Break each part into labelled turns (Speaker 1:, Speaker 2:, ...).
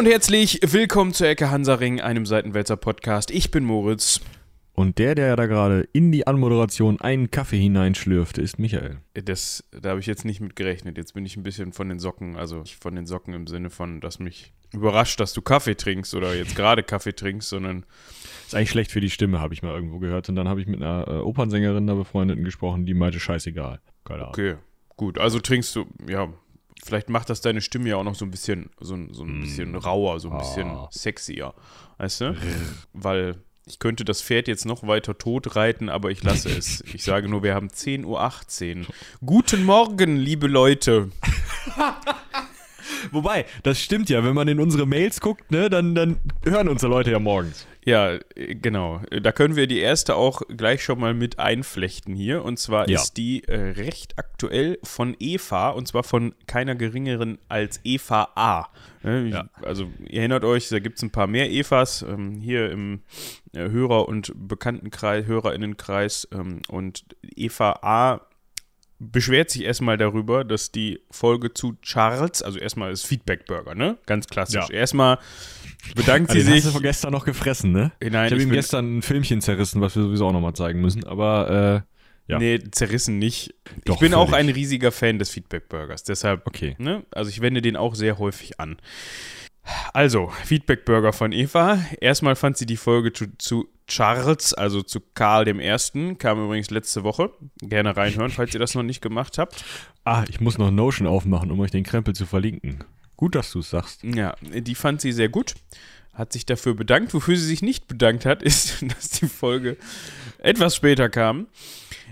Speaker 1: und herzlich willkommen zur Ecke Hansaring, einem Seitenwälzer Podcast. Ich bin Moritz.
Speaker 2: Und der, der da gerade in die Anmoderation einen Kaffee hineinschlürfte, ist Michael.
Speaker 1: Das, da habe ich jetzt nicht mit gerechnet. Jetzt bin ich ein bisschen von den Socken, also nicht von den Socken im Sinne von, dass mich überrascht, dass du Kaffee trinkst oder jetzt gerade Kaffee trinkst, sondern
Speaker 2: Ist eigentlich schlecht für die Stimme, habe ich mal irgendwo gehört. Und dann habe ich mit einer äh, Opernsängerin da befreundeten gesprochen, die meinte, scheißegal. Keine Ahnung.
Speaker 1: okay, gut. Also trinkst du, ja, vielleicht macht das deine Stimme ja auch noch so ein bisschen, so, ein- so ein bisschen rauer, so ein bisschen
Speaker 2: Ah.
Speaker 1: sexier, weißt du? Weil ich könnte das Pferd jetzt noch weiter tot reiten, aber ich lasse es. Ich sage nur, wir haben 10.18 Uhr. Guten Morgen, liebe Leute.
Speaker 2: Wobei, das stimmt ja, wenn man in unsere Mails guckt, ne, dann, dann hören unsere Leute ja morgens.
Speaker 1: Ja, genau. Da können wir die erste auch gleich schon mal mit einflechten hier. Und zwar
Speaker 2: Ja.
Speaker 1: ist die äh, recht aktuell von Eva und zwar von keiner geringeren als Eva A. Ne,
Speaker 2: Ja.
Speaker 1: Also ihr erinnert euch, da gibt es ein paar mehr Evas ähm, hier im äh, Hörer- und Bekanntenkreis, HörerInnenkreis. Ähm, und Eva A beschwert sich erstmal darüber, dass die Folge zu Charles, also erstmal ist Feedback Burger, ne? Ganz klassisch.
Speaker 2: Ja.
Speaker 1: Erstmal bedankt sie
Speaker 2: Also, den
Speaker 1: sich.
Speaker 2: hast du von gestern noch gefressen, ne?
Speaker 1: Nein,
Speaker 2: ich habe
Speaker 1: ich
Speaker 2: ihm gestern ein Filmchen zerrissen, was wir sowieso auch nochmal zeigen müssen. Aber, äh, Ja.
Speaker 1: Nee, zerrissen nicht. ich
Speaker 2: Doch,
Speaker 1: bin auch ein riesiger Fan des Feedback Burgers. Deshalb,
Speaker 2: okay.
Speaker 1: ne, also ich wende den auch sehr häufig an. Also, Feedback Burger von Eva. Erstmal fand sie die Folge zu, zu Charles, also zu Karl dem Ersten, kam übrigens letzte Woche. Gerne reinhören, falls ihr das noch nicht gemacht habt.
Speaker 2: Ah, ich muss noch Notion aufmachen, um euch den Krempel zu verlinken. Gut, dass du es sagst.
Speaker 1: Ja, die fand sie sehr gut. Hat sich dafür bedankt. Wofür sie sich nicht bedankt hat, ist, dass die Folge etwas später kam.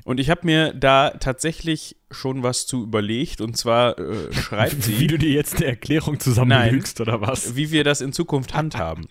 Speaker 1: Und ich habe mir da tatsächlich schon was zu überlegt. Und zwar äh, schreibt sie.
Speaker 2: Wie du dir jetzt eine Erklärung zusammenlügst, oder was?
Speaker 1: wie wir das in Zukunft handhaben,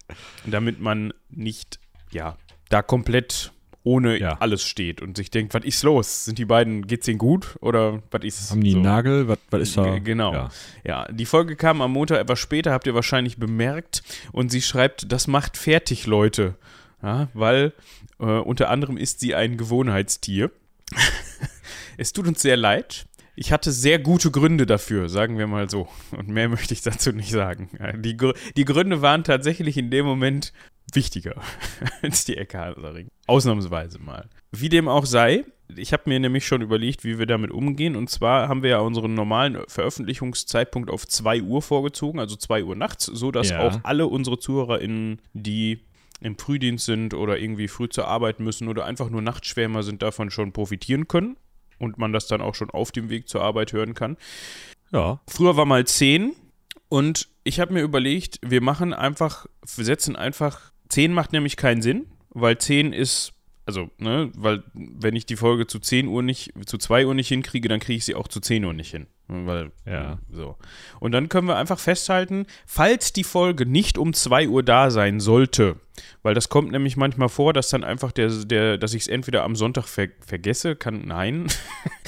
Speaker 1: damit man nicht, ja, da komplett ohne
Speaker 2: Ja.
Speaker 1: alles steht und sich denkt, was ist los? Sind die beiden, geht's denen gut oder was ist
Speaker 2: Haben die
Speaker 1: so?
Speaker 2: einen Nagel? Was, was ist da?
Speaker 1: G- Genau.
Speaker 2: Ja.
Speaker 1: Ja. die Folge kam am Montag etwas später, habt ihr wahrscheinlich bemerkt. Und sie schreibt, das macht fertig, Leute. Ja, weil äh, unter anderem ist sie ein Gewohnheitstier. es tut uns sehr leid. Ich hatte sehr gute Gründe dafür, sagen wir mal so. Und mehr möchte ich dazu nicht sagen. Ja, Die, Gr- die Gründe waren tatsächlich in dem Moment wichtiger als die Ecke Hansaring. Ausnahmsweise mal. Wie dem auch sei, ich habe mir nämlich schon überlegt, wie wir damit umgehen. Und zwar haben wir ja unseren normalen Veröffentlichungszeitpunkt auf 2 Uhr vorgezogen, also 2 Uhr nachts, so dass
Speaker 2: Ja.
Speaker 1: auch alle unsere ZuhörerInnen, die im Frühdienst sind oder irgendwie früh zur Arbeit müssen oder einfach nur Nachtschwärmer sind, davon schon profitieren können und man das dann auch schon auf dem Weg zur Arbeit hören kann.
Speaker 2: ja.
Speaker 1: Früher war mal 10 und ich habe mir überlegt, wir machen einfach, wir setzen einfach, 10 macht nämlich keinen Sinn, weil 10 ist, also, ne, weil wenn ich die Folge zu 10 Uhr nicht, zu 2 Uhr nicht hinkriege, dann kriege ich sie auch zu 10 Uhr nicht hin. Weil,
Speaker 2: Ja.
Speaker 1: so. Und dann können wir einfach festhalten, falls die Folge nicht um 2 Uhr da sein sollte, weil das kommt nämlich manchmal vor, dass dann einfach der, der dass ich es entweder am Sonntag ver vergesse, kann, nein,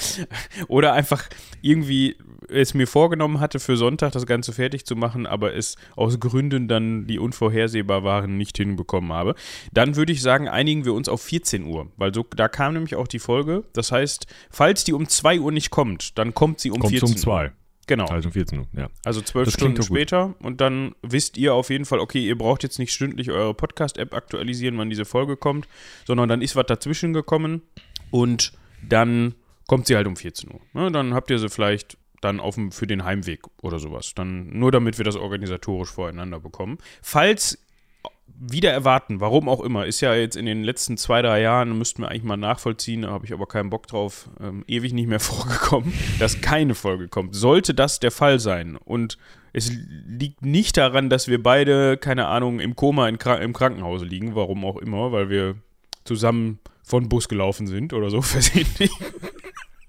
Speaker 1: oder einfach irgendwie es mir vorgenommen hatte, für Sonntag das Ganze fertig zu machen, aber es aus Gründen dann, die unvorhersehbar waren, nicht hinbekommen habe, dann würde ich sagen, einigen wir uns auf 14 Uhr, weil so, da kam nämlich auch die Folge. Das heißt, falls die um 2 Uhr nicht kommt, dann kommt sie um
Speaker 2: Kommt
Speaker 1: 14
Speaker 2: um zwei.
Speaker 1: Genau.
Speaker 2: Also um 14 Uhr, ja.
Speaker 1: Also zwölf
Speaker 2: Das
Speaker 1: Stunden später und dann wisst ihr auf jeden Fall, okay, ihr braucht jetzt nicht stündlich eure Podcast-App aktualisieren, wann diese Folge kommt, sondern dann ist was dazwischen gekommen und dann kommt sie halt um 14 Uhr. Ne, dann habt ihr sie vielleicht dann auf dem, für den Heimweg oder sowas. Dann nur damit wir das organisatorisch voreinander bekommen. Falls wieder erwarten, warum auch immer, ist ja jetzt in den letzten zwei, drei Jahren, müssten wir eigentlich mal nachvollziehen, da habe ich aber keinen Bock drauf, ähm, ewig nicht mehr vorgekommen, dass keine Folge kommt. Sollte das der Fall sein und es liegt nicht daran, dass wir beide, keine Ahnung, im Koma in im Krankenhaus liegen, warum auch immer, weil wir zusammen von Bus gelaufen sind oder so versehentlich.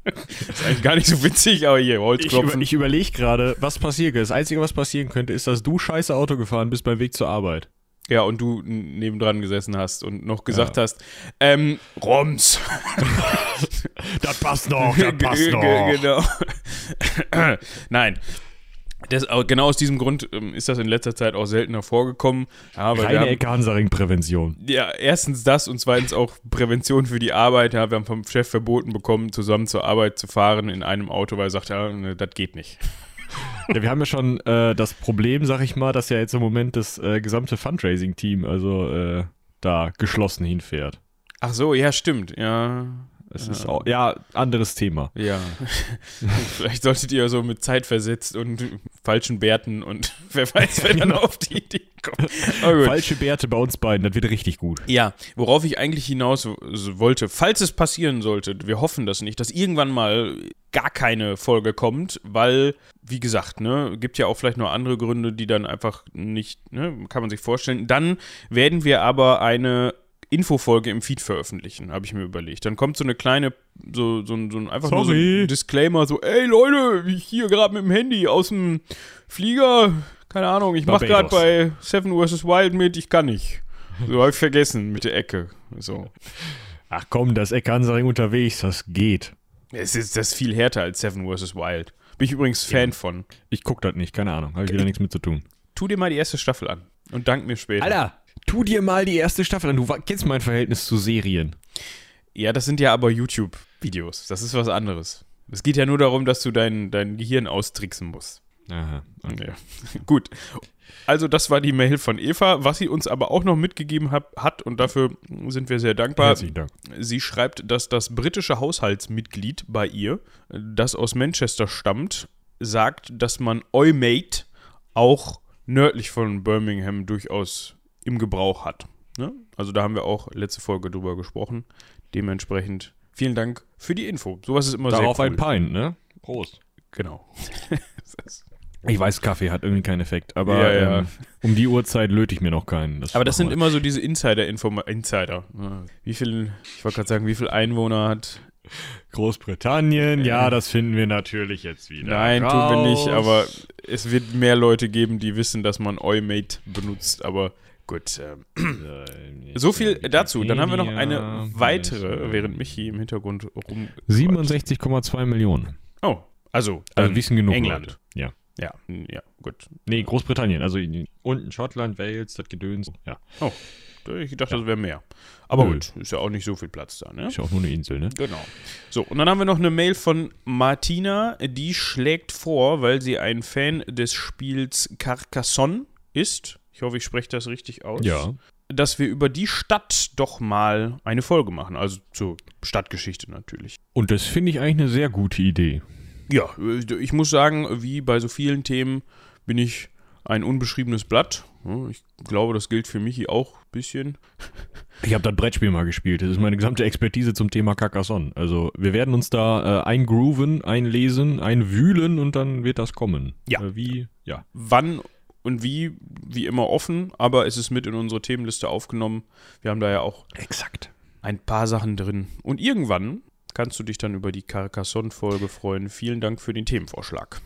Speaker 1: ist eigentlich gar nicht so witzig, aber hier,
Speaker 2: Ich,
Speaker 1: Holzklopfen.
Speaker 2: über, ich überlege gerade, was passiert. Das Einzige, was passieren könnte, ist, dass du scheiße Auto gefahren bist beim Weg zur Arbeit.
Speaker 1: Ja, und du nebendran gesessen hast und noch gesagt hast, ähm, Roms.
Speaker 2: Das passt noch,
Speaker 1: Ge- ge- Genau. Nein. Das, au- genau aus diesem Grund ähm, ist das in letzter Zeit auch seltener vorgekommen. Ja, haben,
Speaker 2: Ecke Hansaring-Prävention.
Speaker 1: ja, erstens das und zweitens auch Prävention für die Arbeit. Ja, wir haben vom Chef verboten bekommen, zusammen zur Arbeit zu fahren in einem Auto, weil er sagt, ja, ne, das geht nicht.
Speaker 2: Ja, wir haben ja schon äh, das Problem, sag ich mal, dass ja jetzt im Moment das äh, gesamte Fundraising-Team also äh, da geschlossen hinfährt.
Speaker 1: Ach so, ja, stimmt. Ja,
Speaker 2: Es ist auch, ja, anderes Thema.
Speaker 1: ja. Vielleicht solltet ihr so mit Zeit versetzt und falschen Bärten und wer weiß, wer dann auf die Idee kommt. Gut.
Speaker 2: Falsche Bärte bei uns beiden, das wird richtig gut.
Speaker 1: Ja, worauf ich eigentlich hinaus wollte, falls es passieren sollte, wir hoffen das nicht, dass irgendwann mal gar keine Folge kommt, weil, wie gesagt, ne, gibt ja auch vielleicht noch andere Gründe, die dann einfach nicht, ne, kann man sich vorstellen. Dann werden wir aber eine Infofolge im Feed veröffentlichen, habe ich mir überlegt. Dann kommt so eine kleine, so, so, ein- so ein einfach nur so
Speaker 2: Sorry.
Speaker 1: ein Disclaimer, so, ey Leute, ich hier gerade mit dem Handy aus dem Flieger, keine Ahnung, ich mache gerade bei Seven vs. Wild mit, ich kann nicht. So habe ich vergessen mit der Ecke. So.
Speaker 2: Ach komm, das Eckhansaring unterwegs, das geht.
Speaker 1: Es ist das ist viel härter als Seven vs. Wild. Bin ich übrigens Fan von.
Speaker 2: Ich guck das nicht, keine Ahnung, habe ich wieder nichts mit zu tun.
Speaker 1: Tu dir mal die erste Staffel an und dank mir später.
Speaker 2: Alter, tu dir mal die erste Staffel an. Du kennst mein Verhältnis zu Serien.
Speaker 1: Ja, das sind ja aber YouTube-Videos. Das ist was anderes. Es geht ja nur darum, dass du dein, dein Gehirn austricksen musst.
Speaker 2: Aha.
Speaker 1: Ja. Gut. Also, das war die Mail von Eva. Was sie uns aber auch noch mitgegeben hat, hat und dafür sind wir sehr dankbar.
Speaker 2: Herzlichen Dank.
Speaker 1: Sie schreibt, dass das britische Haushaltsmitglied bei ihr, das aus Manchester stammt, sagt, dass man Eumate auch nördlich von Birmingham durchaus im Gebrauch hat. Ne? Also da haben wir auch letzte Folge drüber gesprochen. Dementsprechend vielen Dank für die Info. Sowas ist immer
Speaker 2: Darauf
Speaker 1: sehr cool.
Speaker 2: ein Pint, ne? Prost.
Speaker 1: Genau. Das-
Speaker 2: Ich weiß, Kaffee hat irgendwie keinen Effekt, aber
Speaker 1: Ja, ja.
Speaker 2: Ähm, um die Uhrzeit löte ich mir noch keinen.
Speaker 1: Aber das sind
Speaker 2: wir.
Speaker 1: immer so diese Insider-Info, Insider. Wie viel, ich wollte gerade sagen, wie viel Einwohner hat
Speaker 2: Großbritannien, ja, das finden wir natürlich jetzt wieder.
Speaker 1: Nein, tun
Speaker 2: raus.
Speaker 1: wir nicht, aber es wird mehr Leute geben, die wissen, dass man Eumate benutzt, aber gut. Ähm,
Speaker 2: Äh,
Speaker 1: so viel dazu. Dann haben wir noch eine weitere, während Michi im Hintergrund rum.
Speaker 2: 67,2 Millionen.
Speaker 1: Oh, also,
Speaker 2: Also
Speaker 1: dann
Speaker 2: wissen genug
Speaker 1: England.
Speaker 2: Leute. Ja.
Speaker 1: Ja, ja, gut.
Speaker 2: Nee, Großbritannien, also unten Schottland, Wales, das Gedöns. Ja,
Speaker 1: Ich dachte, das wäre mehr. Aber
Speaker 2: Nö.
Speaker 1: gut, ist ja auch nicht so viel Platz da, ne?
Speaker 2: ist ja auch nur eine Insel, ne?
Speaker 1: Genau. So, und dann haben wir noch eine Mail von Martina, die schlägt vor, weil sie ein Fan des Spiels Carcassonne ist. Ich hoffe, ich spreche das richtig aus.
Speaker 2: Ja.
Speaker 1: Dass wir über die Stadt doch mal eine Folge machen. Also zur Stadtgeschichte natürlich.
Speaker 2: Und das finde ich eigentlich eine sehr gute Idee.
Speaker 1: Ja, ich muss sagen, wie bei so vielen Themen bin ich ein unbeschriebenes Blatt. Ich glaube, das gilt für Michi auch ein bisschen.
Speaker 2: Ich habe das Brettspiel mal gespielt. Das ist meine gesamte Expertise zum Thema Carcassonne. Also wir werden uns da äh, eingrooven, einlesen, einwühlen und dann wird das kommen.
Speaker 1: Ja.
Speaker 2: Äh, wie? Ja.
Speaker 1: wann und wie, wie immer offen, aber es ist mit in unsere Themenliste aufgenommen. Wir haben da ja auch
Speaker 2: Exakt.
Speaker 1: ein paar Sachen drin. Und irgendwann kannst du dich dann über die Carcassonne-Folge freuen. Vielen Dank für den Themenvorschlag.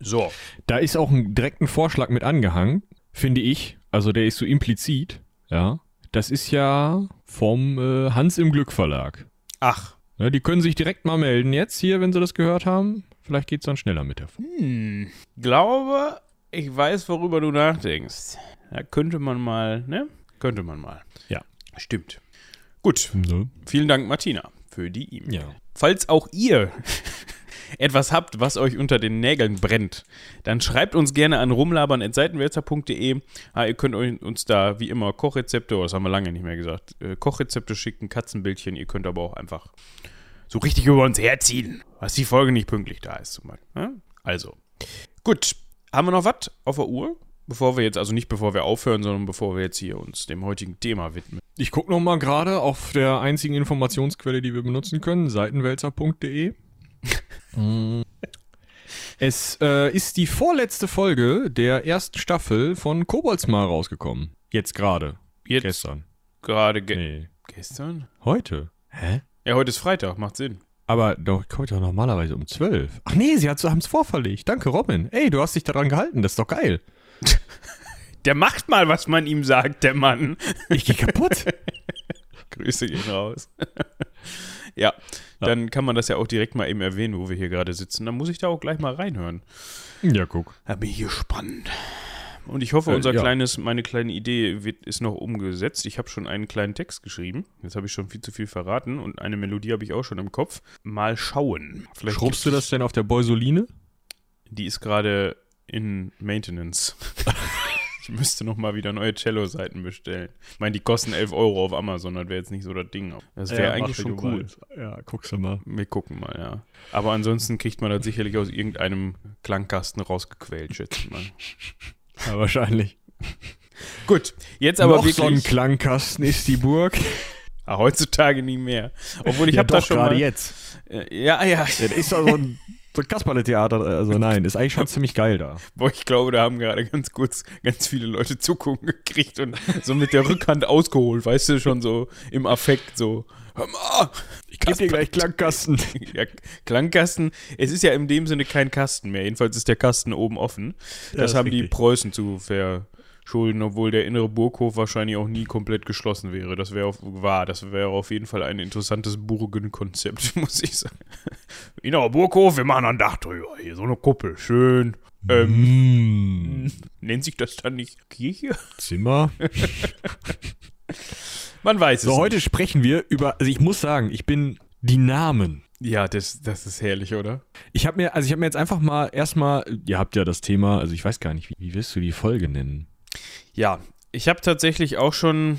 Speaker 1: So,
Speaker 2: Da ist auch ein direkten Vorschlag mit angehangen, finde ich. Also der ist so implizit, ja. Das ist ja vom äh, Hans im Glück Verlag.
Speaker 1: ach,
Speaker 2: Ja, die können sich direkt mal melden jetzt hier, wenn sie das gehört haben. Vielleicht geht es dann schneller mit der Folge.
Speaker 1: hm, glaube, ich weiß, worüber du nachdenkst. Da könnte man mal, ne? Könnte man mal.
Speaker 2: Ja.
Speaker 1: Stimmt. Gut,
Speaker 2: Ne?
Speaker 1: vielen Dank, Martina, für die E-Mail.
Speaker 2: Ja.
Speaker 1: Falls auch ihr etwas habt, was euch unter den Nägeln brennt, dann schreibt uns gerne an rumlabern.seitenwälzer.de. Ah, ihr könnt uns da wie immer Kochrezepte, oh, das haben wir lange nicht mehr gesagt, äh, Kochrezepte schicken, Katzenbildchen. Ihr könnt aber auch einfach so richtig über uns herziehen, was die Folge nicht pünktlich da ist. Ja? Also, gut. Haben wir noch was auf der Uhr? Bevor wir jetzt, also nicht bevor wir aufhören, sondern bevor wir jetzt hier uns dem heutigen Thema widmen.
Speaker 2: Ich gucke noch mal gerade auf der einzigen Informationsquelle, die wir benutzen können, seitenwälzer.de. Es äh, ist die vorletzte Folge der ersten Staffel von Koboldsmar rausgekommen. Jetzt gerade.
Speaker 1: Jetzt
Speaker 2: Gestern.
Speaker 1: gerade ge
Speaker 2: Nee.
Speaker 1: gestern?
Speaker 2: Heute? Hä?
Speaker 1: Ja, heute ist Freitag, macht Sinn.
Speaker 2: Aber doch, heute doch normalerweise um 12. Ach nee, sie haben es vorverlegt. Danke, Robin. Ey, du hast dich daran gehalten. Das ist doch geil.
Speaker 1: Der macht mal, was man ihm sagt, der Mann.
Speaker 2: Ich gehe kaputt.
Speaker 1: Grüße gehen raus. ja, dann kann man das ja auch direkt mal eben erwähnen, wo wir hier gerade sitzen. Dann muss ich da auch gleich mal reinhören.
Speaker 2: ja, guck.
Speaker 1: Da bin ich gespannt. Und ich hoffe,
Speaker 2: Äh,
Speaker 1: unser
Speaker 2: ja.
Speaker 1: kleines, meine kleine Idee wird, ist noch umgesetzt. Ich habe schon einen kleinen Text geschrieben. Jetzt habe ich schon viel zu viel verraten und eine Melodie habe ich auch schon im Kopf. Mal schauen. Vielleicht
Speaker 2: Schrubbst du das denn auf der Beusoline?
Speaker 1: Die ist gerade in Maintenance. ich müsste noch mal wieder neue Cello-Seiten bestellen. Ich meine, die kosten 11 Euro auf Amazon, das wäre jetzt nicht so das Ding. Das wäre
Speaker 2: Ja,
Speaker 1: eigentlich schon cool.
Speaker 2: meinst. Ja, guckst du mal.
Speaker 1: Wir gucken mal, ja. Aber ansonsten kriegt man das sicherlich aus irgendeinem Klangkasten rausgequält, schätze ich mal.
Speaker 2: Ja, wahrscheinlich.
Speaker 1: Gut, jetzt aber
Speaker 2: Noch so ein
Speaker 1: wirklich.
Speaker 2: Klangkasten ist die Burg.
Speaker 1: Ah, heutzutage nie mehr. Obwohl ich
Speaker 2: ja,
Speaker 1: habe das
Speaker 2: doch,
Speaker 1: schon
Speaker 2: gerade jetzt.
Speaker 1: Äh, Ja, ja.
Speaker 2: Ja, Das ist doch so ein, so Kasperle-Theater. Also nein, ist eigentlich schon ziemlich geil da.
Speaker 1: Boah, ich glaube, da haben gerade ganz kurz ganz viele Leute Zugucken gekriegt und so mit der Rückhand ausgeholt, weißt du, schon so im Affekt so. Hör mal!
Speaker 2: Ich geb dir gleich Klangkasten.
Speaker 1: Ja, Klangkasten, es ist ja in dem Sinne kein Kasten mehr. Jedenfalls ist der Kasten oben offen. Das
Speaker 2: ist
Speaker 1: haben die. Preußen zu verschulden, obwohl der innere Burghof wahrscheinlich auch nie komplett geschlossen wäre. Das wäre auf, war, das wäre auf jeden Fall ein interessantes Burgenkonzept, muss ich sagen. Innerer Burghof, wir machen ein Dach drüber. Hier so eine Kuppel, schön. Ähm,
Speaker 2: Mm,
Speaker 1: nennt sich das dann nicht Kirche?
Speaker 2: Zimmer.
Speaker 1: Man weiß
Speaker 2: So,
Speaker 1: es.
Speaker 2: heute sprechen wir über, also ich muss sagen, ich bin die Namen.
Speaker 1: nicht. Ja, das, das ist herrlich, oder?
Speaker 2: Ich habe mir, also ich habe mir jetzt einfach mal erstmal, ihr habt ja das Thema, also ich weiß gar nicht, wie, wie wirst du die Folge nennen?
Speaker 1: Ja, ich habe tatsächlich auch schon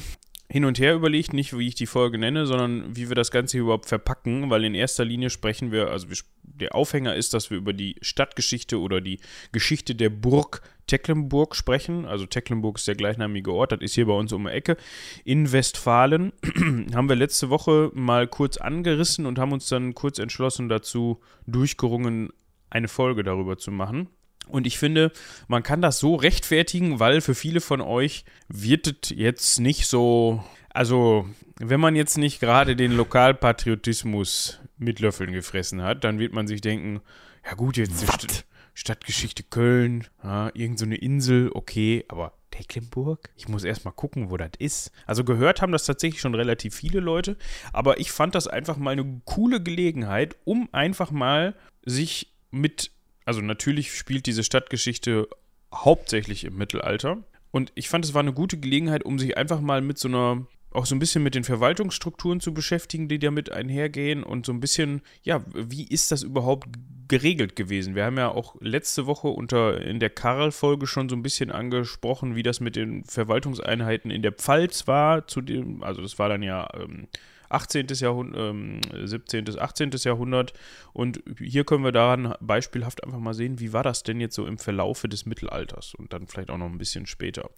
Speaker 1: hin und her überlegt, nicht wie ich die Folge nenne, sondern wie wir das Ganze hier überhaupt verpacken, weil in erster Linie sprechen wir, also wir, der Aufhänger ist, dass wir über die Stadtgeschichte oder die Geschichte der Burg Tecklenburg sprechen. Also Tecklenburg ist der gleichnamige Ort, das ist hier bei uns um die Ecke. In Westfalen haben wir letzte Woche mal kurz angerissen und haben uns dann kurz entschlossen dazu durchgerungen, eine Folge darüber zu machen. Und ich finde, man kann das so rechtfertigen, weil für viele von euch wird es jetzt nicht so. Also, wenn man jetzt nicht gerade den Lokalpatriotismus mit Löffeln gefressen hat, dann wird man sich denken: Ja, gut, jetzt ist St Stadtgeschichte Köln, ja, irgend so eine Insel, okay, aber Tecklenburg? Ich muss erstmal gucken, wo das ist. Also, gehört haben das tatsächlich schon relativ viele Leute, aber ich fand das einfach mal eine coole Gelegenheit, um einfach mal sich mit also natürlich spielt diese Stadtgeschichte hauptsächlich im Mittelalter. Und ich fand, es war eine gute Gelegenheit, um sich einfach mal mit so einer, auch so ein bisschen mit den Verwaltungsstrukturen zu beschäftigen, die damit einhergehen und so ein bisschen, ja, wie ist das überhaupt geregelt gewesen? Wir haben ja auch letzte Woche unter in der Karl-Folge schon so ein bisschen angesprochen, wie das mit den Verwaltungseinheiten in der Pfalz war, zu dem, also das war dann ja ähm, 18. Jahrhundert, ähm, 17., 18. Jahrhundert. Und hier können wir daran beispielhaft einfach mal sehen, wie war das denn jetzt so im Verlaufe des Mittelalters und dann vielleicht auch noch ein bisschen später.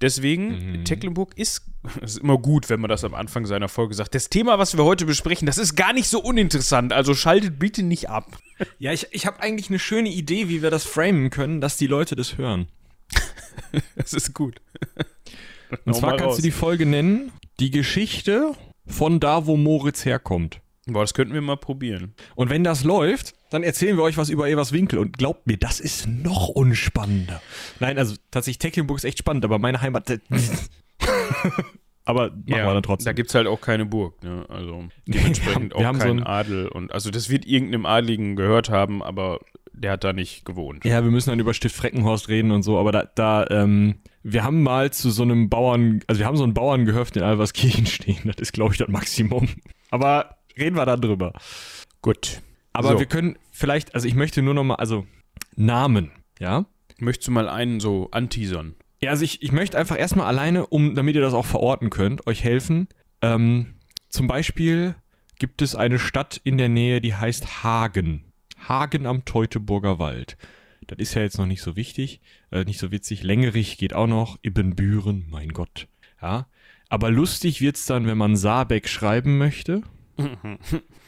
Speaker 1: Deswegen, Tecklenburg ist, es ist immer gut, wenn man das am Anfang seiner Folge sagt. Das Thema, was wir heute besprechen, das ist gar nicht so uninteressant, also schaltet bitte nicht ab.
Speaker 2: Ja, ich, ich habe eigentlich eine schöne Idee, wie wir das framen können, dass die Leute das hören.
Speaker 1: Das ist gut.
Speaker 2: Und zwar kannst
Speaker 1: raus.
Speaker 2: du die Folge nennen, die Geschichte von da, wo Moritz herkommt.
Speaker 1: Boah, das könnten wir mal probieren.
Speaker 2: Und wenn das läuft, dann erzählen wir euch was über Everswinkel. Und glaubt mir, das ist noch unspannender. Nein, also tatsächlich, Tecklenburg ist echt spannend, aber meine Heimat. aber machen wir dann trotzdem.
Speaker 1: Da gibt es halt auch keine Burg, ne? Also dementsprechend
Speaker 2: wir
Speaker 1: auch
Speaker 2: haben so
Speaker 1: keinen
Speaker 2: ein-
Speaker 1: Adel und also das wird irgendeinem Adligen gehört haben, aber der hat da nicht gewohnt.
Speaker 2: Ja, wir müssen dann über Stift Freckenhorst reden und so, aber da, da ähm, wir haben mal zu so einem Bauern, also wir haben so ein Bauerngehöft in Alverskirchen stehen, das ist, glaube ich, das Maximum. Aber reden wir dann drüber.
Speaker 1: Gut.
Speaker 2: Aber
Speaker 1: So.
Speaker 2: wir können vielleicht, also ich möchte nur noch mal, also Namen, ja?
Speaker 1: Möchtest du mal einen so anteasern?
Speaker 2: Ja, also ich, ich möchte einfach erstmal alleine, um, damit ihr das auch verorten könnt, euch helfen. Ähm, zum Beispiel gibt es eine Stadt in der Nähe, die heißt Hagen. Hagen am Teutoburger Wald. Das ist ja jetzt noch nicht so wichtig, äh, nicht so witzig. Längerich geht auch noch, Ibbenbüren, mein Gott. Ja. Aber lustig wird's dann, wenn man Saarbeck schreiben möchte.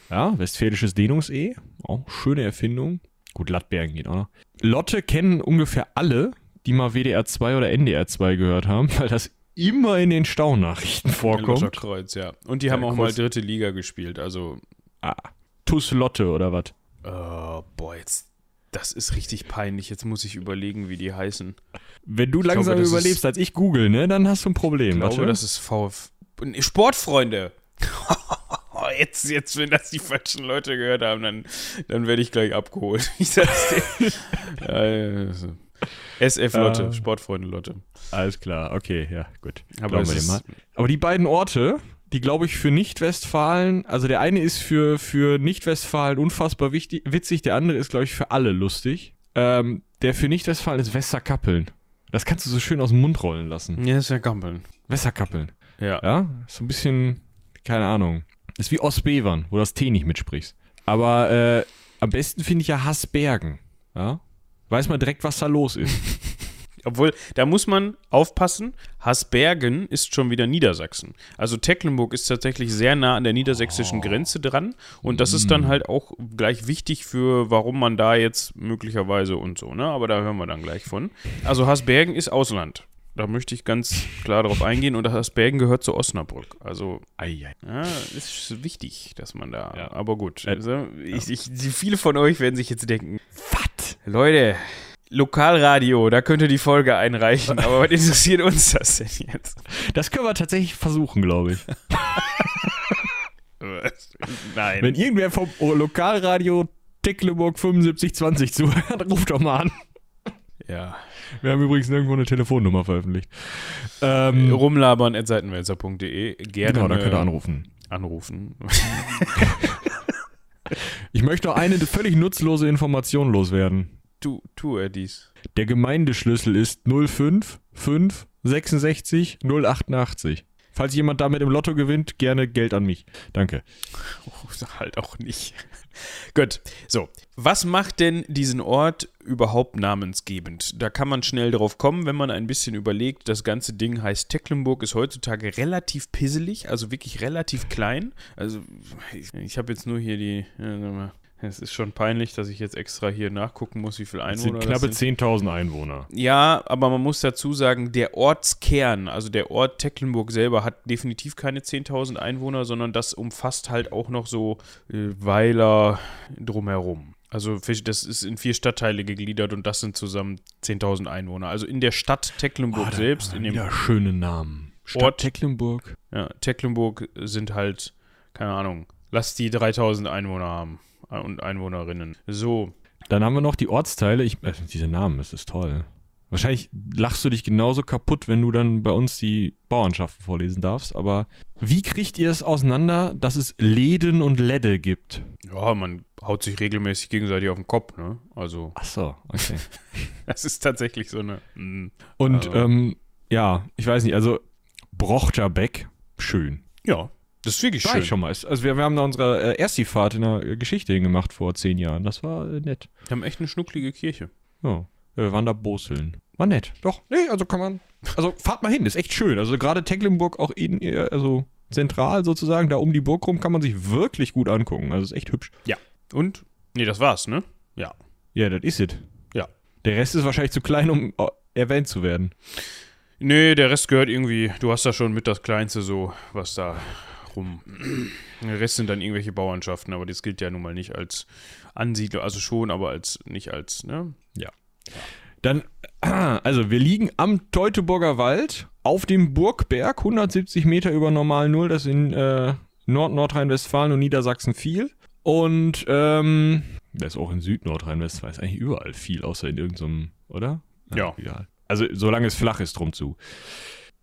Speaker 2: Ja, westfälisches Dehnungs-E. Auch schöne Erfindung. Gut, Lattbergen geht auch noch. Lotte kennen ungefähr alle, die mal WDR 2 oder NDR 2 gehört haben, weil das immer in den Staunachrichten vorkommt.
Speaker 1: Kreuz, ja. Und die
Speaker 2: Ja,
Speaker 1: haben auch
Speaker 2: kurz.
Speaker 1: mal dritte Liga gespielt. Also,
Speaker 2: Ah, Tuss Lotte oder was?
Speaker 1: Äh, boah, jetzt, das ist richtig peinlich. Jetzt muss ich überlegen, wie die heißen.
Speaker 2: Wenn du
Speaker 1: glaube,
Speaker 2: langsam
Speaker 1: das
Speaker 2: überlebst
Speaker 1: ist-
Speaker 2: als ich google, ne, dann hast du ein Problem.
Speaker 1: Ich glaube, das ist VF. Sportfreunde. Jetzt, jetzt, wenn das die falschen Leute gehört haben, dann, dann werde ich gleich abgeholt. Ich sag's dir. SF Lotte,
Speaker 2: Ah.
Speaker 1: Sportfreunde Lotte.
Speaker 2: Alles klar, okay, ja, gut.
Speaker 1: Aber ist-.
Speaker 2: Aber die beiden Orte, die glaube ich für Nicht-Westfalen, also der eine ist für, für Nicht-Westfalen unfassbar wichtig, witzig, der andere ist glaube ich für alle lustig. Ähm, der für Nicht-Westfalen ist Westerkappeln. Das kannst du so schön aus dem Mund rollen lassen.
Speaker 1: Ja, ist ja Gampeln.
Speaker 2: Westerkappeln.
Speaker 1: Ja.
Speaker 2: Ja, so ein bisschen, keine Ahnung. Ist wie Ostbevern, wo du das T nicht mitsprichst. Aber äh, am besten finde ich ja Hassbergen. Ja? Weiß man direkt, was da los ist.
Speaker 1: Obwohl, da muss man aufpassen, Hasbergen ist schon wieder Niedersachsen. Also Tecklenburg ist tatsächlich sehr nah an der niedersächsischen Grenze dran und das ist dann halt auch gleich wichtig für, warum man da jetzt möglicherweise und so, ne? Aber da hören wir dann gleich von. Also Hasbergen ist Ausland. Da möchte ich ganz klar darauf eingehen und Hasbergen gehört zu Osnabrück. Also ja, ist wichtig, dass man da.
Speaker 2: Ja.
Speaker 1: Aber gut.
Speaker 2: Äh,
Speaker 1: Also, ich, ich, viele von euch werden sich jetzt denken,
Speaker 2: Was?
Speaker 1: Leute, Lokalradio, da könnt ihr die Folge einreichen, aber was interessiert uns das denn jetzt?
Speaker 2: Das können wir tatsächlich versuchen, glaube ich.
Speaker 1: Nein.
Speaker 2: Wenn irgendwer vom Lokalradio Tecklenburg 7520 zuhört, ruft doch mal an.
Speaker 1: ja.
Speaker 2: Wir haben übrigens nirgendwo eine Telefonnummer veröffentlicht. Ähm,
Speaker 1: Rumlabern at seitenwälzer.de. Gerne
Speaker 2: genau, da könnt ihr anrufen.
Speaker 1: anrufen.
Speaker 2: Ich möchte noch eine völlig nutzlose Information loswerden.
Speaker 1: Tu, tu er dies.
Speaker 2: Der Gemeindeschlüssel ist 05 5 66 088. Falls jemand damit im Lotto gewinnt, gerne Geld an mich. Danke.
Speaker 1: Oh, halt auch nicht. Gut, so. Was macht denn diesen Ort überhaupt namensgebend? Da kann man schnell drauf kommen, wenn man ein bisschen überlegt. Das ganze Ding heißt Tecklenburg, ist heutzutage relativ pisselig, also wirklich relativ klein. Also, ich, ich habe jetzt nur hier die. ja, Es ist schon peinlich, dass ich jetzt extra hier nachgucken muss, wie viele
Speaker 2: Es
Speaker 1: Einwohner
Speaker 2: sind knappe
Speaker 1: das sind.
Speaker 2: 10.000 Einwohner.
Speaker 1: Ja, aber man muss dazu sagen, der Ortskern, also der Ort Tecklenburg selber, hat definitiv keine 10.000 Einwohner, sondern das umfasst halt auch noch so äh, Weiler drumherum. Also das ist in vier Stadtteile gegliedert und das sind zusammen 10.000 Einwohner. Also in der Stadt Tecklenburg
Speaker 2: da-
Speaker 1: selbst, in dem
Speaker 2: Ja, schöne Namen. Stadt
Speaker 1: Ort-
Speaker 2: Tecklenburg.
Speaker 1: ja, Tecklenburg sind halt, keine Ahnung, lass die 3.000 Einwohner haben und Einwohnerinnen. So,
Speaker 2: Dann haben wir noch die Ortsteile. Ich, äh, diese Namen, das ist toll. Wahrscheinlich lachst du dich genauso kaputt, wenn du dann bei uns die Bauernschaften vorlesen darfst. Aber wie kriegt ihr es auseinander, dass es Läden und Lädde gibt?
Speaker 1: ja, man haut sich regelmäßig gegenseitig auf den Kopf, ne? Also,
Speaker 2: Ach so, okay.
Speaker 1: das ist tatsächlich so eine. mm.
Speaker 2: Und
Speaker 1: Aber-
Speaker 2: ähm, ja, ich weiß nicht, also Brochterbeck, schön.
Speaker 1: Ja, das ist wirklich
Speaker 2: War
Speaker 1: schön.
Speaker 2: ich schon mal. Also wir, wir haben da unsere äh, Ersti-Fahrt in der äh, Geschichte hingemacht vor zehn Jahren. Das war äh, nett.
Speaker 1: Wir haben echt eine schnucklige Kirche.
Speaker 2: Ja, wir waren da Boseln. War nett. Doch, nee, also kann man. Also fahrt mal hin, ist echt schön. Also gerade Tecklenburg auch in, äh, also zentral sozusagen, da um die Burg rum, kann man sich wirklich gut angucken. Also ist echt hübsch.
Speaker 1: Und? Nee, das war's, ne? Ja.
Speaker 2: Ja, das ist es.
Speaker 1: Ja.
Speaker 2: Der Rest ist wahrscheinlich zu klein, um äh, erwähnt zu werden.
Speaker 1: Nee, der Rest gehört irgendwie, du hast da schon mit das Kleinste so, was da rum. Der Rest sind dann irgendwelche Bauernschaften, aber das gilt ja nun mal nicht als Ansiedler, also schon, aber als nicht als, ne?
Speaker 2: Dann, also wir liegen am Teutoburger Wald auf dem Burgberg, 170 Meter über Normal Null, das in äh, Nord-Nordrhein-Westfalen und Niedersachsen viel. Und ähm, das ist auch in Süd-Nordrhein-Westfalen, ist eigentlich überall viel, außer in irgendeinem, oder?
Speaker 1: Ja.
Speaker 2: Egal. Also solange es flach ist, drum zu.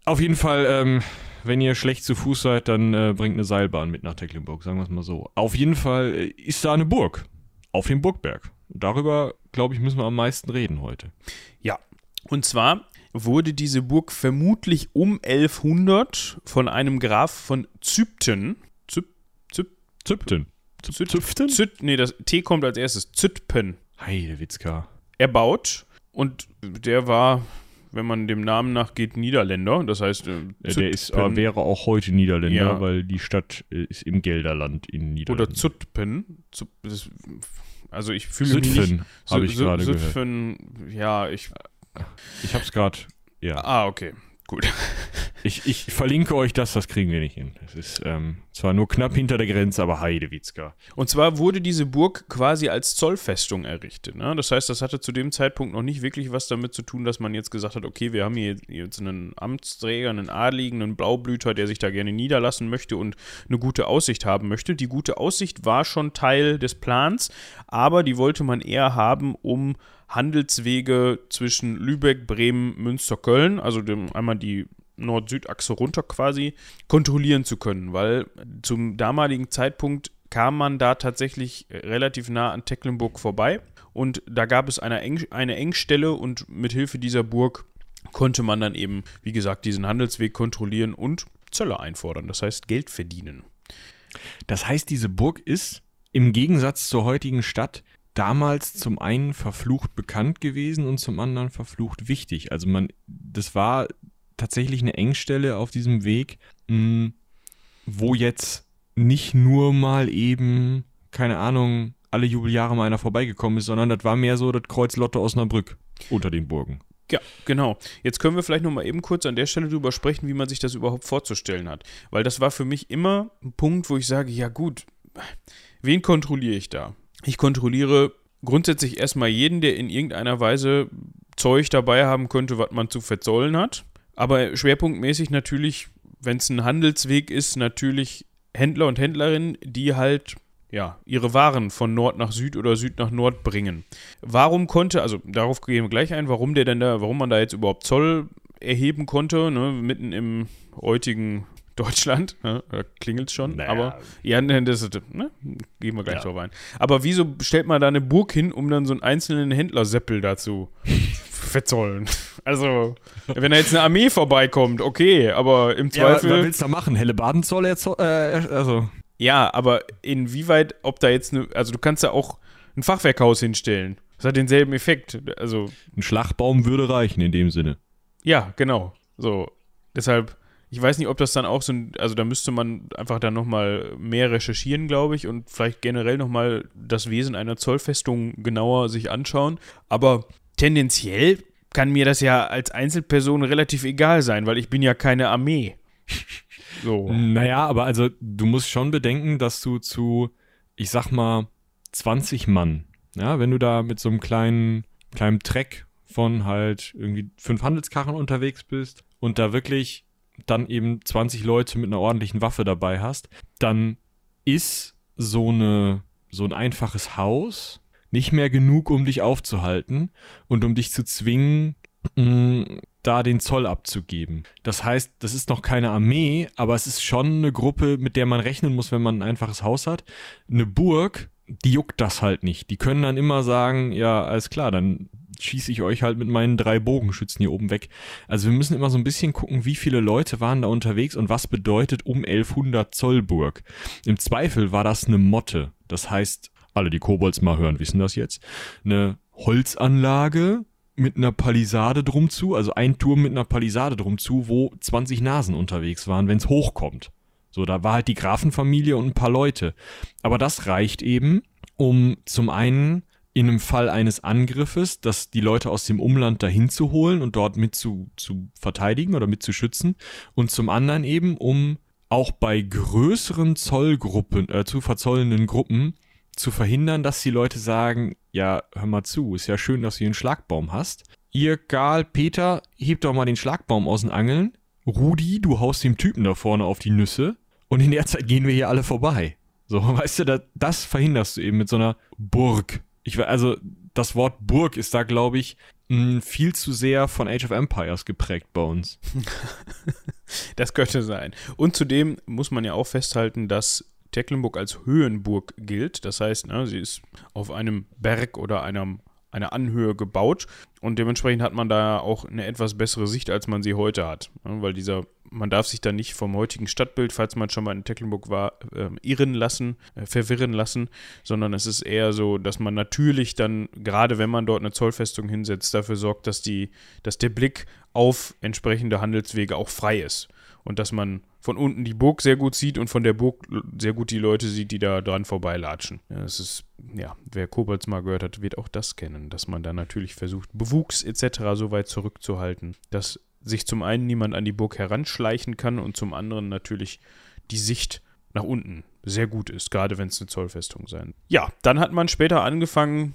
Speaker 2: Auf jeden Fall, ähm, wenn ihr schlecht zu Fuß seid, dann äh, bringt eine Seilbahn mit nach Tecklenburg, sagen wir es mal so. Auf jeden Fall äh, ist da eine Burg. Auf dem Burgberg. Darüber, glaube ich, müssen wir am meisten reden heute.
Speaker 1: Ja. Und zwar wurde diese Burg vermutlich um 1100 von einem Graf von Zypten, Zyp, Zyp,
Speaker 2: Züpten.
Speaker 1: Züt-
Speaker 2: Züpften?
Speaker 1: Züt, nee, das T kommt als erstes, Zütpen.
Speaker 2: Heidewitzka.
Speaker 1: erbaut und der war, wenn man dem Namen nachgeht, Niederländer. Das heißt, äh,
Speaker 2: der ist, äh, wäre auch heute Niederländer,
Speaker 1: Ja.
Speaker 2: weil die Stadt äh, ist im Gelderland in Niederlanden.
Speaker 1: oder Zutpen. Zu- das- Also ich fühle mich nicht.
Speaker 2: Habe ich gerade gehört.
Speaker 1: Ja, ich.
Speaker 2: Ich habe es gerade, ja.
Speaker 1: Ah, okay. Gut.
Speaker 2: Ich, ich verlinke euch das, das kriegen wir nicht hin. Das ist ähm, zwar nur knapp hinter der Grenze, aber Heidewitzka.
Speaker 1: Und zwar wurde diese Burg quasi als Zollfestung errichtet. Ne? Das heißt, das hatte zu dem Zeitpunkt noch nicht wirklich was damit zu tun, dass man jetzt gesagt hat, okay, wir haben hier jetzt einen Amtsträger, einen Adligen, einen Blaublüter, der sich da gerne niederlassen möchte und eine gute Aussicht haben möchte. Die gute Aussicht war schon Teil des Plans, aber die wollte man eher haben, um Handelswege zwischen Lübeck, Bremen, Münster, Köln, also dem, einmal die Nord-Süd-Achse runter quasi, kontrollieren zu können, weil zum damaligen Zeitpunkt kam man da tatsächlich relativ nah an Tecklenburg vorbei und da gab es eine, Eng eine Engstelle und mit Hilfe dieser Burg konnte man dann eben, wie gesagt, diesen Handelsweg kontrollieren und Zölle einfordern, das heißt Geld verdienen.
Speaker 2: Das heißt, diese Burg ist im Gegensatz zur heutigen Stadt damals zum einen verflucht bekannt gewesen und zum anderen verflucht wichtig. Also man, das war tatsächlich eine Engstelle auf diesem Weg, mh, wo jetzt nicht nur mal eben, keine Ahnung, alle Jubeljahre mal einer vorbeigekommen ist, sondern das war mehr so das Kreuz Lotto Osnabrück unter den Burgen.
Speaker 1: Ja, genau. Jetzt können wir vielleicht noch mal eben kurz an der Stelle drüber sprechen, wie man sich das überhaupt vorzustellen hat. Weil das war für mich immer ein Punkt, wo ich sage, ja gut, wen kontrolliere ich da? Ich kontrolliere grundsätzlich erstmal jeden, der in irgendeiner Weise Zeug dabei haben könnte, was man zu verzollen hat. Aber schwerpunktmäßig natürlich, wenn es ein Handelsweg ist, natürlich Händler und Händlerinnen, die halt ja, ihre Waren von Nord nach Süd oder Süd nach Nord bringen. Warum konnte, also darauf gehen wir gleich ein, warum der denn da, warum man da jetzt überhaupt Zoll erheben konnte, ne, mitten im heutigen Deutschland, ne, da klingelt schon, naja. aber ja, ne, das ne, gehen wir gleich ja. drauf ein. Aber wieso stellt man da eine Burg hin, um dann so einen einzelnen Händlerseppel dazu verzollen? Also, wenn da jetzt eine Armee vorbeikommt, okay, aber im Zweifel.
Speaker 2: Ja, was willst du da machen? Helle Badenzoll, äh, also.
Speaker 1: Ja, aber inwieweit, ob da jetzt eine, also du kannst ja auch ein Fachwerkhaus hinstellen. Das hat denselben Effekt. Also.
Speaker 2: Ein Schlagbaum würde reichen in dem Sinne.
Speaker 1: Ja, genau. So. Deshalb, ich weiß nicht, ob das dann auch so ein, also da müsste man einfach dann nochmal mehr recherchieren, glaube ich, und vielleicht generell nochmal das Wesen einer Zollfestung genauer sich anschauen. Aber tendenziell kann mir das ja als Einzelperson relativ egal sein, weil ich bin ja keine Armee.
Speaker 2: So. Naja, aber also du musst schon bedenken, dass du zu, ich sag mal, 20 Mann, ja, wenn du da mit so einem kleinen, kleinen Treck von halt irgendwie fünf Handelskarren unterwegs bist und da wirklich dann eben 20 Leute mit einer ordentlichen Waffe dabei hast, dann ist so eine, so ein einfaches Haus nicht mehr genug, um dich aufzuhalten und um dich zu zwingen, da den Zoll abzugeben. Das heißt, das ist noch keine Armee, aber es ist schon eine Gruppe, mit der man rechnen muss, wenn man ein einfaches Haus hat. Eine Burg, die juckt das halt nicht. Die können dann immer sagen, ja, alles klar, dann schieße ich euch halt mit meinen drei Bogenschützen hier oben weg. Also wir müssen immer so ein bisschen gucken, wie viele Leute waren da unterwegs und was bedeutet um 1100 Zollburg. Im Zweifel war das eine Motte. Das heißt, alle, die Kobolds mal hören, wissen das jetzt. Eine Holzanlage mit einer Palisade drum zu, also ein Turm mit einer Palisade drum zu, wo 20 Nasen unterwegs waren, wenn es hochkommt. So, da war halt die Grafenfamilie und ein paar Leute. Aber das reicht eben, um zum einen in einem Fall eines Angriffes, dass die Leute aus dem Umland dahin zu holen und dort mit zu, zu verteidigen oder mit zu schützen. Und zum anderen eben, um auch bei größeren Zollgruppen, äh, zu verzollenden Gruppen zu verhindern, dass die Leute sagen, ja, hör mal zu, ist ja schön, dass du hier einen Schlagbaum hast. Ihr, Karl, Peter, hebt doch mal den Schlagbaum aus den Angeln. Rudi, du haust dem Typen da vorne auf die Nüsse. Und in der Zeit gehen wir hier alle vorbei. So, weißt du, das, das verhinderst du eben mit so einer Burg. Ich, also, das Wort Burg ist da, glaube ich, viel zu sehr von Age of Empires geprägt bei uns.
Speaker 1: das könnte sein. Und zudem muss man ja auch festhalten, dass Tecklenburg als Höhenburg gilt. Das heißt, ne, sie ist auf einem Berg oder einem, einer Anhöhe gebaut und dementsprechend hat man da auch eine etwas bessere Sicht, als man sie heute hat. Weil dieser, man darf sich da nicht vom heutigen Stadtbild, falls man schon mal in Tecklenburg war, äh, irren lassen, äh, verwirren lassen, sondern es ist eher so, dass man natürlich dann, gerade wenn man dort eine Zollfestung hinsetzt, dafür sorgt, dass, die, dass der Blick auf entsprechende Handelswege auch frei ist und dass man von unten die Burg sehr gut sieht und von der Burg sehr gut die Leute sieht, die da dran vorbeilatschen. Das ist, ja, wer Kobolds mal gehört hat, wird auch das kennen, dass man da natürlich versucht, Bewuchs etc. so weit zurückzuhalten, dass sich zum einen niemand an die Burg heranschleichen kann und zum anderen natürlich die Sicht nach unten sehr gut ist, gerade wenn es eine Zollfestung sein. Ja, dann hat man später angefangen,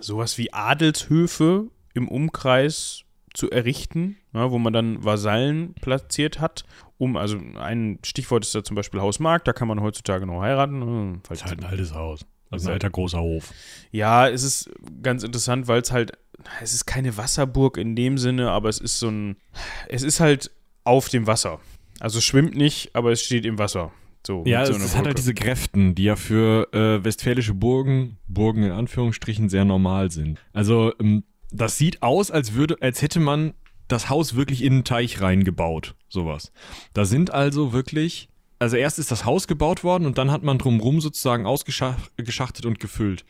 Speaker 1: sowas wie Adelshöfe im Umkreis zu errichten, ja, wo man dann Vasallen platziert hat, um, also ein Stichwort ist da zum Beispiel Hausmarkt, da kann man heutzutage noch heiraten.
Speaker 2: Ne, das ist halt ein altes Haus. Also ein alter großer Hof.
Speaker 1: Ja, es ist ganz interessant, weil es halt, es ist keine Wasserburg in dem Sinne, aber es ist so ein, es ist halt auf dem Wasser. Also es schwimmt nicht, aber es steht im Wasser. So,
Speaker 2: Ja,
Speaker 1: so
Speaker 2: es hat halt diese Gräften, die ja für äh, westfälische Burgen, Burgen in Anführungsstrichen, sehr normal sind. Also, ähm, das sieht aus, als würde, als hätte man das Haus wirklich in einen Teich reingebaut. Sowas. Da sind also wirklich. Also erst ist das Haus gebaut worden und dann hat man drumrum sozusagen ausgeschachtet und gefüllt.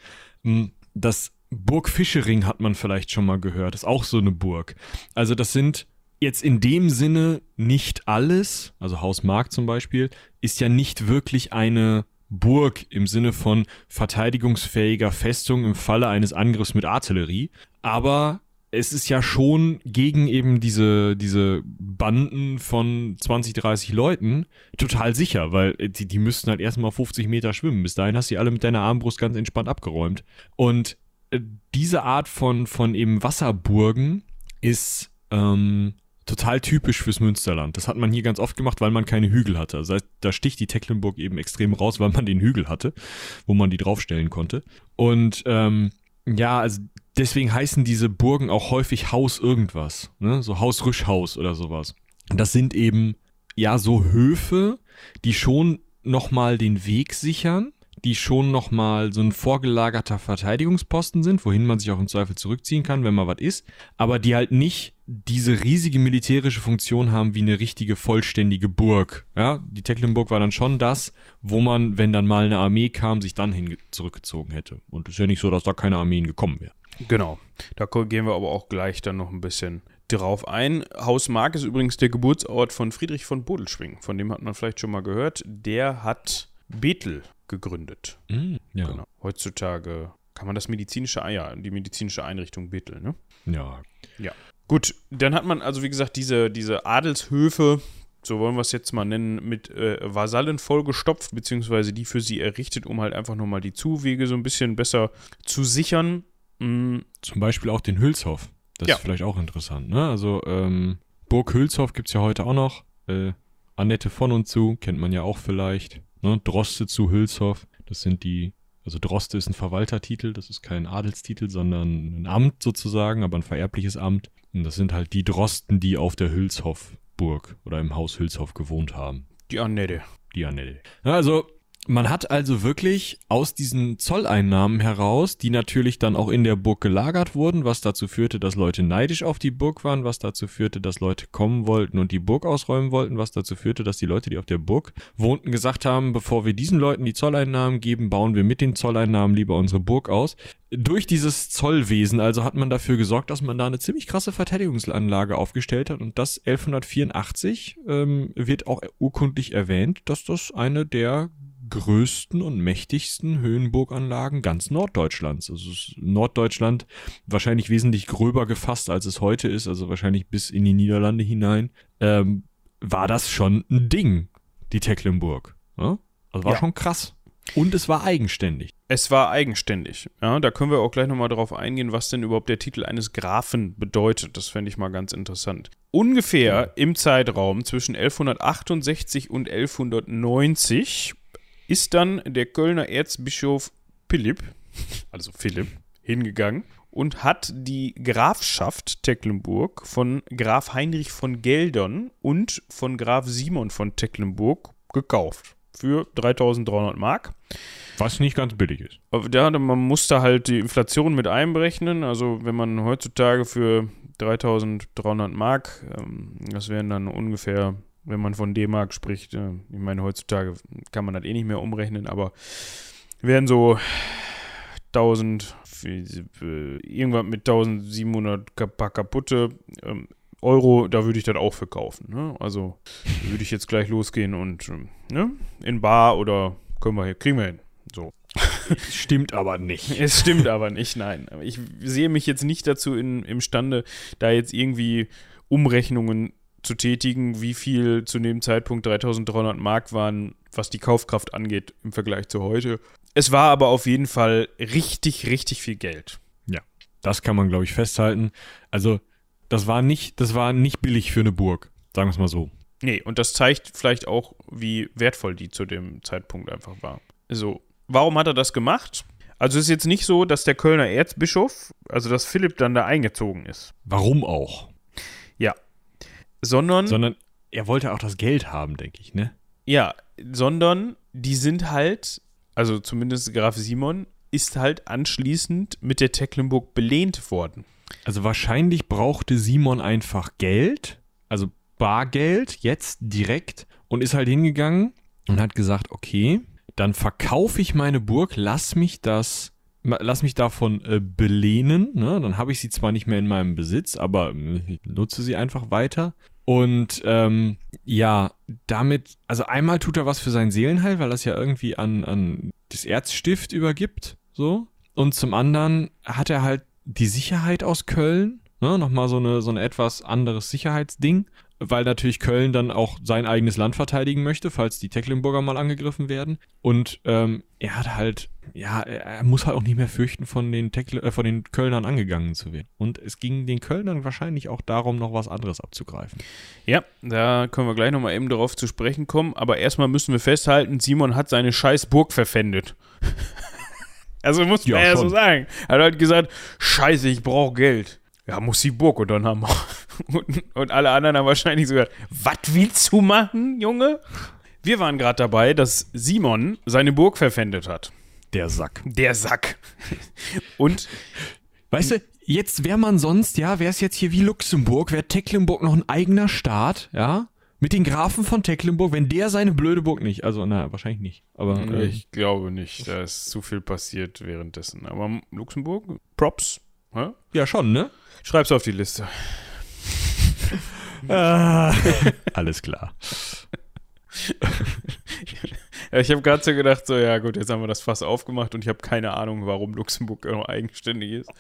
Speaker 2: Ähm, Das Burg Fischering hat man vielleicht schon mal gehört. ist auch so eine Burg. Also das sind jetzt in dem Sinne nicht alles, also Haus Mark zum Beispiel, ist ja nicht wirklich eine Burg im Sinne von verteidigungsfähiger Festung im Falle eines Angriffs mit Artillerie, aber es ist ja schon gegen eben diese, diese Banden von 20, 30 Leuten total sicher, weil die, die müssten halt erstmal 50 Meter schwimmen. Bis dahin hast du die alle mit deiner Armbrust ganz entspannt abgeräumt. Und äh, diese Art von, von eben Wasserburgen ist ähm, total typisch fürs Münsterland. Das hat man hier ganz oft gemacht, weil man keine Hügel hatte. Heißt, da sticht die Tecklenburg eben extrem raus, weil man den Hügel hatte, wo man die draufstellen konnte. Und ähm, ja, also deswegen heißen diese Burgen auch häufig Haus irgendwas, ne? So Haus Rüschhaus oder sowas. Das sind eben ja so Höfe, die schon nochmal den Weg sichern, die schon nochmal so ein vorgelagerter Verteidigungsposten sind, wohin man sich auch im Zweifel zurückziehen kann, wenn mal was ist, aber die halt nicht diese riesige militärische Funktion haben wie eine richtige vollständige Burg. Ja, die Tecklenburg war dann schon das, wo man, wenn dann mal eine Armee kam, sich dann hin zurückgezogen hätte. Und es ist ja nicht so, dass da keine Armeen gekommen wären.
Speaker 1: Genau. Da gehen wir aber auch gleich dann noch ein bisschen drauf ein. Haus Mark ist übrigens der Geburtsort von Friedrich von Bodelschwing. Von dem hat man vielleicht schon mal gehört. Der hat Bethel gegründet.
Speaker 2: Ja.
Speaker 1: Genau. Heutzutage kann man das medizinische, ah ja, die medizinische Einrichtung Bethel, ne?
Speaker 2: Ja.
Speaker 1: Gut, dann hat man also, wie gesagt, diese, diese Adelshöfe, so wollen wir es jetzt mal nennen, mit äh, Vasallen vollgestopft, beziehungsweise die für sie errichtet, um halt einfach nochmal die Zuwege so ein bisschen besser zu sichern. Mm,
Speaker 2: Zum Beispiel auch den Hülshof. Das
Speaker 1: Ja.
Speaker 2: ist vielleicht auch interessant, ne? Also, ähm, Burg Hülshof gibt's ja heute auch noch. Äh, Annette von und zu, kennt man ja auch vielleicht. Ne? Droste zu Hülshof. Das sind die, also Droste ist ein Verwaltertitel, das ist kein Adelstitel, sondern ein Amt sozusagen, aber ein vererbliches Amt. Und das sind halt die Drosten, die auf der Hülshofburg oder im Haus Hülshof gewohnt haben.
Speaker 1: die Annette.
Speaker 2: Die Annette. Also, man hat also wirklich aus diesen Zolleinnahmen heraus, die natürlich dann auch in der Burg gelagert wurden, was dazu führte, dass Leute neidisch auf die Burg waren, was dazu führte, dass Leute kommen wollten und die Burg ausräumen wollten, was dazu führte, dass die Leute, die auf der Burg wohnten, gesagt haben, bevor wir diesen Leuten die Zolleinnahmen geben, bauen wir mit den Zolleinnahmen lieber unsere Burg aus. Durch dieses Zollwesen also hat man dafür gesorgt, dass man da eine ziemlich krasse Verteidigungsanlage aufgestellt hat und das 1184 ähm, wird auch urkundlich erwähnt, dass das eine der größten und mächtigsten Höhenburganlagen ganz Norddeutschlands. Also Norddeutschland wahrscheinlich wesentlich gröber gefasst, als es heute ist, also wahrscheinlich bis in die Niederlande hinein, ähm, war das schon ein Ding, die Tecklenburg. Ja? Also war
Speaker 1: Ja.
Speaker 2: schon krass. Und es war eigenständig.
Speaker 1: Es war eigenständig. Ja, da können wir auch gleich nochmal drauf eingehen, was denn überhaupt der Titel eines Grafen bedeutet. Das fände ich mal ganz interessant. Ungefähr im Zeitraum zwischen 1168 und 1190 ist dann der Kölner Erzbischof Philipp, also Philipp, hingegangen und hat die Grafschaft Tecklenburg von Graf Heinrich von Geldern und von Graf Simon von Tecklenburg gekauft. Für 3300 Mark.
Speaker 2: Was nicht ganz billig ist.
Speaker 1: Da, man muss da halt die Inflation mit einberechnen. Also wenn man heutzutage für 3300 Mark, ähm, das wären dann ungefähr, wenn man von D-Mark spricht, äh, ich meine heutzutage kann man das eh nicht mehr umrechnen, aber wären so 1000, äh, irgendwas mit 1700 ka- paar kaputte ähm, Euro, da würde ich das auch für kaufen. Ne? Also würde ich jetzt gleich losgehen und ähm, ne? in Bar oder können wir hier, kriegen wir hin. So.
Speaker 2: Stimmt aber nicht.
Speaker 1: Es stimmt aber nicht, nein. Ich sehe mich jetzt nicht dazu in, imstande, da jetzt irgendwie Umrechnungen zu tätigen, wie viel zu dem Zeitpunkt 3300 Mark waren, was die Kaufkraft angeht im Vergleich zu heute. Es war aber auf jeden Fall richtig, richtig viel Geld.
Speaker 2: Das kann man, glaube ich, festhalten. Also, das war nicht, das war nicht billig für eine Burg. Sagen wir es mal so.
Speaker 1: Nee, und das zeigt vielleicht auch, wie wertvoll die zu dem Zeitpunkt einfach war. So, warum hat er das gemacht? Also es ist jetzt nicht so, dass der Kölner Erzbischof, also dass Philipp dann da eingezogen ist,
Speaker 2: Warum auch?
Speaker 1: Sondern
Speaker 2: Sondern er wollte auch das Geld haben, denke ich, ne?
Speaker 1: Ja, sondern die sind halt, also zumindest Graf Simon, ist halt anschließend mit der Tecklenburg belehnt worden.
Speaker 2: Also wahrscheinlich brauchte Simon einfach Geld, also Bargeld, jetzt direkt, und ist halt hingegangen und hat gesagt, okay, dann verkaufe ich meine Burg, lass mich das, lass mich davon äh, belehnen, ne? dann habe ich sie zwar nicht mehr in meinem Besitz, aber äh, nutze sie einfach weiter. Und ähm, ja, damit, also einmal tut er was für sein Seelenheil, weil es ja irgendwie an, an das Erzstift übergibt, so. Und zum anderen hat er halt die Sicherheit aus Köln, ne? nochmal so eine, so ein etwas anderes Sicherheitsding weil natürlich Köln dann auch sein eigenes Land verteidigen möchte, falls die Tecklenburger mal angegriffen werden. Und ähm, er hat halt, ja, er muss halt auch nicht mehr fürchten, von den, Teckle, äh, von den Kölnern angegangen zu werden. Und es ging den Kölnern wahrscheinlich auch darum, noch was anderes abzugreifen.
Speaker 1: Ja, da können wir gleich nochmal eben darauf zu sprechen kommen. Aber erstmal müssen wir festhalten, Simon hat seine scheiß Burg verpfändet. also muss man ja, ja so sagen. Er hat halt gesagt, scheiße, ich brauche Geld. Ja, muss die Burg und dann haben wir und, und alle anderen haben wahrscheinlich sogar, was willst du machen, Junge? Wir waren gerade dabei, dass Simon seine Burg verpfändet hat.
Speaker 2: Der Sack.
Speaker 1: Der Sack. Und.
Speaker 2: Weißt du, jetzt wäre man sonst, ja, wäre es jetzt hier wie Luxemburg, wäre Tecklenburg noch ein eigener Staat, ja? Mit den Grafen von Tecklenburg, wenn der seine blöde Burg nicht, also na, wahrscheinlich nicht. Aber
Speaker 1: äh, ich glaube nicht, da ist zu viel passiert währenddessen. Aber Luxemburg, Props.
Speaker 2: Hä? Ja, schon, ne?
Speaker 1: Schreib's auf die Liste.
Speaker 2: Ah. Alles klar.
Speaker 1: ja, ich habe gerade so gedacht, so, ja gut, jetzt haben wir das Fass aufgemacht und ich habe keine Ahnung, warum Luxemburg noch eigenständig ist.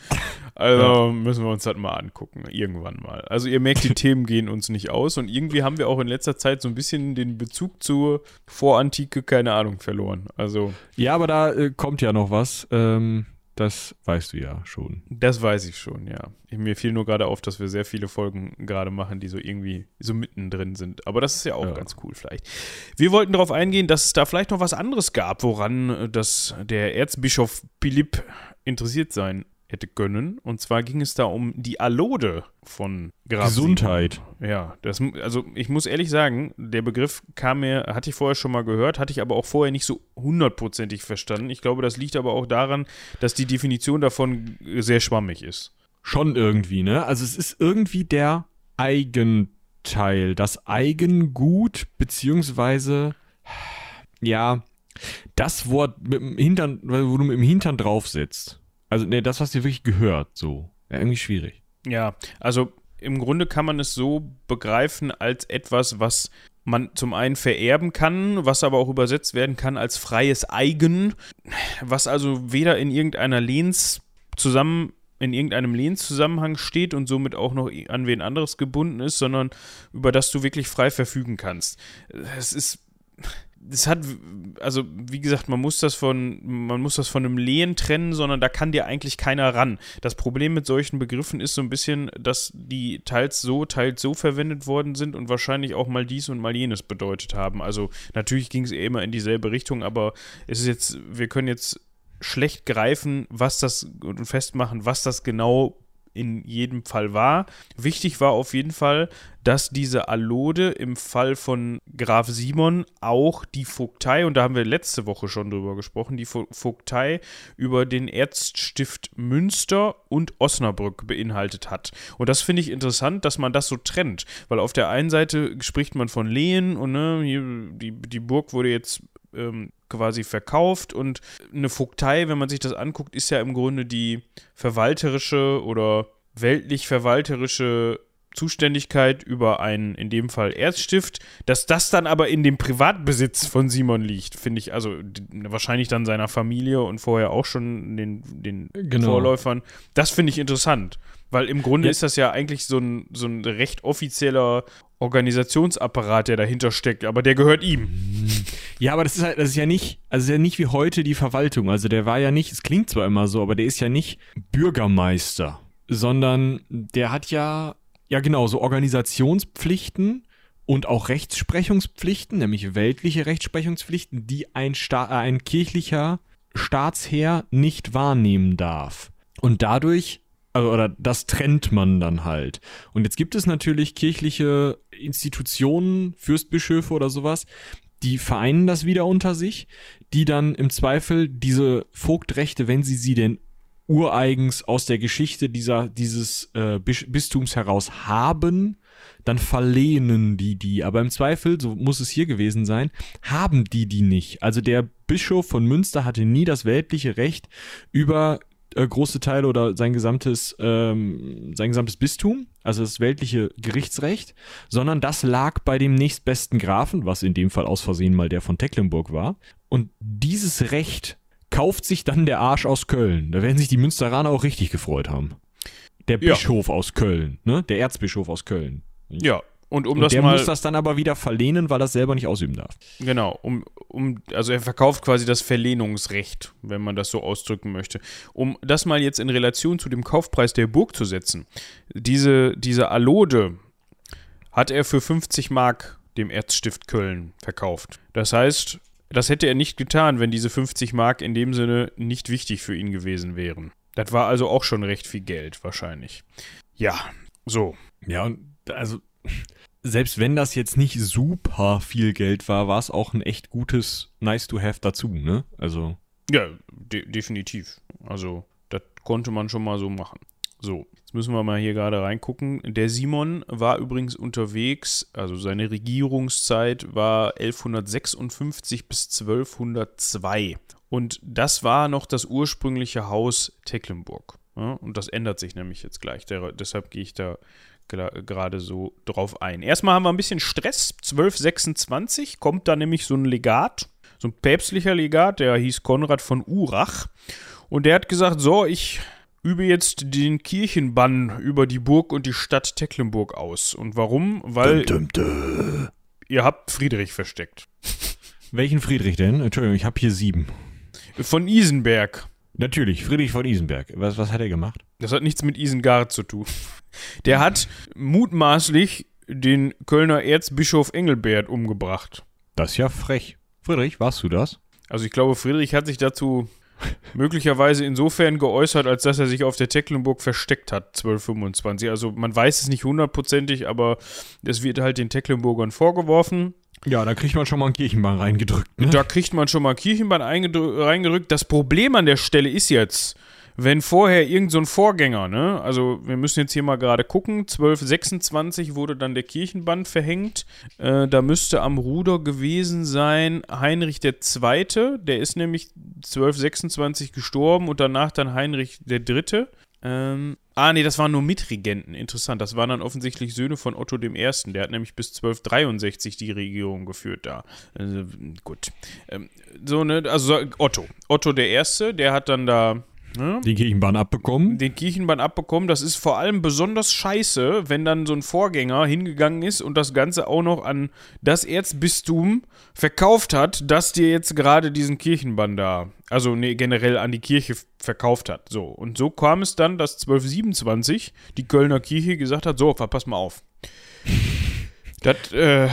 Speaker 1: Also müssen wir uns das mal angucken, irgendwann mal. Also ihr merkt, die Themen gehen uns nicht aus und irgendwie haben wir auch in letzter Zeit so ein bisschen den Bezug zur Vorantike, keine Ahnung, verloren. Also
Speaker 2: ja, aber da äh, kommt ja noch was. Ähm, das weißt du ja schon.
Speaker 1: Das weiß ich schon, ja. Mir fiel nur gerade auf, dass wir sehr viele Folgen gerade machen, die so irgendwie so mittendrin sind. Aber das ist ja auch ja. ganz cool vielleicht. Wir wollten darauf eingehen, dass es da vielleicht noch was anderes gab, woran äh, das der Erzbischof Philipp interessiert sein hätte können. Und zwar ging es da um die Allode von
Speaker 2: Graf Gesundheit.
Speaker 1: Ja, das, also ich muss ehrlich sagen, der Begriff kam mir, hatte ich vorher schon mal gehört, hatte ich aber auch vorher nicht so hundertprozentig verstanden. Ich glaube, das liegt aber auch daran, dass die Definition davon sehr schwammig ist.
Speaker 2: Schon irgendwie, ne? Also es ist irgendwie der Eigenteil, das Eigengut, beziehungsweise, ja, das Wort mit dem Hintern, wo du mit dem Hintern drauf sitzt. Also, ne, das, was dir wirklich gehört, so. Ja, irgendwie schwierig.
Speaker 1: Ja, also im Grunde kann man es so begreifen als etwas, was man zum einen vererben kann, was aber auch übersetzt werden kann als freies Eigen, was also weder in irgendeiner Lehns zusammen in irgendeinem Lehnszusammenhang steht und somit auch noch an wen anderes gebunden ist, sondern über das du wirklich frei verfügen kannst. Es ist das hat, also wie gesagt, man muss das von, man muss das von einem Lehen trennen, sondern da kann dir eigentlich keiner ran. Das Problem mit solchen Begriffen ist so ein bisschen, dass die teils so, teils so verwendet worden sind und wahrscheinlich auch mal dies und mal jenes bedeutet haben. Also natürlich ging es eh immer in dieselbe Richtung, aber es ist jetzt, wir können jetzt schlecht greifen, was das und festmachen, was das genau in jedem Fall war. Wichtig war auf jeden Fall, dass diese Allode im Fall von Graf Simon auch die Vogtei, und da haben wir letzte Woche schon drüber gesprochen, die Vogtei über den Erzstift Münster und Osnabrück beinhaltet hat. Und das finde ich interessant, dass man das so trennt, weil auf der einen Seite spricht man von Lehen und ne, die, die Burg wurde jetzt ähm, quasi verkauft und eine Vogtei, wenn man sich das anguckt, ist ja im Grunde die verwalterische oder weltlich-verwalterische Zuständigkeit über einen, in dem Fall Erzstift, dass das dann aber in dem Privatbesitz von Simon liegt, finde ich, also wahrscheinlich dann seiner Familie und vorher auch schon den, den genau. Vorläufern. Das finde ich interessant, weil im Grunde ja. ist das ja eigentlich so ein, so ein recht offizieller Organisationsapparat, der dahinter steckt, aber der gehört ihm.
Speaker 2: Ja, aber das ist halt, das ist ja nicht, also ist ja nicht wie heute die Verwaltung. Also der war ja nicht, es klingt zwar immer so, aber der ist ja nicht Bürgermeister, sondern der hat ja, ja genau, so Organisationspflichten und auch Rechtsprechungspflichten, nämlich weltliche Rechtsprechungspflichten, die ein, Sta äh, ein kirchlicher Staatsherr nicht wahrnehmen darf. Und dadurch also, oder das trennt man dann halt. Und jetzt gibt es natürlich kirchliche Institutionen, Fürstbischöfe oder sowas, die vereinen das wieder unter sich, die dann im Zweifel diese Vogtrechte, wenn sie sie denn ureigens aus der Geschichte dieser, dieses äh, Bistums heraus haben, dann verlehnen die die. Aber im Zweifel, so muss es hier gewesen sein, haben die die nicht. Also der Bischof von Münster hatte nie das weltliche Recht über äh, große Teile oder sein gesamtes, ähm, sein gesamtes Bistum, also das weltliche Gerichtsrecht, sondern das lag bei dem nächstbesten Grafen, was in dem Fall aus Versehen mal der von Tecklenburg war. Und dieses Recht kauft sich dann der Arsch aus Köln. Da werden sich die Münsteraner auch richtig gefreut haben. Der Bischof ja. aus Köln, ne? Der Erzbischof aus Köln.
Speaker 1: Ja, und um
Speaker 2: und
Speaker 1: das
Speaker 2: der
Speaker 1: mal.
Speaker 2: muss das dann aber wieder verlehnen, weil er das selber nicht ausüben darf.
Speaker 1: Genau, um, um, also er verkauft quasi das Verlehnungsrecht, wenn man das so ausdrücken möchte. Um das mal jetzt in Relation zu dem Kaufpreis der Burg zu setzen. Diese, diese Alode hat er für 50 Mark dem Erzstift Köln verkauft. Das heißt, das hätte er nicht getan, wenn diese 50 Mark in dem Sinne nicht wichtig für ihn gewesen wären. Das war also auch schon recht viel Geld, wahrscheinlich. Ja, so.
Speaker 2: Ja, und also selbst wenn das jetzt nicht super viel Geld war, war es auch ein echt gutes Nice to have dazu, ne? Also.
Speaker 1: Ja, de definitiv. Also, das konnte man schon mal so machen. So, jetzt müssen wir mal hier gerade reingucken. Der Simon war übrigens unterwegs, also seine Regierungszeit war 1156 bis 1202. Und das war noch das ursprüngliche Haus Tecklenburg. Ja, und das ändert sich nämlich jetzt gleich. Der, deshalb gehe ich da gerade so drauf ein. Erstmal haben wir ein bisschen Stress. 1226 kommt da nämlich so ein Legat, so ein päpstlicher Legat, der hieß Konrad von Urach. Und der hat gesagt: So, ich übe jetzt den Kirchenbann über die Burg und die Stadt Tecklenburg aus. Und warum? Weil dum, dum, dum. ihr habt Friedrich versteckt.
Speaker 2: Welchen Friedrich denn? Entschuldigung, ich habe hier sieben.
Speaker 1: Von Isenberg.
Speaker 2: Natürlich, Friedrich von Isenberg. Was, was hat er gemacht?
Speaker 1: Das hat nichts mit Isengard zu tun. Der hat mutmaßlich den Kölner Erzbischof Engelbert umgebracht.
Speaker 2: Das ist ja frech. Friedrich, warst du das?
Speaker 1: Also ich glaube, Friedrich hat sich dazu möglicherweise insofern geäußert, als dass er sich auf der Tecklenburg versteckt hat, 1225. Also man weiß es nicht hundertprozentig, aber es wird halt den Tecklenburgern vorgeworfen.
Speaker 2: Ja, da kriegt man schon mal einen Kirchenbann reingedrückt. Ne?
Speaker 1: Da kriegt man schon mal einen Kirchenbann reingedrückt. Das Problem an der Stelle ist jetzt, wenn vorher irgend so ein Vorgänger, ne, also wir müssen jetzt hier mal gerade gucken, 1226 wurde dann der Kirchenbann verhängt, äh, da müsste am Ruder gewesen sein Heinrich II., der ist nämlich 1226 gestorben und danach dann Heinrich III., ähm, ah, nee, das waren nur Mitregenten. Interessant. Das waren dann offensichtlich Söhne von Otto I. Der hat nämlich bis 1263 die Regierung geführt da. Also, gut. Ähm, so, ne, also Otto. Otto Erste, der hat dann da
Speaker 2: Ne? Den Kirchenbahn abbekommen.
Speaker 1: Den Kirchenbahn abbekommen. Das ist vor allem besonders scheiße, wenn dann so ein Vorgänger hingegangen ist und das Ganze auch noch an das Erzbistum verkauft hat, das dir jetzt gerade diesen Kirchenbann da, also nee, generell an die Kirche verkauft hat. So. Und so kam es dann, dass 1227 die Kölner Kirche gesagt hat: So, pass mal auf. das, äh.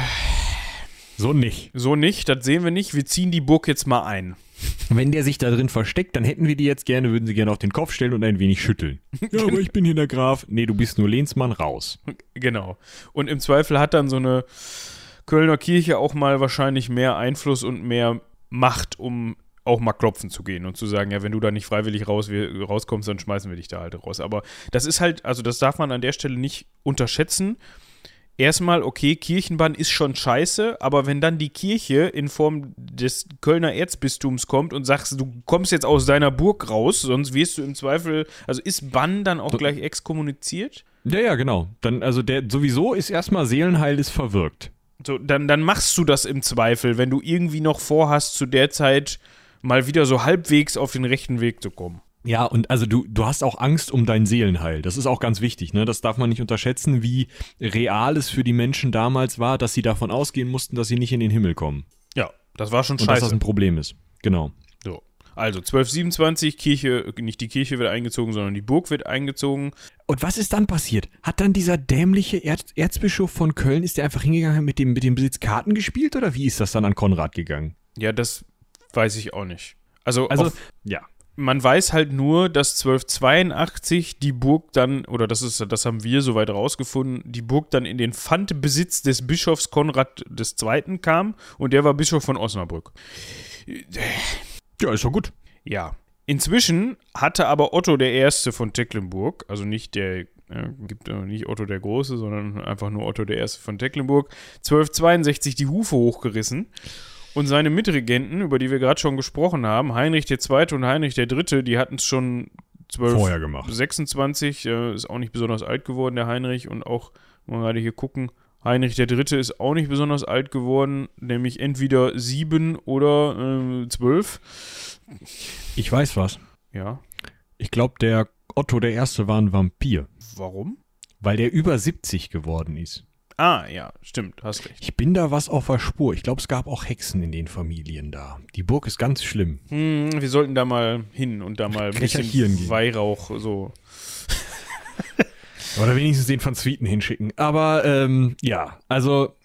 Speaker 2: So nicht.
Speaker 1: So nicht, das sehen wir nicht. Wir ziehen die Burg jetzt mal ein.
Speaker 2: Wenn der sich da drin versteckt, dann hätten wir die jetzt gerne, würden sie gerne auf den Kopf stellen und ein wenig schütteln. ja, aber ich bin hier der Graf. Nee, du bist nur Lehnsmann, raus.
Speaker 1: Genau. Und im Zweifel hat dann so eine Kölner Kirche auch mal wahrscheinlich mehr Einfluss und mehr Macht, um auch mal klopfen zu gehen und zu sagen, ja, wenn du da nicht freiwillig raus, wir, rauskommst, dann schmeißen wir dich da halt raus. Aber das ist halt, also das darf man an der Stelle nicht unterschätzen erstmal, okay, Kirchenbann ist schon scheiße, aber wenn dann die Kirche in Form des Kölner Erzbistums kommt und sagst, du kommst jetzt aus deiner Burg raus, sonst wirst du im Zweifel, also ist Bann dann auch gleich exkommuniziert?
Speaker 2: Ja, ja, genau. Dann, also der sowieso ist erstmal Seelenheil ist verwirkt.
Speaker 1: So, dann, dann machst du das im Zweifel, wenn du irgendwie noch vorhast, zu der Zeit mal wieder so halbwegs auf den rechten Weg zu kommen.
Speaker 2: Ja, und also du, du hast auch Angst um dein Seelenheil. Das ist auch ganz wichtig, ne? Das darf man nicht unterschätzen, wie real es für die Menschen damals war, dass sie davon ausgehen mussten, dass sie nicht in den Himmel kommen.
Speaker 1: Ja, das war schon
Speaker 2: scheiße. Und dass das ein Problem ist. Genau.
Speaker 1: So. Also 1227, Kirche, nicht die Kirche wird eingezogen, sondern die Burg wird eingezogen.
Speaker 2: Und was ist dann passiert? Hat dann dieser dämliche Erz Erzbischof von Köln, ist der einfach hingegangen mit dem, mit dem Besitz Karten gespielt oder wie ist das dann an Konrad gegangen?
Speaker 1: Ja, das weiß ich auch nicht. Also,
Speaker 2: also ja
Speaker 1: man weiß halt nur, dass 1282 die Burg dann, oder das ist, das haben wir soweit rausgefunden, die Burg dann in den Pfandbesitz des Bischofs Konrad II. kam und der war Bischof von Osnabrück.
Speaker 2: Ja, ist doch gut.
Speaker 1: Ja. Inzwischen hatte aber Otto I. von Tecklenburg, also nicht der, äh, gibt äh, nicht Otto der Große, sondern einfach nur Otto I. von Tecklenburg, 1262 die Hufe hochgerissen und seine Mitregenten, über die wir gerade schon gesprochen haben, Heinrich II. und Heinrich III., die hatten es schon 12,
Speaker 2: Vorher gemacht.
Speaker 1: 26, äh, ist auch nicht besonders alt geworden, der Heinrich. Und auch, wenn wir gerade hier gucken, Heinrich III. ist auch nicht besonders alt geworden, nämlich entweder sieben oder äh, zwölf.
Speaker 2: Ich weiß was.
Speaker 1: Ja.
Speaker 2: Ich glaube, der Otto der Erste war ein Vampir,
Speaker 1: Warum?
Speaker 2: weil der über 70 geworden ist.
Speaker 1: Ah, ja, stimmt, hast recht.
Speaker 2: Ich bin da was auf der Spur. Ich glaube, es gab auch Hexen in den Familien da. Die Burg ist ganz schlimm.
Speaker 1: Hm, wir sollten da mal hin und da mal ein bisschen
Speaker 2: gehen.
Speaker 1: Weihrauch so.
Speaker 2: Oder wenigstens den von Zwieten hinschicken. Aber ähm, ja, also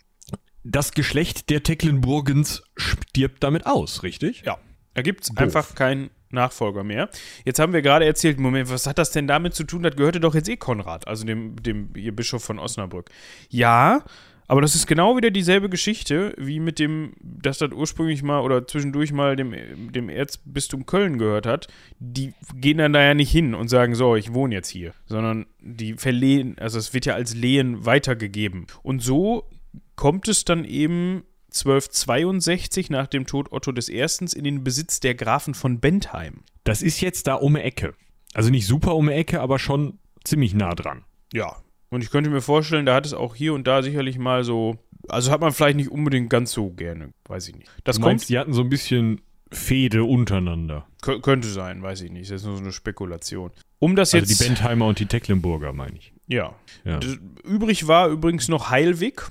Speaker 2: das Geschlecht der Tecklenburgens stirbt damit aus, richtig?
Speaker 1: Ja. Da gibt es einfach keinen Nachfolger mehr. Jetzt haben wir gerade erzählt, Moment, was hat das denn damit zu tun? Das gehörte doch jetzt eh Konrad, also dem, dem ihr Bischof von Osnabrück. Ja, aber das ist genau wieder dieselbe Geschichte, wie mit dem, dass das ursprünglich mal oder zwischendurch mal dem, dem Erzbistum Köln gehört hat. Die gehen dann da ja nicht hin und sagen, so, ich wohne jetzt hier, sondern die verlehen, also es wird ja als Lehen weitergegeben. Und so kommt es dann eben 1262 nach dem Tod Otto I. in den Besitz der Grafen von Bentheim.
Speaker 2: Das ist jetzt da um die Ecke. Also nicht super um die Ecke, aber schon ziemlich nah dran.
Speaker 1: Ja. Und ich könnte mir vorstellen, da hat es auch hier und da sicherlich mal so. Also hat man vielleicht nicht unbedingt ganz so gerne, weiß ich nicht. Das
Speaker 2: Du
Speaker 1: kommt,
Speaker 2: meinst, die hatten so ein bisschen Fehde untereinander.
Speaker 1: kö- könnte sein, weiß ich nicht. Das ist nur so eine Spekulation. Um das
Speaker 2: Also
Speaker 1: jetzt.
Speaker 2: die Bentheimer und die Tecklenburger, meine ich.
Speaker 1: ja.
Speaker 2: Ja.
Speaker 1: Übrig war übrigens noch Heilwig,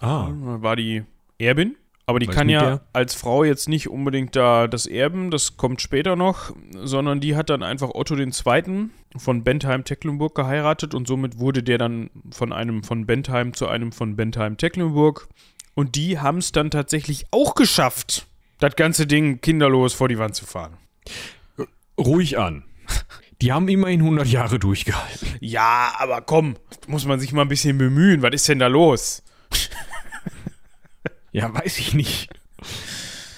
Speaker 2: Ah,
Speaker 1: war die Erbin. Aber die
Speaker 2: Was
Speaker 1: kann ja
Speaker 2: der?
Speaker 1: als Frau jetzt nicht unbedingt da das erben, das kommt später noch, sondern die hat dann einfach Otto II. von Bentheim-Tecklenburg geheiratet und somit wurde der dann von einem von Bentheim zu einem von Bentheim-Tecklenburg. Und die haben es dann tatsächlich auch geschafft, das ganze Ding kinderlos vor die Wand zu fahren.
Speaker 2: ruhig an. Die haben immerhin 100 Jahre durchgehalten.
Speaker 1: Ja, aber komm, muss man sich mal ein bisschen bemühen. Was ist denn da los?
Speaker 2: Ja, weiß ich nicht.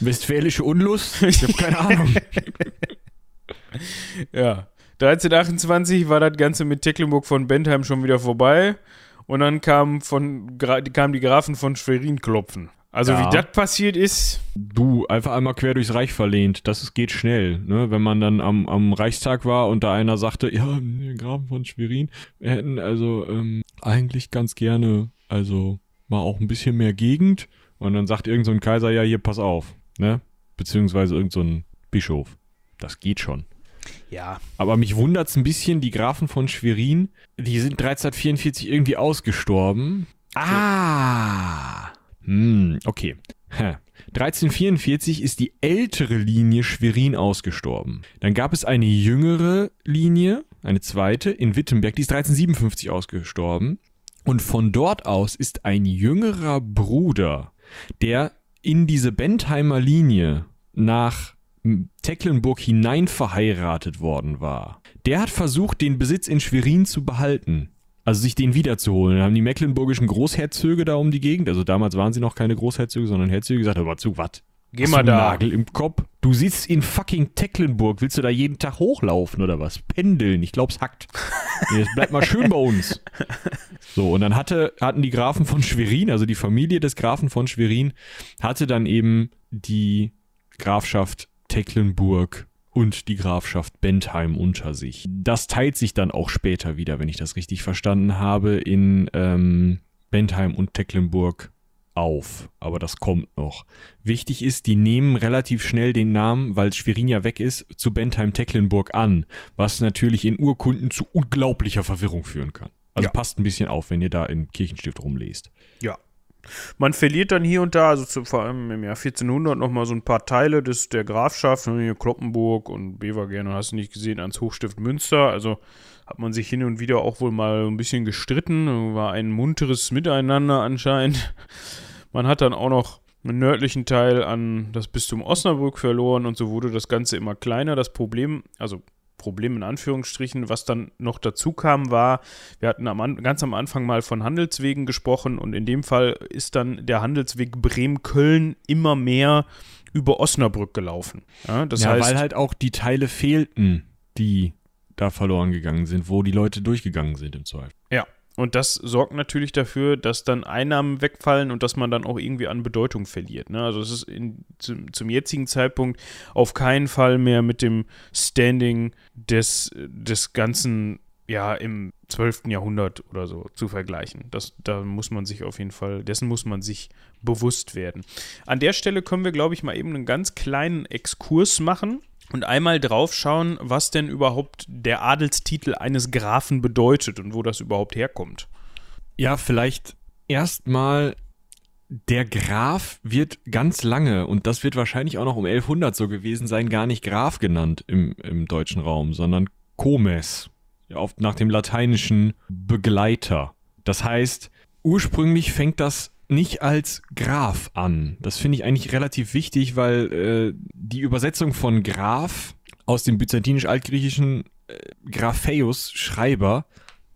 Speaker 2: Westfälische Unlust? Ich habe keine Ahnung.
Speaker 1: Ja. 1328 war das Ganze mit Tecklenburg von Bentheim schon wieder vorbei. Und dann kam von, kamen die Grafen von Schwerin klopfen. Also
Speaker 2: Ja.
Speaker 1: wie das passiert ist,
Speaker 2: Du, einfach einmal quer durchs Reich verlehnt. Das ist, geht schnell. Ne? Wenn man dann am, am Reichstag war und da einer sagte, ja, die Grafen von Schwerin wir hätten also ähm, eigentlich ganz gerne, also mal auch ein bisschen mehr Gegend. Und dann sagt irgend so ein Kaiser, ja, hier, pass auf. Ne? Beziehungsweise irgend so ein Bischof. Das geht schon.
Speaker 1: ja,
Speaker 2: Aber mich wundert's ein bisschen, die Grafen von Schwerin, die sind 1344 irgendwie ausgestorben. Ah. Hm, okay. Hä. 1344 ist die ältere Linie Schwerin ausgestorben. Dann gab es eine jüngere Linie, eine zweite, in Wittenberg, die ist 1357 ausgestorben. Und von dort aus ist ein jüngerer Bruder, der in diese Bentheimer Linie nach Tecklenburg hinein verheiratet worden war. Der hat versucht, den Besitz in Schwerin zu behalten. Also sich den wiederzuholen. Dann haben die mecklenburgischen Großherzöge da um die Gegend, also damals waren sie noch keine Großherzöge, sondern Herzöge, gesagt, mal zu, was?
Speaker 1: Geh
Speaker 2: Hast
Speaker 1: mal da.
Speaker 2: Nagel im Kopf. Du sitzt in fucking Tecklenburg. Willst du da jeden Tag hochlaufen oder was? Pendeln. Ich glaub's hackt. Nee, das bleibt mal schön bei uns. So, und dann hatte, hatten die Grafen von Schwerin, also die Familie des Grafen von Schwerin, hatte dann eben die Grafschaft Tecklenburg und die Grafschaft Bentheim unter sich. Das teilt sich dann auch später wieder, wenn ich das richtig verstanden habe, in ähm, Bentheim und Tecklenburg auf. Aber das kommt noch. Wichtig ist, die nehmen relativ schnell den Namen, weil Schwerin ja weg ist, zu Bentheim-Tecklenburg an, was natürlich in Urkunden zu unglaublicher Verwirrung führen kann. Also
Speaker 1: Ja.
Speaker 2: passt ein bisschen auf, wenn ihr da im Kirchenstift rumlest.
Speaker 1: Ja. Man verliert dann hier und da, also zu, vor allem im Jahr 1400, nochmal so ein paar Teile des, der Grafschaft, ne, Kloppenburg und Bevergern, hast du nicht gesehen, ans Hochstift Münster. Also hat man sich hin und wieder auch wohl mal ein bisschen gestritten, war ein munteres Miteinander anscheinend. Man hat dann auch noch nördlichen Teil an das Bistum Osnabrück verloren und so wurde das Ganze immer kleiner. Das Problem, also Problem in Anführungsstrichen, was dann noch dazu kam, war, wir hatten am, ganz am Anfang mal von Handelswegen gesprochen und in dem Fall ist dann der Handelsweg Bremen-Köln immer mehr über Osnabrück gelaufen.
Speaker 2: Ja, das ja, heißt, weil halt auch die Teile fehlten, die da verloren gegangen sind, wo die Leute durchgegangen sind im Zweifel.
Speaker 1: Ja, und das sorgt natürlich dafür, dass dann Einnahmen wegfallen und dass man dann auch irgendwie an Bedeutung verliert. Ne? Also es ist in, zum, zum, jetzigen Zeitpunkt auf keinen Fall mehr mit dem Standing des, des ganzen, ja, im 12. Jahrhundert oder so zu vergleichen. Das, da muss man sich auf jeden Fall, dessen muss man sich bewusst werden. An der Stelle können wir, glaube ich, mal eben einen ganz kleinen Exkurs machen und einmal drauf schauen, was denn überhaupt der Adelstitel eines Grafen bedeutet und wo das überhaupt herkommt.
Speaker 2: Ja, vielleicht erstmal der Graf wird ganz lange, und das wird wahrscheinlich auch noch um 1100 so gewesen sein, gar nicht Graf genannt im, im deutschen Raum, sondern Comes, oft nach dem lateinischen Begleiter. Das heißt, ursprünglich fängt das nicht als Graf an. Das finde ich eigentlich relativ wichtig, weil äh, die Übersetzung von Graf aus dem byzantinisch-altgriechischen äh, Grapheus, Schreiber,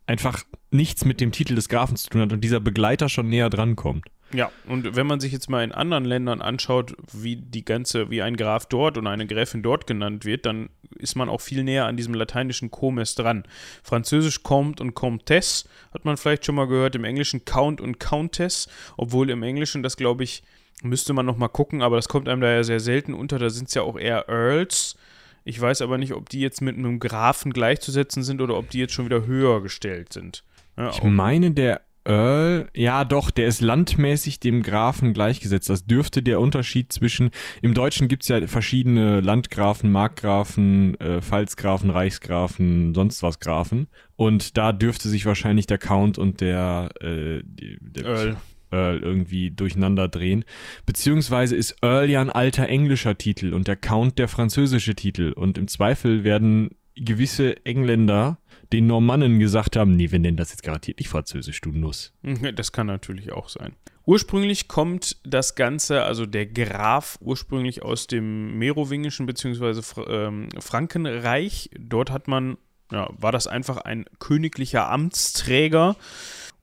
Speaker 2: einfach nichts mit dem Titel des Grafen zu tun hat und dieser Begleiter schon näher drankommt.
Speaker 1: Ja, und wenn man sich jetzt mal in anderen Ländern anschaut, wie die ganze, wie ein Graf dort und eine Gräfin dort genannt wird, dann ist man auch viel näher an diesem lateinischen Comes dran. Französisch Comte und Comtesse hat man vielleicht schon mal gehört, im Englischen Count und Countess, obwohl im Englischen das, glaube ich, müsste man noch mal gucken, aber das kommt einem da ja sehr selten unter, da sind es ja auch eher Earls. Ich weiß aber nicht, ob die jetzt mit einem Grafen gleichzusetzen sind oder ob die jetzt schon wieder höher gestellt sind.
Speaker 2: Ja, ich meine, der Earl, ja doch, der ist landmäßig dem Grafen gleichgesetzt. Das dürfte der Unterschied zwischen, im Deutschen gibt es ja verschiedene Landgrafen, Markgrafen, äh, Pfalzgrafen, Reichsgrafen, sonst was Grafen. Und da dürfte sich wahrscheinlich der Count und der, äh, der Earl. Earl irgendwie durcheinander drehen. Beziehungsweise ist Earl ja ein alter englischer Titel und der Count der französische Titel. Und im Zweifel werden gewisse Engländer den Normannen gesagt haben, nee, wir nennen das jetzt garantiert nicht Französisch, du Nuss.
Speaker 1: Das kann natürlich auch sein. Ursprünglich kommt das Ganze, also der Graf, ursprünglich aus dem Merowingischen bzw. Ähm, Frankenreich. Dort hat man, ja, war das einfach ein königlicher Amtsträger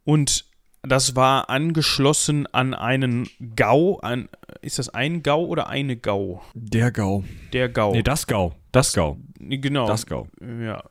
Speaker 1: und das war angeschlossen an einen Gau. An, ist das ein Gau oder eine Gau?
Speaker 2: Der Gau.
Speaker 1: Der Gau.
Speaker 2: Nee, das Gau. Das Gau.
Speaker 1: Genau.
Speaker 2: Das Gau.
Speaker 1: Ja,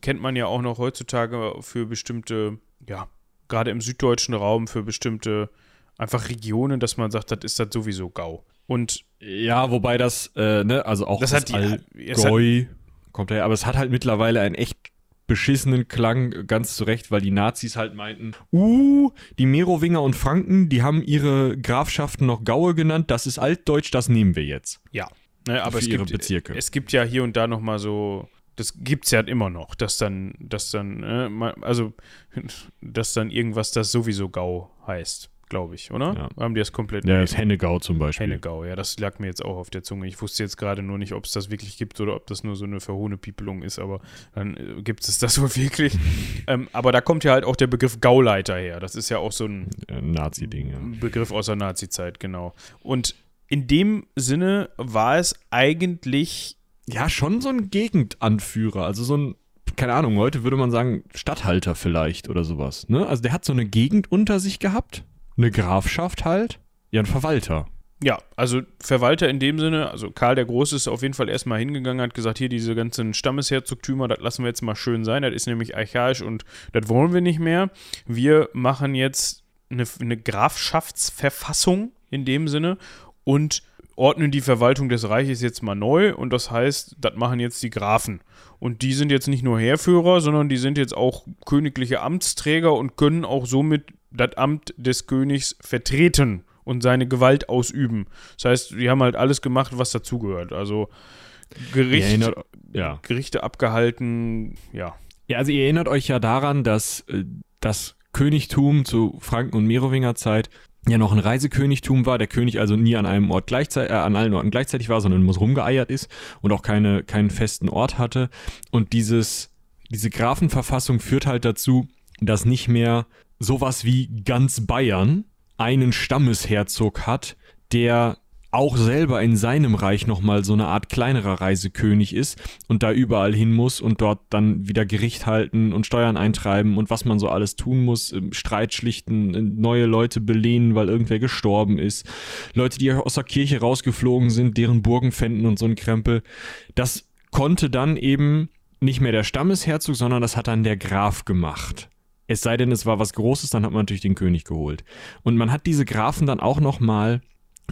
Speaker 1: kennt man ja auch noch heutzutage für bestimmte, ja, gerade im süddeutschen Raum für bestimmte einfach Regionen, dass man sagt, das ist das sowieso Gau. Und
Speaker 2: ja, wobei das, äh, ne, also auch
Speaker 1: das, das hat
Speaker 2: die, Allgäu kommt daher, aber es hat halt mittlerweile ein echt beschissenen Klang, ganz zu Recht, weil die Nazis halt meinten, uh, die Merowinger und Franken, die haben ihre Grafschaften noch Gaue genannt, das ist altdeutsch, das nehmen wir jetzt.
Speaker 1: Ja, ne, aber es gibt,
Speaker 2: Bezirke.
Speaker 1: es gibt ja hier und da nochmal so, das gibt es ja immer noch, dass dann, dass dann, äh, also, dass dann irgendwas das sowieso Gau heißt glaube ich, oder? Ja. Haben die das komplett?
Speaker 2: Ja, das Hennegau zum Beispiel.
Speaker 1: Hennegau, ja, das lag mir jetzt auch auf der Zunge. Ich wusste jetzt gerade nur nicht, ob es das wirklich gibt oder ob das nur so eine verhohene Piepelung ist, aber dann äh, gibt es das wohl wirklich. ähm, aber da kommt ja halt auch der Begriff Gauleiter her. Das ist ja auch so ein
Speaker 2: Nazi-Ding, ja.
Speaker 1: Begriff aus der Nazi-Zeit, genau. Und in dem Sinne war es eigentlich.
Speaker 2: Ja, schon so ein Gegendanführer, also so ein keine Ahnung, heute würde man sagen Stadthalter vielleicht oder sowas. Ne? Also der hat so eine Gegend unter sich gehabt eine Grafschaft halt? Ja, ein Verwalter.
Speaker 1: Ja, also Verwalter in dem Sinne, also Karl der Große ist auf jeden Fall erstmal hingegangen, hat gesagt, hier diese ganzen Stammesherzogtümer, das lassen wir jetzt mal schön sein, das ist nämlich archaisch und das wollen wir nicht mehr. Wir machen jetzt eine, eine Grafschaftsverfassung in dem Sinne und ordnen die Verwaltung des Reiches jetzt mal neu und das heißt, das machen jetzt die Grafen. Und die sind jetzt nicht nur Heerführer, sondern die sind jetzt auch königliche Amtsträger und können auch somit das Amt des Königs vertreten und seine Gewalt ausüben. Das heißt, die haben halt alles gemacht, was dazugehört. Also Gericht, erinnert, ja. Gerichte abgehalten, ja.
Speaker 2: Ja, also ihr erinnert euch ja daran, dass äh, das Königtum zu Franken- und Merowinger Zeit ja noch ein Reisekönigtum war, der König also nie an einem Ort gleichzeitig, äh, an allen Orten gleichzeitig war, sondern muss rumgeeiert ist und auch keine, keinen festen Ort hatte. Und dieses, diese Grafenverfassung führt halt dazu, dass nicht mehr sowas wie ganz Bayern einen Stammesherzog hat, der auch selber in seinem Reich nochmal so eine Art kleinerer Reisekönig ist und da überall hin muss und dort dann wieder Gericht halten und Steuern eintreiben und was man so alles tun muss, Streit schlichten, neue Leute belehnen, weil irgendwer gestorben ist, Leute, die aus der Kirche rausgeflogen sind, deren Burgen fänden und so ein Krempel. Das konnte dann eben nicht mehr der Stammesherzog, sondern das hat dann der Graf gemacht. Es sei denn, es war was Großes, dann hat man natürlich den König geholt. Und man hat diese Grafen dann auch nochmal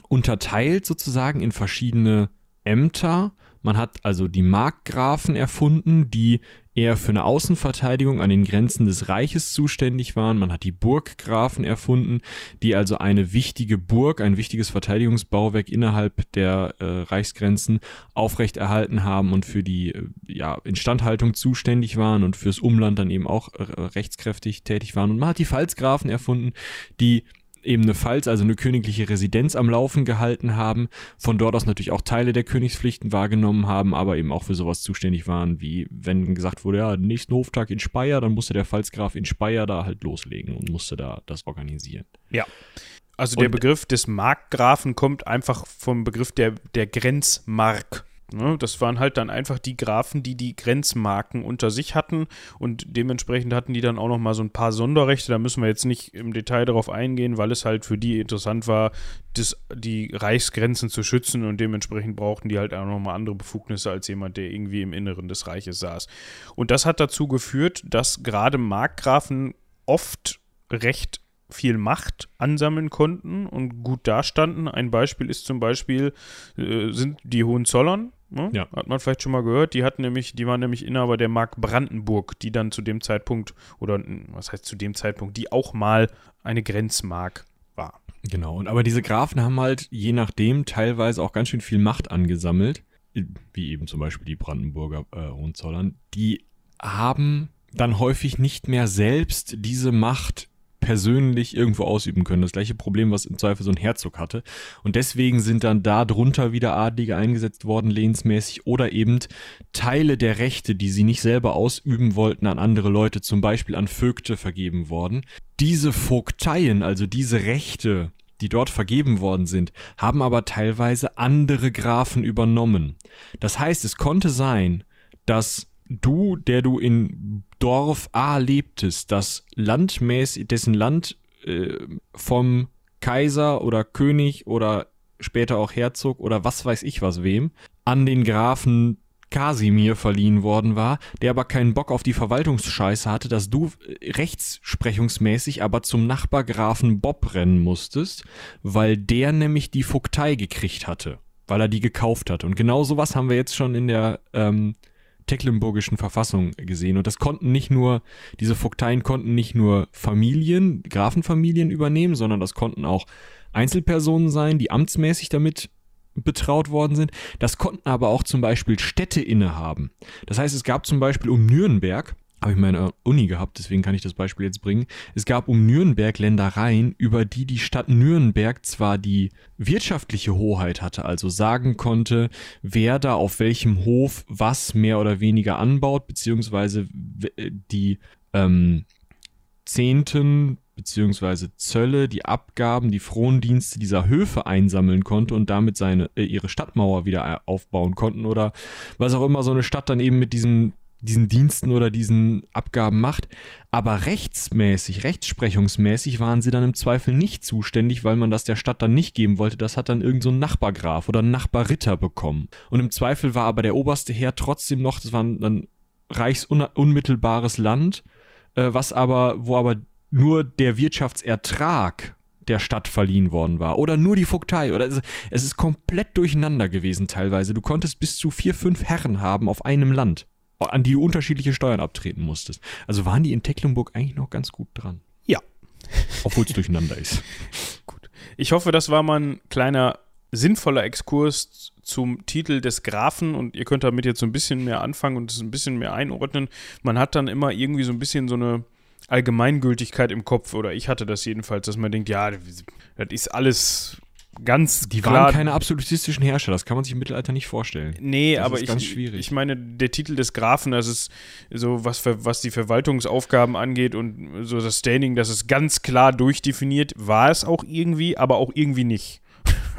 Speaker 2: unterteilt sozusagen in verschiedene Ämter. Man hat also die Markgrafen erfunden, die eher für eine Außenverteidigung an den Grenzen des Reiches zuständig waren. Man hat die Burggrafen erfunden, die also eine wichtige Burg, ein wichtiges Verteidigungsbauwerk innerhalb der äh, Reichsgrenzen aufrechterhalten haben und für die äh, ja, Instandhaltung zuständig waren und fürs Umland dann eben auch äh, rechtskräftig tätig waren. Und man hat die Pfalzgrafen erfunden, die eben eine Pfalz, also eine königliche Residenz am Laufen gehalten haben, von dort aus natürlich auch Teile der Königspflichten wahrgenommen haben, aber eben auch für sowas zuständig waren, wie wenn gesagt wurde, ja, nächsten Hoftag in Speyer, dann musste der Pfalzgraf in Speyer da halt loslegen und musste da das organisieren.
Speaker 1: Ja. Also der und, Begriff des Markgrafen kommt einfach vom Begriff der, der Grenzmark. Ne, das waren halt dann einfach die Grafen, die die Grenzmarken unter sich hatten und dementsprechend hatten die dann auch noch mal so ein paar Sonderrechte. Da müssen wir jetzt nicht im Detail darauf eingehen, weil es halt für die interessant war, das, die Reichsgrenzen zu schützen und dementsprechend brauchten die halt auch noch mal andere Befugnisse als jemand, der irgendwie im Inneren des Reiches saß. Und das hat dazu geführt, dass gerade Markgrafen oft recht viel Macht ansammeln konnten und gut dastanden. Ein Beispiel ist zum Beispiel, äh, sind die Hohenzollern, Ne? Ja. Hat man vielleicht schon mal gehört. Die hatten nämlich, die waren nämlich Inhaber der Mark Brandenburg, die dann zu dem Zeitpunkt, oder was heißt zu dem Zeitpunkt, die auch mal eine Grenzmark war.
Speaker 2: Genau, und aber diese Grafen haben halt je nachdem teilweise auch ganz schön viel Macht angesammelt, wie eben zum Beispiel die Brandenburger äh, Hohenzollern. Die haben dann häufig nicht mehr selbst diese Macht persönlich irgendwo ausüben können. Das gleiche Problem, was im Zweifel so ein Herzog hatte. Und deswegen sind dann da drunter wieder Adlige eingesetzt worden, lehnsmäßig, oder eben Teile der Rechte, die sie nicht selber ausüben wollten, an andere Leute, zum Beispiel an Vögte, vergeben worden. Diese Vogteien, also diese Rechte, die dort vergeben worden sind, haben aber teilweise andere Grafen übernommen. Das heißt, es konnte sein, dass du, der du in Dorf A lebtest, das landmäßig, dessen Land äh, vom Kaiser oder König oder später auch Herzog oder was weiß ich was wem, an den Grafen Kasimir verliehen worden war, der aber keinen Bock auf die Verwaltungsscheiße hatte, dass du rechtssprechungsmäßig aber zum Nachbargrafen Bob rennen musstest, weil der nämlich die Vogtei gekriegt hatte, weil er die gekauft hat. Und genau sowas haben wir jetzt schon in der ähm, tecklenburgischen Verfassung gesehen. Und das konnten nicht nur, diese Vogteien konnten nicht nur Familien, Grafenfamilien übernehmen, sondern das konnten auch Einzelpersonen sein, die amtsmäßig damit betraut worden sind. Das konnten aber auch zum Beispiel Städte innehaben. Das heißt, es gab zum Beispiel um Nürnberg habe ich meine Uni gehabt, deswegen kann ich das Beispiel jetzt bringen. Es gab um Nürnberg Ländereien, über die die Stadt Nürnberg zwar die wirtschaftliche Hoheit hatte, also sagen konnte, wer da auf welchem Hof was mehr oder weniger anbaut, beziehungsweise die ähm, Zehnten beziehungsweise Zölle, die Abgaben, die Frondienste dieser Höfe einsammeln konnte und damit seine äh, ihre Stadtmauer wieder äh, aufbauen konnten oder was auch immer so eine Stadt dann eben mit diesem diesen Diensten oder diesen Abgaben macht. Aber rechtsmäßig, rechtsprechungsmäßig waren sie dann im Zweifel nicht zuständig, weil man das der Stadt dann nicht geben wollte. Das hat dann irgend so ein Nachbargraf oder ein Nachbarritter bekommen. Und im Zweifel war aber der oberste Herr trotzdem noch, das war dann reichsunmittelbares Land, äh, was aber, wo aber nur der Wirtschaftsertrag der Stadt verliehen worden war. Oder nur die Vogtei. Oder es ist komplett durcheinander gewesen teilweise. Du konntest bis zu vier, fünf Herren haben auf einem Land an die du unterschiedliche Steuern abtreten musstest. Also waren die in Tecklenburg eigentlich noch ganz gut dran.
Speaker 1: Ja.
Speaker 2: Obwohl es durcheinander ist.
Speaker 1: Gut. Ich hoffe, das war mal ein kleiner sinnvoller Exkurs zum Titel des Grafen und ihr könnt damit jetzt so ein bisschen mehr anfangen und es ein bisschen mehr einordnen. Man hat dann immer irgendwie so ein bisschen so eine Allgemeingültigkeit im Kopf oder ich hatte das jedenfalls, dass man denkt, ja, das ist alles ganz
Speaker 2: Die
Speaker 1: klar,
Speaker 2: waren keine absolutistischen Herrscher, das kann man sich im Mittelalter nicht vorstellen.
Speaker 1: Nee, das aber ich, ich meine, der Titel des Grafen, das ist so, was, für, was die Verwaltungsaufgaben angeht und so das Standing, das ist ganz klar durchdefiniert, war es auch irgendwie, aber auch irgendwie nicht.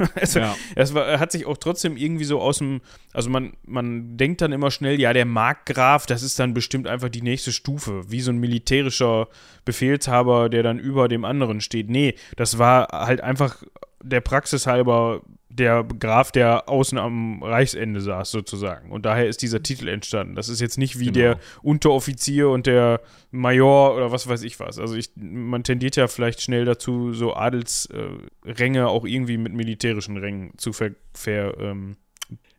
Speaker 1: also,
Speaker 2: Ja.
Speaker 1: es war, hat sich auch trotzdem irgendwie so aus dem, also man, man denkt dann immer schnell, ja, der Markgraf, das ist dann bestimmt einfach die nächste Stufe, wie so ein militärischer Befehlshaber, der dann über dem anderen steht. Nee, das war halt einfach der Praxis halber der Graf, der außen am Reichsende saß, sozusagen. Und daher ist dieser Titel entstanden. Das ist jetzt nicht wie
Speaker 2: Genau.
Speaker 1: der Unteroffizier und der Major oder was weiß ich was. Also ich, man tendiert ja vielleicht schnell dazu, so Adelsränge auch irgendwie mit militärischen Rängen zu ver, ver, ähm,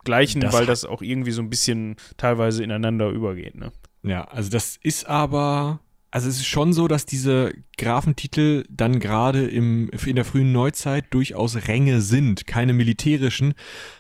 Speaker 1: gleichen,
Speaker 2: Das
Speaker 1: weil das auch irgendwie so ein bisschen teilweise ineinander übergeht. Ne?
Speaker 2: Ja, also das ist aber, also es ist schon so, dass diese Grafentitel dann gerade im, in der frühen Neuzeit durchaus Ränge sind, keine militärischen,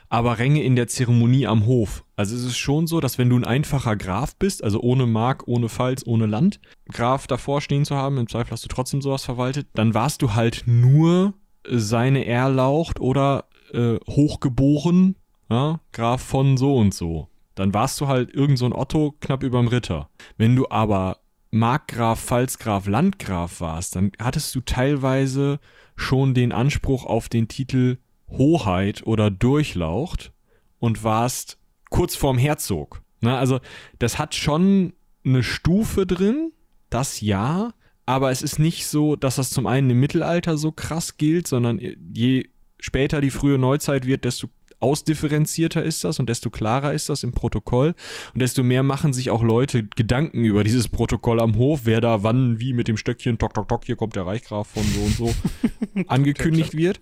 Speaker 2: aber Ränge in der Zeremonie am Hof. Also es ist schon so, dass wenn du ein einfacher Graf bist, also ohne Mark, ohne Pfalz, ohne Land, Graf davor stehen zu haben, im Zweifel hast du trotzdem sowas verwaltet, dann warst du halt nur seine Erlaucht oder äh, hochgeboren, ja, Graf von so und so. Dann warst du halt irgend so ein Otto knapp überm Ritter. Wenn du aber Markgraf, Pfalzgraf, Landgraf warst, dann hattest du teilweise schon den Anspruch auf den Titel Hoheit oder Durchlaucht und warst kurz vorm Herzog. Na, also das hat schon eine Stufe drin, das ja, aber es ist nicht so, dass das zum einen im Mittelalter so krass gilt, sondern je später die frühe Neuzeit wird, desto ausdifferenzierter ist das und desto klarer ist das im Protokoll und desto mehr machen sich auch Leute Gedanken über dieses Protokoll am Hof, wer da wann wie mit dem Stöckchen, tok, tok, tok, hier kommt der Reichgraf von so und so, angekündigt wird.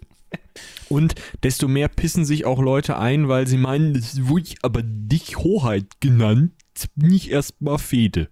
Speaker 2: Und desto mehr pissen sich auch Leute ein, weil sie meinen, das wurde ich aber nicht Hoheit genannt, ich erstmal Fete.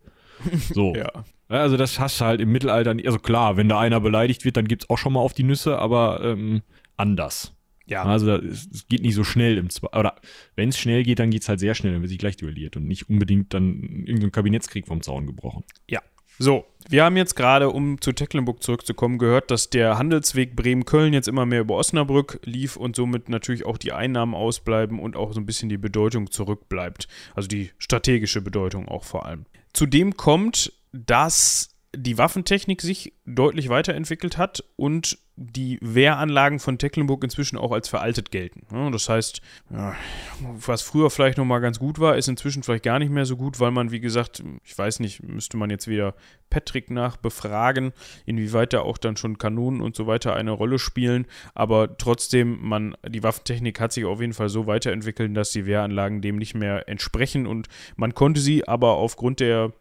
Speaker 2: So.
Speaker 1: Ja.
Speaker 2: Ja, Also das hast du halt im Mittelalter nicht. Also klar, wenn da einer beleidigt wird, dann gibt's auch schon mal auf die Nüsse, aber ähm, anders.
Speaker 1: Ja.
Speaker 2: Also es geht nicht so schnell im Zwe Oder wenn es schnell geht, dann geht's halt sehr schnell, dann wird sich gleich duelliert und nicht unbedingt dann irgendein Kabinettskrieg vom Zaun gebrochen.
Speaker 1: Ja. So, wir haben jetzt gerade, um zu Tecklenburg zurückzukommen, gehört, dass der Handelsweg Bremen-Köln jetzt immer mehr über Osnabrück lief und somit natürlich auch die Einnahmen ausbleiben und auch so ein bisschen die Bedeutung zurückbleibt. Also die strategische Bedeutung auch vor allem. Zudem kommt, dass die Waffentechnik sich deutlich weiterentwickelt hat und die Wehranlagen von Tecklenburg inzwischen auch als veraltet gelten. Das heißt, was früher vielleicht noch mal ganz gut war, ist inzwischen vielleicht gar nicht mehr so gut, weil man, wie gesagt, ich weiß nicht, müsste man jetzt wieder Patrick nach befragen, inwieweit da auch dann schon Kanonen und so weiter eine Rolle spielen. Aber trotzdem, man, die Waffentechnik hat sich auf jeden Fall so weiterentwickelt, dass die Wehranlagen dem nicht mehr entsprechen und man konnte sie aber aufgrund der,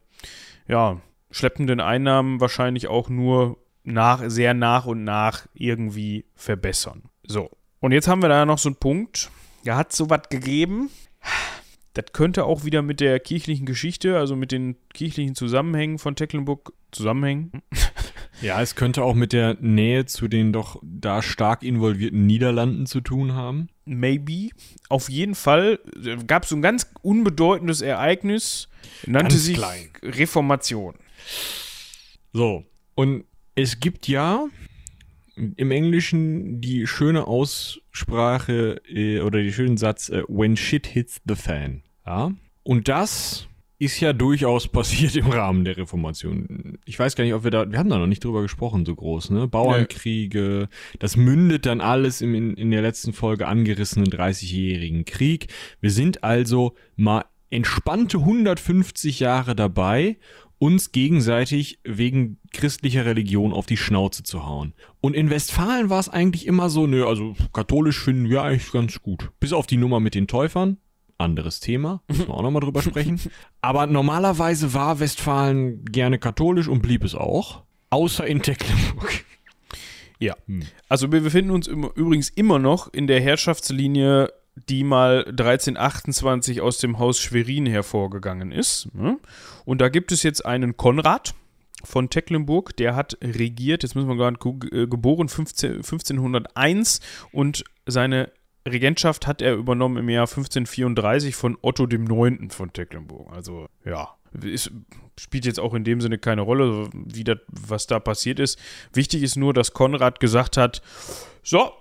Speaker 1: ja, schleppenden Einnahmen wahrscheinlich auch nur nach, sehr nach und nach irgendwie verbessern. So. Und jetzt haben wir da noch so einen Punkt. Da hat so was gegeben. Das könnte auch wieder mit der kirchlichen Geschichte, also mit den kirchlichen Zusammenhängen von Tecklenburg zusammenhängen.
Speaker 2: Ja, es könnte auch mit der Nähe zu den doch da stark involvierten Niederlanden zu tun haben.
Speaker 1: Maybe. Auf jeden Fall gab es so ein ganz unbedeutendes Ereignis, nannte
Speaker 2: Ganz
Speaker 1: sich
Speaker 2: klein.
Speaker 1: Reformation.
Speaker 2: So. Und es gibt ja im Englischen die schöne Aussprache äh, oder den schönen Satz, äh, when shit hits the fan. Ja. Und das ist ja durchaus passiert im Rahmen der Reformation. Ich weiß gar nicht, ob wir da, wir haben da noch nicht drüber gesprochen, so groß, ne? Bauernkriege, das mündet dann alles im, in, in der letzten Folge angerissenen 30-jährigen Krieg. Wir sind also mal entspannte 150 Jahre dabei, uns gegenseitig wegen christlicher Religion auf die Schnauze zu hauen. Und in Westfalen war es eigentlich immer so, nö, also katholisch finden wir eigentlich ganz gut. Bis auf die Nummer mit den Täufern. Anderes Thema, müssen wir auch nochmal drüber sprechen. Aber normalerweise war Westfalen gerne katholisch und blieb es auch. Außer in Tecklenburg.
Speaker 1: Ja. Also wir befinden uns im, übrigens immer noch in der Herrschaftslinie, die mal 1328 aus dem Haus Schwerin hervorgegangen ist. ne? Und da gibt es jetzt einen Konrad von Tecklenburg, der hat regiert, jetzt müssen wir gerade äh, geboren 15, 1501 und seine Regentschaft hat er übernommen im Jahr 1534 von Otto dem Neunten von Tecklenburg. Also ja, ist, spielt jetzt auch in dem Sinne keine Rolle, wie das, was da passiert ist. Wichtig ist nur, dass Konrad gesagt hat, so,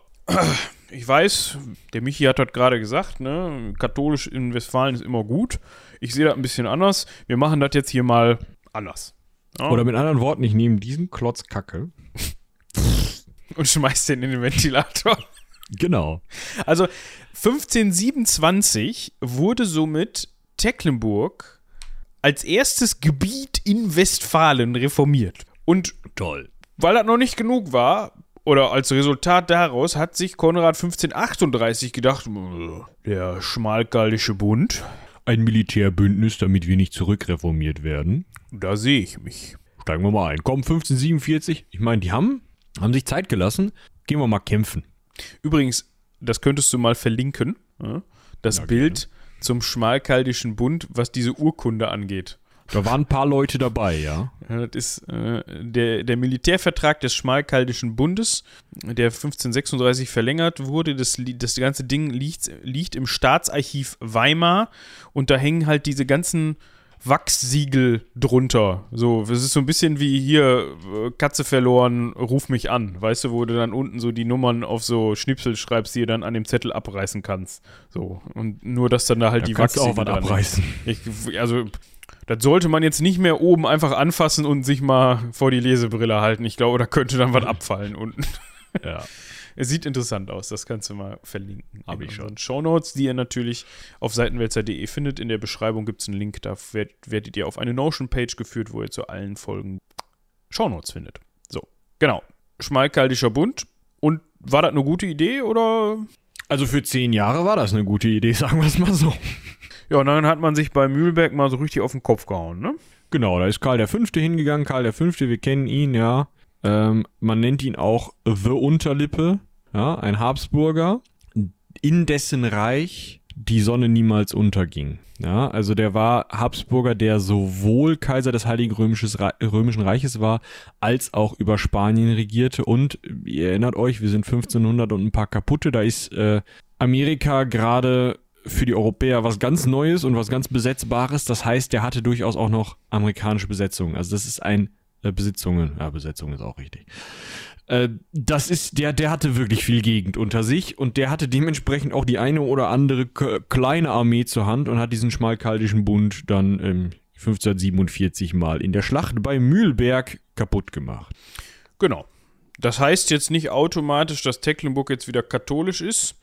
Speaker 1: ich weiß, der Michi hat das gerade gesagt, ne, katholisch in Westfalen ist immer gut. Ich sehe das ein bisschen anders. Wir machen das jetzt hier mal anders. Ja,
Speaker 2: Oder mit anderen Worten, ich nehme diesen Klotz Kacke
Speaker 1: und schmeißt den in den Ventilator.
Speaker 2: Genau.
Speaker 1: Also 1527 wurde somit Tecklenburg als erstes Gebiet in Westfalen reformiert. Und
Speaker 2: Toll.
Speaker 1: weil das noch nicht genug war, oder als Resultat daraus hat sich Konrad 1538 gedacht, "Äh, der Schmalkaldische Bund,
Speaker 2: Ein Militärbündnis, damit wir nicht zurückreformiert werden.
Speaker 1: da sehe ich mich.
Speaker 2: Steigen wir mal ein. Komm, 1547. Ich meine, die haben, haben sich Zeit gelassen. Gehen wir mal kämpfen.
Speaker 1: Übrigens, das könntest du mal verlinken, das
Speaker 2: Ja,
Speaker 1: Bild zum Schmalkaldischen Bund, was diese Urkunde angeht.
Speaker 2: Da waren ein paar Leute dabei, ja.
Speaker 1: Das ist äh, der, der Militärvertrag des Schmalkaldischen Bundes, der 1536 verlängert wurde. Das, das ganze Ding liegt, liegt im Staatsarchiv Weimar und da hängen halt diese ganzen Wachssiegel drunter. So, es ist so ein bisschen wie hier äh, Katze verloren, ruf mich an. Weißt du, wo du dann unten so die Nummern auf so Schnipsel schreibst, die du dann an dem Zettel abreißen kannst. So, und nur, dass dann da halt
Speaker 2: Da
Speaker 1: die
Speaker 2: du auch was abreißen.
Speaker 1: Ich, also, das sollte man jetzt nicht mehr oben einfach anfassen und sich mal vor die Lesebrille halten. Ich glaube, da könnte dann was abfallen unten.
Speaker 2: Ja.
Speaker 1: Es sieht interessant aus, das kannst du mal verlinken.
Speaker 2: Hab
Speaker 1: in
Speaker 2: ich schon.
Speaker 1: unseren Shownotes, die ihr natürlich auf seitenwälzer.de findet. In der Beschreibung gibt es einen Link, da werd, werdet ihr auf eine Notion-Page geführt, wo ihr zu allen Folgen Shownotes findet. So, genau. Schmalkaldischer Bund. Und war das eine gute Idee oder
Speaker 2: Also für zehn Jahre war das eine gute Idee, sagen wir es mal so.
Speaker 1: Ja, und dann hat man sich bei Mühlberg mal so richtig auf den Kopf gehauen, ne?
Speaker 2: Genau, da ist Karl V. hingegangen. Karl V., wir kennen ihn, ja. Ähm, man nennt ihn auch The Unterlippe, ja, ein Habsburger, in dessen Reich die Sonne niemals unterging. Ja, also der war Habsburger, der sowohl Kaiser des Heiligen Römischen Reiches war, als auch über Spanien regierte. Und ihr erinnert euch, wir sind 1500 und ein paar kaputte. Da ist äh, Amerika gerade für die Europäer was ganz Neues und was ganz Besetzbares. Das heißt, der hatte durchaus auch noch amerikanische Besetzungen. Also das ist ein äh, Besitzungen. Ja, Besetzung ist auch richtig. Äh, das ist, der, der hatte wirklich viel Gegend unter sich und der hatte dementsprechend auch die eine oder andere kleine Armee zur Hand und hat diesen schmalkaldischen Bund dann ähm, 1547 mal in der Schlacht bei Mühlberg kaputt gemacht.
Speaker 1: Genau. Das heißt jetzt nicht automatisch, dass Tecklenburg jetzt wieder katholisch ist,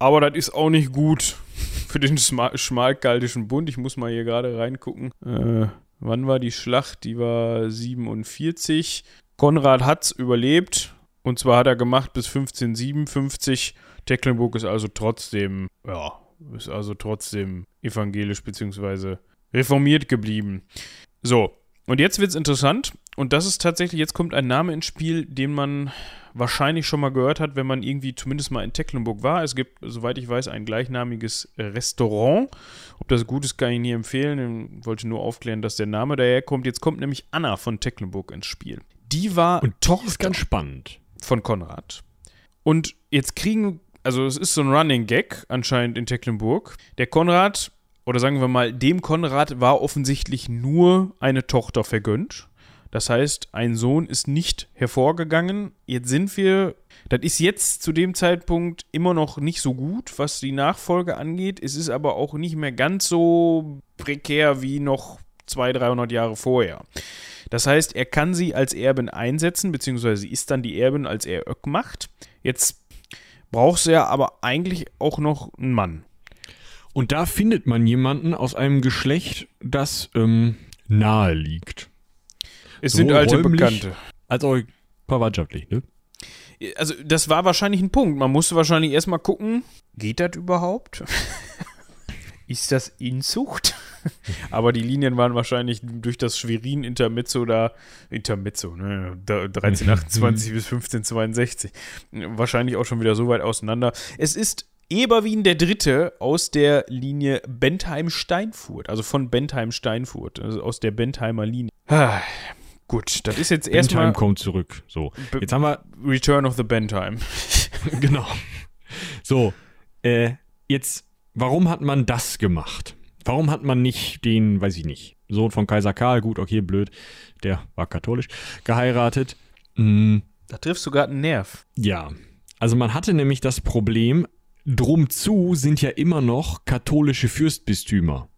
Speaker 1: aber das ist auch nicht gut für den Schma Schmalkaldischen Bund. Ich muss mal hier gerade reingucken. Äh, wann war die Schlacht? Die war 47. Konrad hat's überlebt und zwar hat er gemacht bis 1557. Tecklenburg ist also trotzdem, ja, ist also trotzdem evangelisch bzw. reformiert geblieben. So, und jetzt wird's interessant. Und das ist tatsächlich, jetzt kommt ein Name ins Spiel, den man wahrscheinlich schon mal gehört hat, wenn man irgendwie zumindest mal in Tecklenburg war. Es gibt, soweit ich weiß, ein gleichnamiges Restaurant. Ob das gut ist, kann ich nie empfehlen. Ich wollte nur aufklären, dass der Name daherkommt. Jetzt kommt nämlich Anna von Tecklenburg ins Spiel. Die war
Speaker 2: Und die ist ganz spannend.
Speaker 1: von Konrad. Und jetzt kriegen, also es ist so ein Running Gag anscheinend in Tecklenburg. Der Konrad, oder sagen wir mal, dem Konrad war offensichtlich nur eine Tochter vergönnt. Das heißt, ein Sohn ist nicht hervorgegangen. Jetzt sind wir, das ist jetzt zu dem Zeitpunkt immer noch nicht so gut, was die Nachfolge angeht. Es ist aber auch nicht mehr ganz so prekär wie noch 200, 300 Jahre vorher. Das heißt, er kann sie als Erbin einsetzen, beziehungsweise sie ist dann die Erbin, als er Öck macht. Jetzt braucht er aber eigentlich auch noch einen Mann.
Speaker 2: Und da findet man jemanden aus einem Geschlecht, das ähm, nahe liegt.
Speaker 1: Es sind alte Bekannte.
Speaker 2: Als auch verwandtschaftlich, ne?
Speaker 1: Also, das war wahrscheinlich ein Punkt. Man musste wahrscheinlich erstmal gucken, geht das überhaupt? ist das Inzucht? Aber die Linien waren wahrscheinlich durch das Schwerin-Intermezzo da, Intermezzo, ne, da- 1328 bis 1562, wahrscheinlich auch schon wieder so weit auseinander. Es ist Eberwin der Dritte aus der Linie Bentheim-Steinfurt, also von Bentheim-Steinfurt, also aus der Bentheimer Linie. Gut, das ist jetzt erstmal
Speaker 2: Bentheim kommt zurück. So, jetzt haben wir
Speaker 1: Return of the Bentheim.
Speaker 2: genau. So, äh, jetzt, warum hat man das gemacht? Warum hat man nicht den, weiß ich nicht, Sohn von Kaiser Karl, gut, okay, blöd, der war katholisch, geheiratet? Hm,
Speaker 1: Da triffst du gerade einen Nerv.
Speaker 2: ja, also man hatte nämlich das Problem, drum zu sind ja immer noch katholische Fürstbistümer.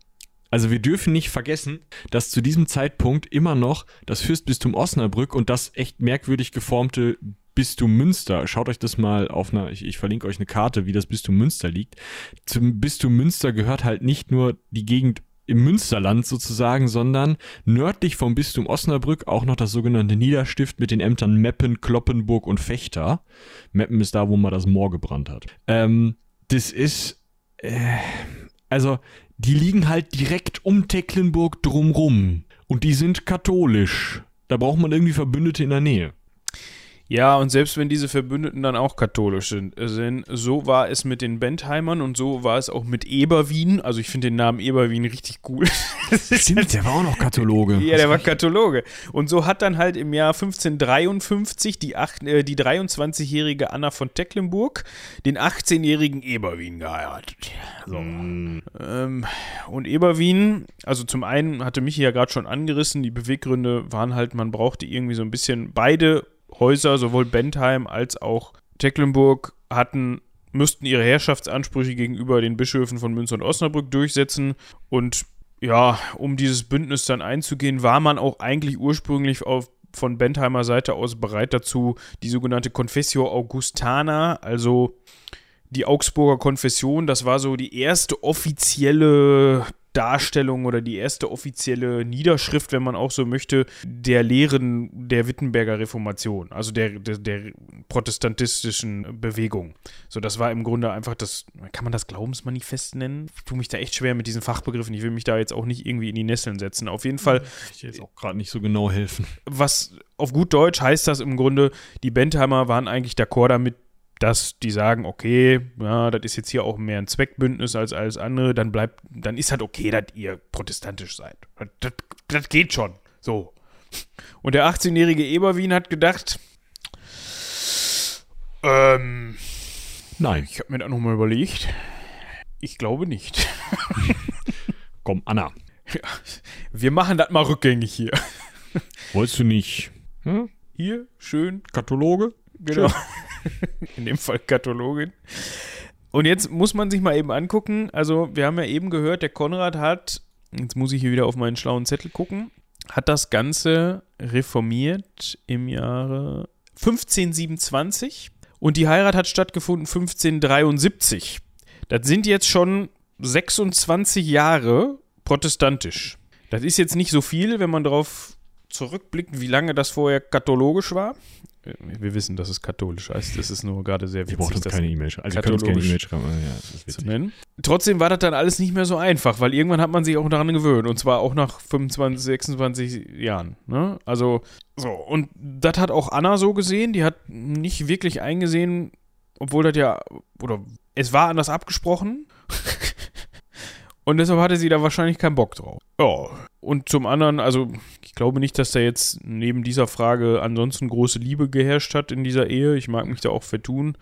Speaker 2: Also wir dürfen nicht vergessen, dass zu diesem Zeitpunkt immer noch das Fürstbistum Osnabrück und das echt merkwürdig geformte Bistum Münster, schaut euch das mal auf einer, ich, ich verlinke euch eine Karte, wie das Bistum Münster liegt. Zum Bistum Münster gehört halt nicht nur die Gegend im Münsterland sozusagen, sondern nördlich vom Bistum Osnabrück auch noch das sogenannte Niederstift mit den Ämtern Meppen, Kloppenburg und Fechter. Meppen ist da, wo man das Moor gebrannt hat. Ähm, das ist, äh, also, die liegen halt direkt um Tecklenburg drumrum. Und die sind katholisch. Da braucht man irgendwie Verbündete in der Nähe.
Speaker 1: Ja, und selbst wenn diese Verbündeten dann auch katholisch sind, äh, sind, so war es mit den Bentheimern und so war es auch mit Eberwien. Also ich finde den Namen Eberwien richtig cool.
Speaker 2: Stimmt, der war auch noch Kathologe.
Speaker 1: Ja, der war Kathologe. Und so hat dann halt im Jahr 1553 die, äh, die 23-jährige Anna von Tecklenburg den 18-jährigen Eberwien geheiratet. So. Mm. Ähm, und Eberwien, also zum einen hatte Michi ja gerade schon angerissen, die Beweggründe waren halt, man brauchte irgendwie so ein bisschen beide Häuser, sowohl Bentheim als auch Tecklenburg, hatten müssten ihre Herrschaftsansprüche gegenüber den Bischöfen von Münster und Osnabrück durchsetzen. Und ja, um dieses Bündnis dann einzugehen, war man auch eigentlich ursprünglich auf, von Bentheimer Seite aus bereit dazu, die sogenannte Confessio Augustana, also die Augsburger Konfession, das war so die erste offizielle Darstellung oder die erste offizielle Niederschrift, wenn man auch so möchte, der Lehren der Wittenberger Reformation, also der, der, der, protestantistischen Bewegung. So, das war im Grunde einfach das, kann man das Glaubensmanifest nennen? Ich tue mich da echt schwer mit diesen Fachbegriffen. Ich will mich da jetzt auch nicht irgendwie in die Nesseln setzen. Auf jeden Fall.
Speaker 2: Ich dir jetzt auch gerade nicht so genau helfen.
Speaker 1: Was auf gut Deutsch heißt das im Grunde, die Bentheimer waren eigentlich d'accord damit, dass die sagen, okay, ja, das ist jetzt hier auch mehr ein Zweckbündnis als alles andere, dann bleibt, dann ist halt okay, dass ihr protestantisch seid. Das, das, geht schon. So. Und der 18-jährige Eberwien hat gedacht, ähm, nein. Ich habe mir da nochmal überlegt. Ich glaube nicht.
Speaker 2: Komm, Anna.
Speaker 1: Ja, wir machen das mal rückgängig hier.
Speaker 2: Wolltest du nicht?
Speaker 1: Hm? Hier, schön.
Speaker 2: Kathologe?
Speaker 1: Genau. In dem Fall Kathologin. Und jetzt muss man sich mal eben angucken. Also, wir haben ja eben gehört, der Konrad hat, jetzt muss ich hier wieder auf meinen schlauen Zettel gucken, hat das Ganze reformiert im Jahre 1527 und die Heirat hat stattgefunden 1573. Das sind jetzt schon 26 Jahre protestantisch. Das ist jetzt nicht so viel, wenn man darauf zurückblickt, wie lange das vorher kathologisch war wir wissen, dass es katholisch heißt. Das ist nur gerade sehr
Speaker 2: witzig. Wir brauchen keine E-Mail schreiben. Also ihr könnt keine E-Mail schreiben. Ja,
Speaker 1: zu nennen. Trotzdem war das dann alles nicht mehr so einfach, weil irgendwann hat man sich auch daran gewöhnt. Und zwar auch nach 25, 26 Jahren. Ne? Also, so. Und das hat auch Anna so gesehen. Die hat nicht wirklich eingesehen, obwohl das ja, oder es war anders abgesprochen. Und deshalb hatte sie da wahrscheinlich keinen Bock drauf. Ja. Und zum anderen, also ich glaube nicht, dass da jetzt neben dieser Frage ansonsten große Liebe geherrscht hat in dieser Ehe. Ich mag mich da auch vertun.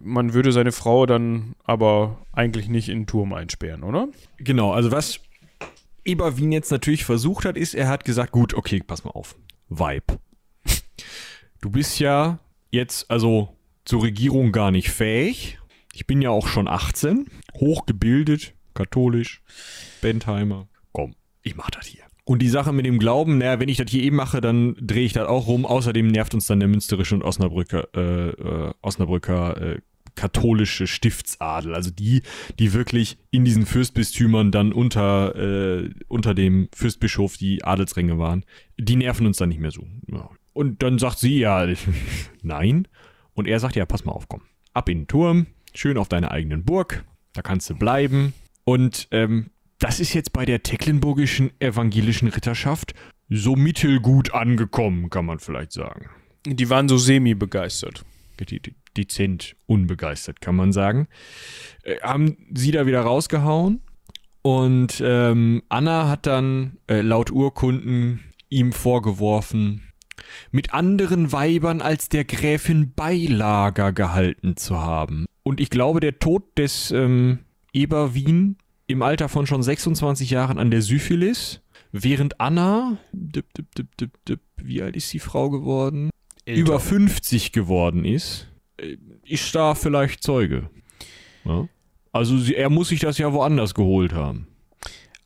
Speaker 1: Man würde seine Frau dann aber eigentlich nicht in den Turm einsperren, oder?
Speaker 2: Genau, also was Eberwien jetzt natürlich versucht hat, ist, er hat gesagt, gut, okay, pass mal auf. Vibe. Du bist ja jetzt also zur Regierung gar nicht fähig. Ich bin ja auch schon 18, hochgebildet, katholisch, Bentheimer. Komm, ich mach das hier. Und die Sache mit dem Glauben, naja, wenn ich das hier eben mache, dann drehe ich das auch rum. Außerdem nervt uns dann der münsterische und Osnabrücker, äh, äh, Osnabrücker äh, katholische Stiftsadel. Also die, die wirklich in diesen Fürstbistümern dann unter, äh, unter dem Fürstbischof die Adelsränge waren. Die nerven uns dann nicht mehr so. Ja. Und dann sagt sie ja, nein. Und er sagt ja, pass mal auf, komm. Ab in den Turm, schön auf deiner eigenen Burg, da kannst du bleiben. Und ähm, das ist jetzt bei der tecklenburgischen evangelischen Ritterschaft so mittelgut angekommen, kann man vielleicht sagen.
Speaker 1: Die waren so semi-begeistert.
Speaker 2: Dezent unbegeistert, kann man sagen. Äh, haben sie da wieder rausgehauen und ähm, Anna hat dann äh, laut Urkunden ihm vorgeworfen, mit anderen Weibern als der Gräfin Beilager gehalten zu haben. Und ich glaube, der Tod des ähm, Eberwien im Alter von schon 26 Jahren an der Syphilis, während Anna, dip, dip, dip, wie alt ist die Frau geworden? Älter. Über 50 geworden ist, äh, ist da vielleicht Zeuge. Ja? Also sie, er muss sich das ja woanders geholt haben.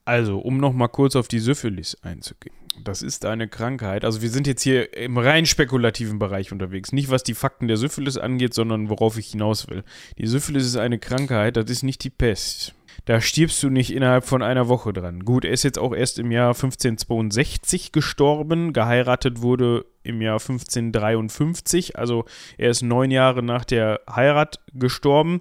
Speaker 1: Also, um nochmal kurz auf die Syphilis einzugehen. Das ist eine Krankheit. Also, wir sind jetzt hier im rein spekulativen Bereich unterwegs. Nicht was die Fakten der Syphilis angeht, sondern worauf ich hinaus will. Die Syphilis ist eine Krankheit, das ist nicht die Pest. Da stirbst du nicht innerhalb von einer Woche dran. Gut, er ist jetzt auch erst im Jahr 1562 gestorben. Geheiratet wurde im Jahr 1553. Also, er ist neun Jahre nach der Heirat gestorben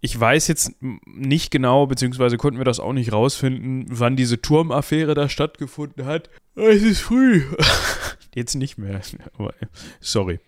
Speaker 1: ich weiß jetzt nicht genau, beziehungsweise konnten wir das auch nicht rausfinden, wann diese Turmaffäre da stattgefunden hat. Es ist früh. jetzt nicht mehr. Sorry.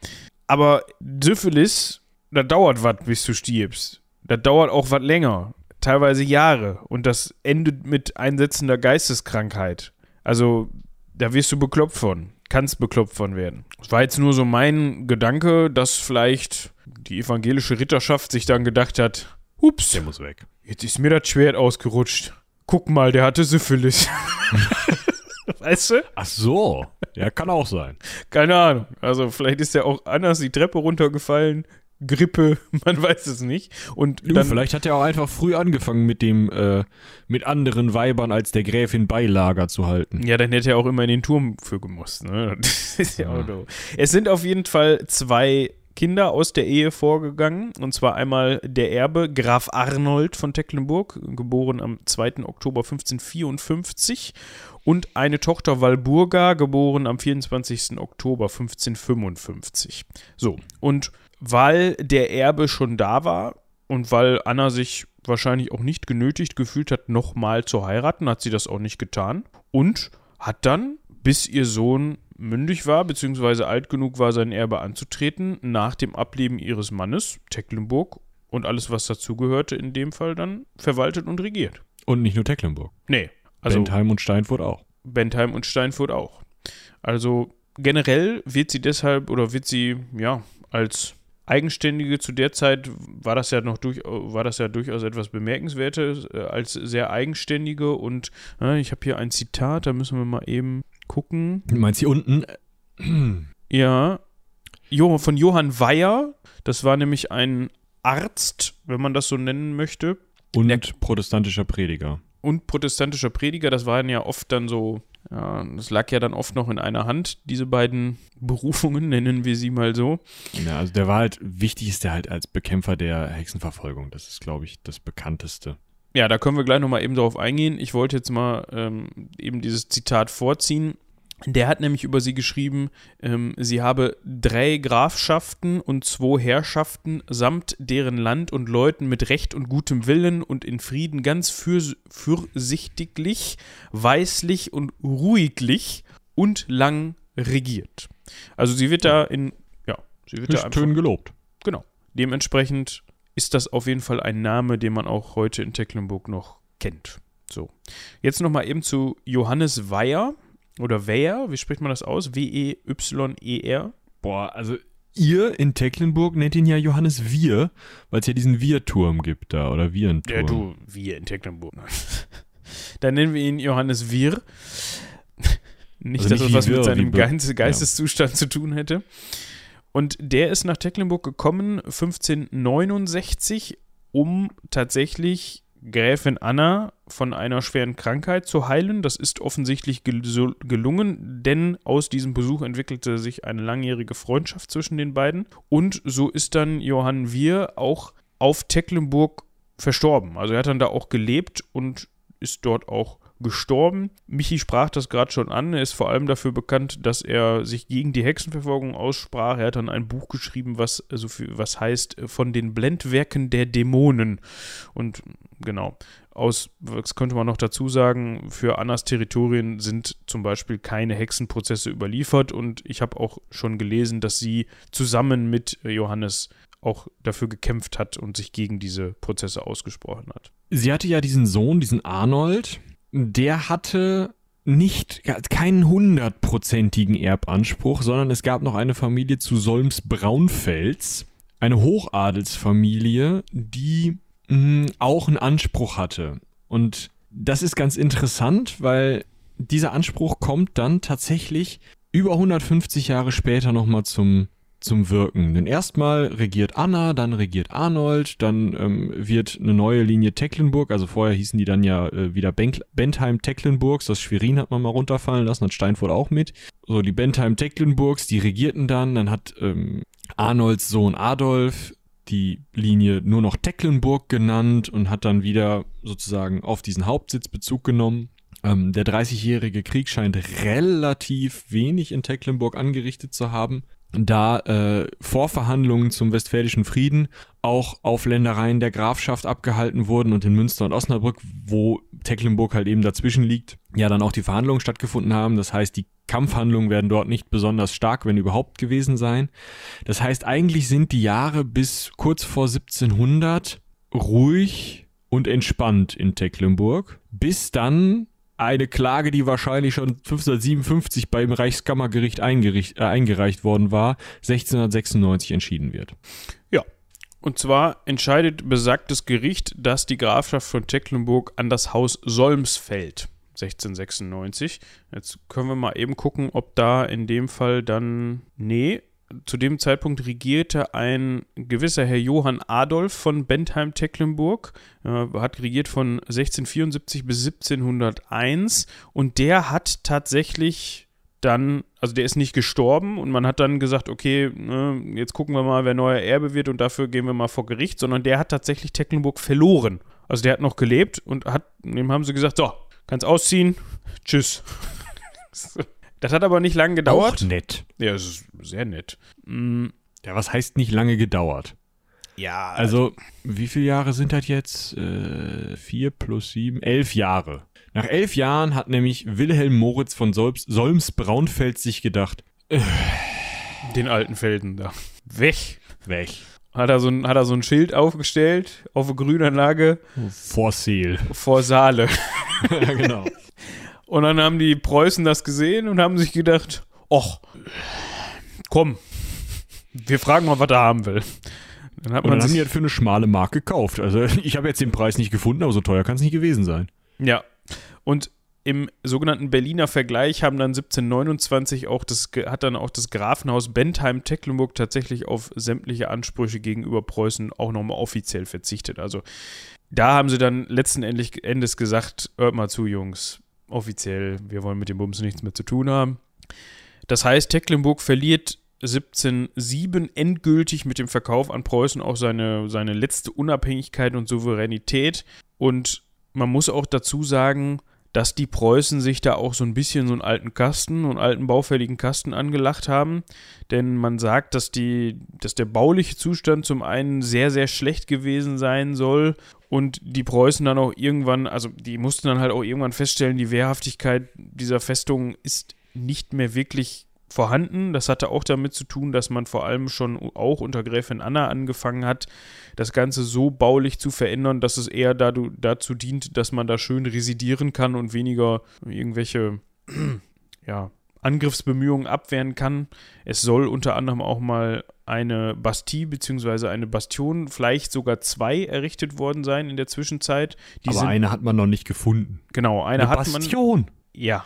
Speaker 1: Aber Syphilis, da dauert was, bis du stirbst. Da dauert auch was länger. Teilweise Jahre. Und das endet mit einsetzender Geisteskrankheit. Also, da wirst du bekloppt von. Kannst bekloppt von werden. Das war jetzt nur so mein Gedanke, dass vielleicht die evangelische Ritterschaft sich dann gedacht hat, Ups.
Speaker 2: Der muss weg.
Speaker 1: Jetzt ist mir das Schwert ausgerutscht. Guck mal, der hatte Syphilis. weißt du?
Speaker 2: Ach so. Ja, kann auch sein.
Speaker 1: Keine Ahnung. Also vielleicht ist er auch anders die Treppe runtergefallen. Grippe, man weiß es nicht. Und dann,
Speaker 2: vielleicht hat er auch einfach früh angefangen mit dem, äh, mit anderen Weibern als der Gräfin Beilager zu halten.
Speaker 1: Ja, dann hätte er auch immer in den Turm für gemusst. Ne? Das ist ja, ja. auch doof. Es sind auf jeden Fall zwei Kinder aus der Ehe vorgegangen. Und zwar einmal der Erbe Graf Arnold von Tecklenburg, geboren am 2. Oktober 1554. Und eine Tochter Walburga, geboren am 24. Oktober 1555. So, und weil der Erbe schon da war und weil Anna sich wahrscheinlich auch nicht genötigt gefühlt hat, nochmal zu heiraten, hat sie das auch nicht getan. Und hat dann, bis ihr Sohn mündig war, beziehungsweise alt genug war, sein Erbe anzutreten, nach dem Ableben ihres Mannes, Tecklenburg, und alles, was dazugehörte, in dem Fall dann verwaltet und regiert.
Speaker 2: Und nicht nur Tecklenburg.
Speaker 1: Nee.
Speaker 2: Also Bentheim und Steinfurt auch.
Speaker 1: Bentheim und Steinfurt auch. Also generell wird sie deshalb oder wird sie, ja, als Eigenständige zu der Zeit war das ja noch durch, war das ja durchaus etwas Bemerkenswertes, äh, als sehr eigenständige und äh, ich habe hier ein Zitat, da müssen wir mal eben gucken.
Speaker 2: Du meinst hier unten?
Speaker 1: Ja. Jo, von Johann Weyer. Das war nämlich ein Arzt, wenn man das so nennen möchte.
Speaker 2: Und protestantischer Prediger.
Speaker 1: Und protestantischer Prediger, das waren ja oft dann so, das lag ja dann oft noch in einer Hand, diese beiden Berufungen, nennen wir sie mal so.
Speaker 2: Ja, also der war halt, wichtig ist der halt als Bekämpfer der Hexenverfolgung. Das ist, glaube ich, das bekannteste.
Speaker 1: Ja, da können wir gleich nochmal eben drauf eingehen. Ich wollte jetzt mal ähm, eben dieses Zitat vorziehen. Der hat nämlich über sie geschrieben, ähm, sie habe drei Grafschaften und zwei Herrschaften samt deren Land und Leuten mit Recht und gutem Willen und in Frieden ganz fürs fürsichtiglich, weislich und ruhiglich und lang regiert. Also sie wird da in, ja, sie wird
Speaker 2: Ist da einfach, gelobt.
Speaker 1: Genau. Dementsprechend ist das auf jeden Fall ein Name, den man auch heute in Tecklenburg noch kennt. So. Jetzt nochmal eben zu Johannes Weyer oder Weyer, wie spricht man das aus? W-E-Y-E-R.
Speaker 2: Boah, also ihr in Tecklenburg nennt ihn ja Johannes Wir, weil es ja diesen Wir-Turm gibt da, oder Virenturm.
Speaker 1: Ja, du, wir in Tecklenburg. Dann nennen wir ihn Johannes Wir. Nicht, also dass das was mit seinem Geisteszustand ja. zu tun hätte. Und der ist nach Tecklenburg gekommen 1569, um tatsächlich Gräfin Anna von einer schweren Krankheit zu heilen. Das ist offensichtlich gel gelungen, denn aus diesem Besuch entwickelte sich eine langjährige Freundschaft zwischen den beiden. Und so ist dann Johann Wir auch auf Tecklenburg verstorben. Also er hat dann da auch gelebt und ist dort auch gestorben. Michi sprach das gerade schon an. Er ist vor allem dafür bekannt, dass er sich gegen die Hexenverfolgung aussprach. Er hat dann ein Buch geschrieben, was, so viel, was heißt von den Blendwerken der Dämonen. Und genau, aus, was könnte man noch dazu sagen, für Annas Territorien sind zum Beispiel keine Hexenprozesse überliefert. Und ich habe auch schon gelesen, dass sie zusammen mit Johannes auch dafür gekämpft hat und sich gegen diese Prozesse ausgesprochen hat.
Speaker 2: Sie hatte ja diesen Sohn, diesen Arnold, der hatte nicht keinen hundertprozentigen Erbanspruch, sondern es gab noch eine Familie zu Solms-Braunfels, eine Hochadelsfamilie, die mh, hm, auch einen Anspruch hatte. Und das ist ganz interessant, weil dieser Anspruch kommt dann tatsächlich über 150 Jahre später nochmal zum zum Wirken. Denn erstmal regiert Anna, dann regiert Arnold, dann ähm, wird eine neue Linie Tecklenburg, also vorher hießen die dann ja äh, wieder Benk Bentheim-Tecklenburgs, das Schwerin hat man mal runterfallen lassen, hat Steinfurt auch mit. So, die Bentheim-Tecklenburgs, die regierten dann, dann hat ähm, Arnolds Sohn Adolf die Linie nur noch Tecklenburg genannt und hat dann wieder sozusagen auf diesen Hauptsitz Bezug genommen. Ähm, der 30-jährige Krieg scheint relativ wenig in Tecklenburg angerichtet zu haben, da äh, Vorverhandlungen zum Westfälischen Frieden auch auf Ländereien der Grafschaft abgehalten wurden und in Münster und Osnabrück, wo Tecklenburg halt eben dazwischen liegt, ja dann auch die Verhandlungen stattgefunden haben. Das heißt, die Kampfhandlungen werden dort nicht besonders stark, wenn überhaupt gewesen sein. Das heißt, eigentlich sind die Jahre bis kurz vor 1700 ruhig und entspannt in Tecklenburg, bis dann eine Klage, die wahrscheinlich schon 1557 beim Reichskammergericht äh, eingereicht worden war, 1696 entschieden wird.
Speaker 1: Ja. Und zwar entscheidet besagtes Gericht, dass die Grafschaft von Tecklenburg an das Haus Solms fällt. 1696. Jetzt können wir mal eben gucken, ob da in dem Fall dann. Nee, zu dem Zeitpunkt regierte ein gewisser Herr Johann Adolf von Bentheim-Tecklenburg, äh, hat regiert von 1674 bis 1701 und der hat tatsächlich dann, also der ist nicht gestorben und man hat dann gesagt, okay, ne, jetzt gucken wir mal, wer neuer Erbe wird und dafür gehen wir mal vor Gericht, sondern der hat tatsächlich Tecklenburg verloren. Also der hat noch gelebt und hat, dem haben sie gesagt, so, kannst ausziehen, tschüss. Das hat aber nicht lange gedauert.
Speaker 2: Auch nett.
Speaker 1: Ja, es ist sehr nett. Mm.
Speaker 2: Ja, was heißt nicht lange gedauert?
Speaker 1: Ja.
Speaker 2: Also, wie viele Jahre sind das jetzt? Äh, vier plus sieben, elf Jahre. Nach elf Jahren hat nämlich Wilhelm Moritz von Solms, Solms Braunfeld sich gedacht, äh,
Speaker 1: den alten Felden da. Weg.
Speaker 2: Weg.
Speaker 1: Hat er, so ein, hat er so ein Schild aufgestellt auf eine Grünanlage.
Speaker 2: Vor Seel.
Speaker 1: Vor Saale.
Speaker 2: ja, genau.
Speaker 1: Und dann haben die Preußen das gesehen und haben sich gedacht, ach, komm, wir fragen mal, was er haben will.
Speaker 2: Dann hat und man dann haben die halt für eine schmale Mark gekauft. Also ich habe jetzt den Preis nicht gefunden, aber so teuer kann es nicht gewesen sein.
Speaker 1: Ja. Und im sogenannten Berliner Vergleich haben dann 1729 auch das, hat dann auch das Grafenhaus Bentheim-Tecklenburg tatsächlich auf sämtliche Ansprüche gegenüber Preußen auch nochmal offiziell verzichtet. Also da haben sie dann letzten Endes gesagt, hört mal zu, Jungs, offiziell, wir wollen mit dem Bums nichts mehr zu tun haben. Das heißt, Tecklenburg verliert 1707 endgültig mit dem Verkauf an Preußen auch seine, seine letzte Unabhängigkeit und Souveränität. Und man muss auch dazu sagen, dass die Preußen sich da auch so ein bisschen so einen alten Kasten, und alten baufälligen Kasten angelacht haben. Denn man sagt, dass, die, dass der bauliche Zustand zum einen sehr, sehr schlecht gewesen sein soll und die Preußen dann auch irgendwann, also die mussten dann halt auch irgendwann feststellen, die Wehrhaftigkeit dieser Festung ist nicht mehr wirklich vorhanden. Das hatte auch damit zu tun, dass man vor allem schon auch unter Gräfin Anna angefangen hat, das Ganze so baulich zu verändern, dass es eher dazu dient, dass man da schön residieren kann und weniger irgendwelche ja, Angriffsbemühungen abwehren kann. Es soll unter anderem auch mal eine Bastille bzw. eine Bastion, vielleicht sogar zwei errichtet worden sein in der Zwischenzeit.
Speaker 2: Die Aber sind, eine hat man noch nicht gefunden.
Speaker 1: Genau, eine, eine
Speaker 2: hat Bastion. man. Bastion!
Speaker 1: Ja,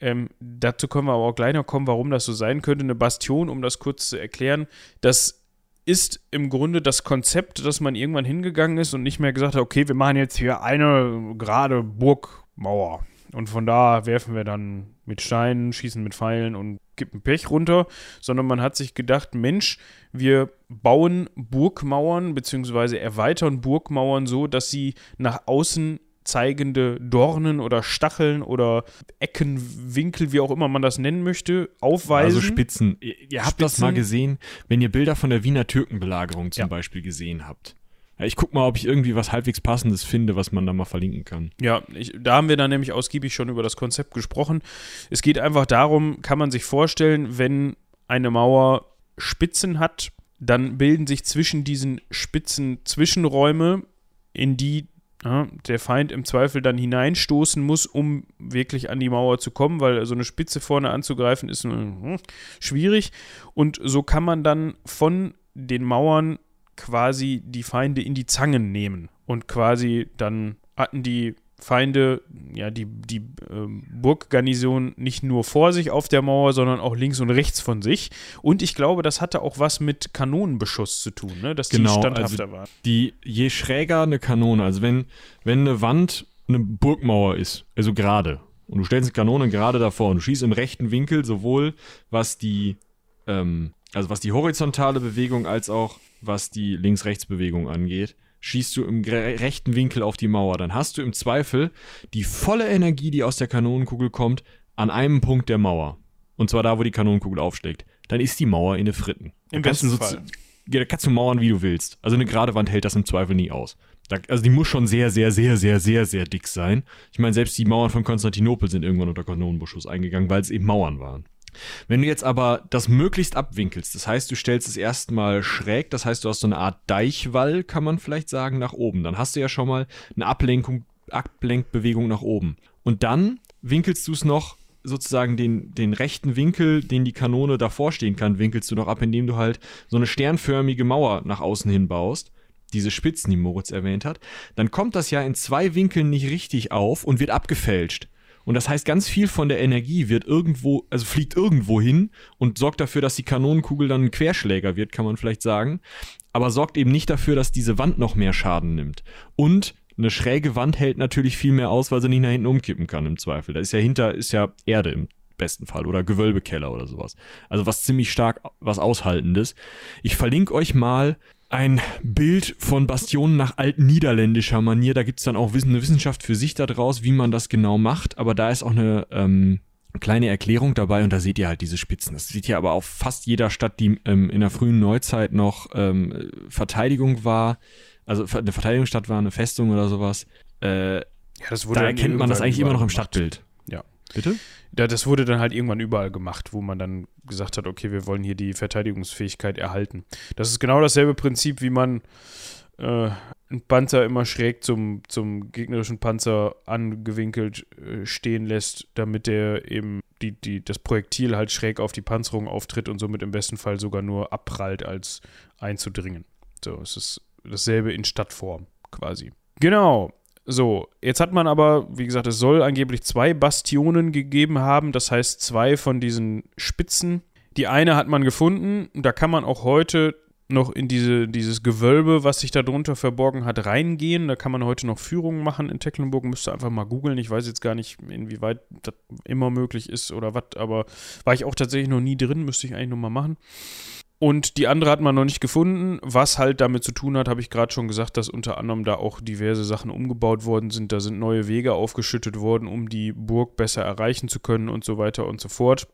Speaker 1: ähm, dazu können wir aber auch gleich noch kommen, warum das so sein könnte. Eine Bastion, um das kurz zu erklären, das ist im Grunde das Konzept, dass man irgendwann hingegangen ist und nicht mehr gesagt hat, okay, wir machen jetzt hier eine gerade Burgmauer. Und von da werfen wir dann mit Steinen, schießen mit Pfeilen und kippen Pech runter, sondern man hat sich gedacht, Mensch, wir bauen Burgmauern bzw. erweitern Burgmauern so, dass sie nach außen zeigende Dornen oder Stacheln oder Eckenwinkel, wie auch immer man das nennen möchte, aufweisen. Also
Speaker 2: Spitzen. Ihr, ihr habt Spitzen. das mal gesehen, wenn ihr Bilder von der Wiener Türkenbelagerung zum ja. Beispiel gesehen habt. Ja, ich guck mal, ob ich irgendwie was halbwegs Passendes finde, was man da mal verlinken kann.
Speaker 1: Ja, ich, da haben wir dann nämlich ausgiebig schon über das Konzept gesprochen. Es geht einfach darum, kann man sich vorstellen, wenn eine Mauer Spitzen hat, dann bilden sich zwischen diesen Spitzen Zwischenräume, in die ja, der Feind im Zweifel dann hineinstoßen muss, um wirklich an die Mauer zu kommen, weil so eine Spitze vorne anzugreifen ist hm, schwierig. Und so kann man dann von den Mauern quasi die Feinde in die Zangen nehmen und quasi dann hatten die Feinde, ja, die, die äh, Burggarnison nicht nur vor sich auf der Mauer, sondern auch links und rechts von sich. Und ich glaube, das hatte auch was mit Kanonenbeschuss zu tun, ne? dass
Speaker 2: Genau,
Speaker 1: die standhafter
Speaker 2: also
Speaker 1: waren.
Speaker 2: Die, je schräger eine Kanone, also wenn, wenn eine Wand eine Burgmauer ist, also gerade, und du stellst eine Kanone gerade davor und du schießt im rechten Winkel sowohl was die, ähm, also was die horizontale Bewegung als auch was die Links-Rechts-Bewegung angeht, schießt du im rechten Winkel auf die Mauer, dann hast du im Zweifel die volle Energie, die aus der Kanonenkugel kommt, an einem Punkt der Mauer. Und zwar da, wo die Kanonenkugel aufschlägt. Dann ist die Mauer in der Fritten.
Speaker 1: Im besten
Speaker 2: so
Speaker 1: Fall.
Speaker 2: ja, da kannst du mauern, wie du willst. Also eine gerade Wand hält das im Zweifel nie aus. Da, also die muss schon sehr, sehr, sehr, sehr, sehr, sehr dick sein. Ich meine, selbst die Mauern von Konstantinopel sind irgendwann unter Kanonenbeschuss eingegangen, weil es eben Mauern waren. Wenn du jetzt aber das möglichst abwinkelst, das heißt, du stellst es erstmal schräg, das heißt, du hast so eine Art Deichwall, kann man vielleicht sagen, nach oben. Dann hast du ja schon mal eine Ablenkung, Ablenkbewegung nach oben. Und dann winkelst du es noch sozusagen den, den rechten Winkel, den die Kanone davor stehen kann, winkelst du noch ab, indem du halt so eine sternförmige Mauer nach außen hin baust. Diese Spitzen, die Moritz erwähnt hat. Dann kommt das ja in zwei Winkeln nicht richtig auf und wird abgefälscht. Und das heißt, ganz viel von der Energie wird irgendwo, also fliegt irgendwo hin und sorgt dafür, dass die Kanonenkugel dann ein Querschläger wird, kann man vielleicht sagen. Aber sorgt eben nicht dafür, dass diese Wand noch mehr Schaden nimmt. Und eine schräge Wand hält natürlich viel mehr aus, weil sie nicht nach hinten umkippen kann im Zweifel. Da ist ja hinter, ist ja Erde im besten Fall oder Gewölbekeller oder sowas. Also was ziemlich stark, was Aushaltendes. Ich verlinke euch mal ein Bild von Bastionen nach altniederländischer Manier. Da gibt es dann auch eine Wissenschaft für sich daraus, wie man das genau macht. Aber da ist auch eine ähm, kleine Erklärung dabei und da seht ihr halt diese Spitzen. Das sieht ihr aber auf fast jeder Stadt, die ähm, in der frühen Neuzeit noch ähm, Verteidigung war. Also eine Verteidigungsstadt war, eine Festung oder sowas. Äh,
Speaker 1: Ja, das wurde
Speaker 2: da erkennt man das eigentlich immer noch im. Stadtbild.
Speaker 1: Ja.
Speaker 2: Bitte?
Speaker 1: Ja, das wurde dann halt irgendwann überall gemacht, wo man dann gesagt hat, okay, wir wollen hier die Verteidigungsfähigkeit erhalten. Das ist genau dasselbe Prinzip, wie man äh, einen Panzer immer schräg zum, zum gegnerischen Panzer angewinkelt äh, stehen lässt, damit der eben die, die, das Projektil halt schräg auf die Panzerung auftritt und somit im besten Fall sogar nur abprallt, als einzudringen. So, es ist dasselbe in Stadtform quasi. Genau. So, jetzt hat man aber, wie gesagt, es soll angeblich zwei Bastionen gegeben haben, das heißt zwei von diesen Spitzen. Die eine hat man gefunden, da kann man auch heute noch in diese, dieses Gewölbe, was sich da drunter verborgen hat, reingehen. Da kann man heute noch Führungen machen in Tecklenburg. Müsste einfach mal googeln. Ich weiß jetzt gar nicht, inwieweit das immer möglich ist oder was, aber war ich auch tatsächlich noch nie drin, müsste ich eigentlich noch mal machen. Und die andere hat man noch nicht gefunden. Was halt damit zu tun hat, habe ich gerade schon gesagt, dass unter anderem da auch diverse Sachen umgebaut worden sind. Da sind neue Wege aufgeschüttet worden, um die Burg besser erreichen zu können und so weiter und so fort.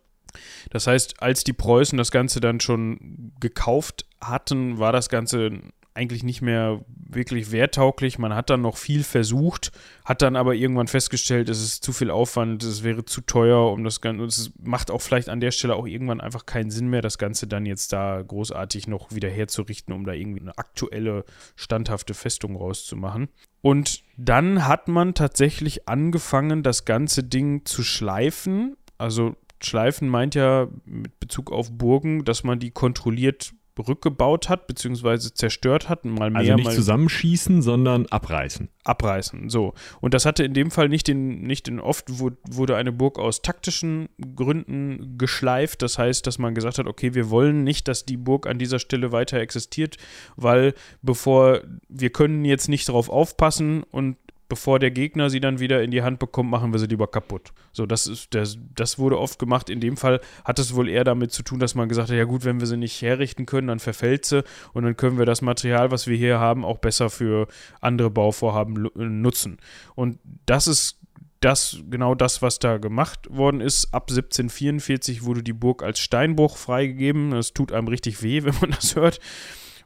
Speaker 1: Das heißt, als die Preußen das Ganze dann schon gekauft hatten, war das Ganze eigentlich nicht mehr wirklich werttauglich. Man hat dann noch viel versucht, hat dann aber irgendwann festgestellt, es ist zu viel Aufwand, es wäre zu teuer, um das Ganze. Es macht auch vielleicht an der Stelle auch irgendwann einfach keinen Sinn mehr, das Ganze dann jetzt da großartig noch wieder herzurichten, um da irgendwie eine aktuelle, standhafte Festung rauszumachen. Und dann hat man tatsächlich angefangen, das ganze Ding zu schleifen. Also Schleifen meint ja mit Bezug auf Burgen, dass man die kontrolliert rückgebaut hat, beziehungsweise zerstört hat, mal mehr,
Speaker 2: Also nicht
Speaker 1: mal
Speaker 2: zusammenschießen, sondern abreißen.
Speaker 1: abreißen. So. Und das hatte in dem Fall nicht den, nicht den oft wu- wurde eine Burg aus taktischen Gründen geschleift. Das heißt, dass man gesagt hat, okay, wir wollen nicht, dass die Burg an dieser Stelle weiter existiert, weil bevor wir können jetzt nicht darauf aufpassen und bevor der Gegner sie dann wieder in die Hand bekommt, machen wir sie lieber kaputt. So, das ist, das, das wurde oft gemacht. In dem Fall hat es wohl eher damit zu tun, dass man gesagt hat, ja gut, wenn wir sie nicht herrichten können, dann verfällt sie und dann können wir das Material, was wir hier haben, auch besser für andere Bauvorhaben äh, nutzen. Und das ist das, genau das, was da gemacht worden ist. Ab 1744 wurde die Burg als Steinbruch freigegeben. Das tut einem richtig weh, wenn man das hört.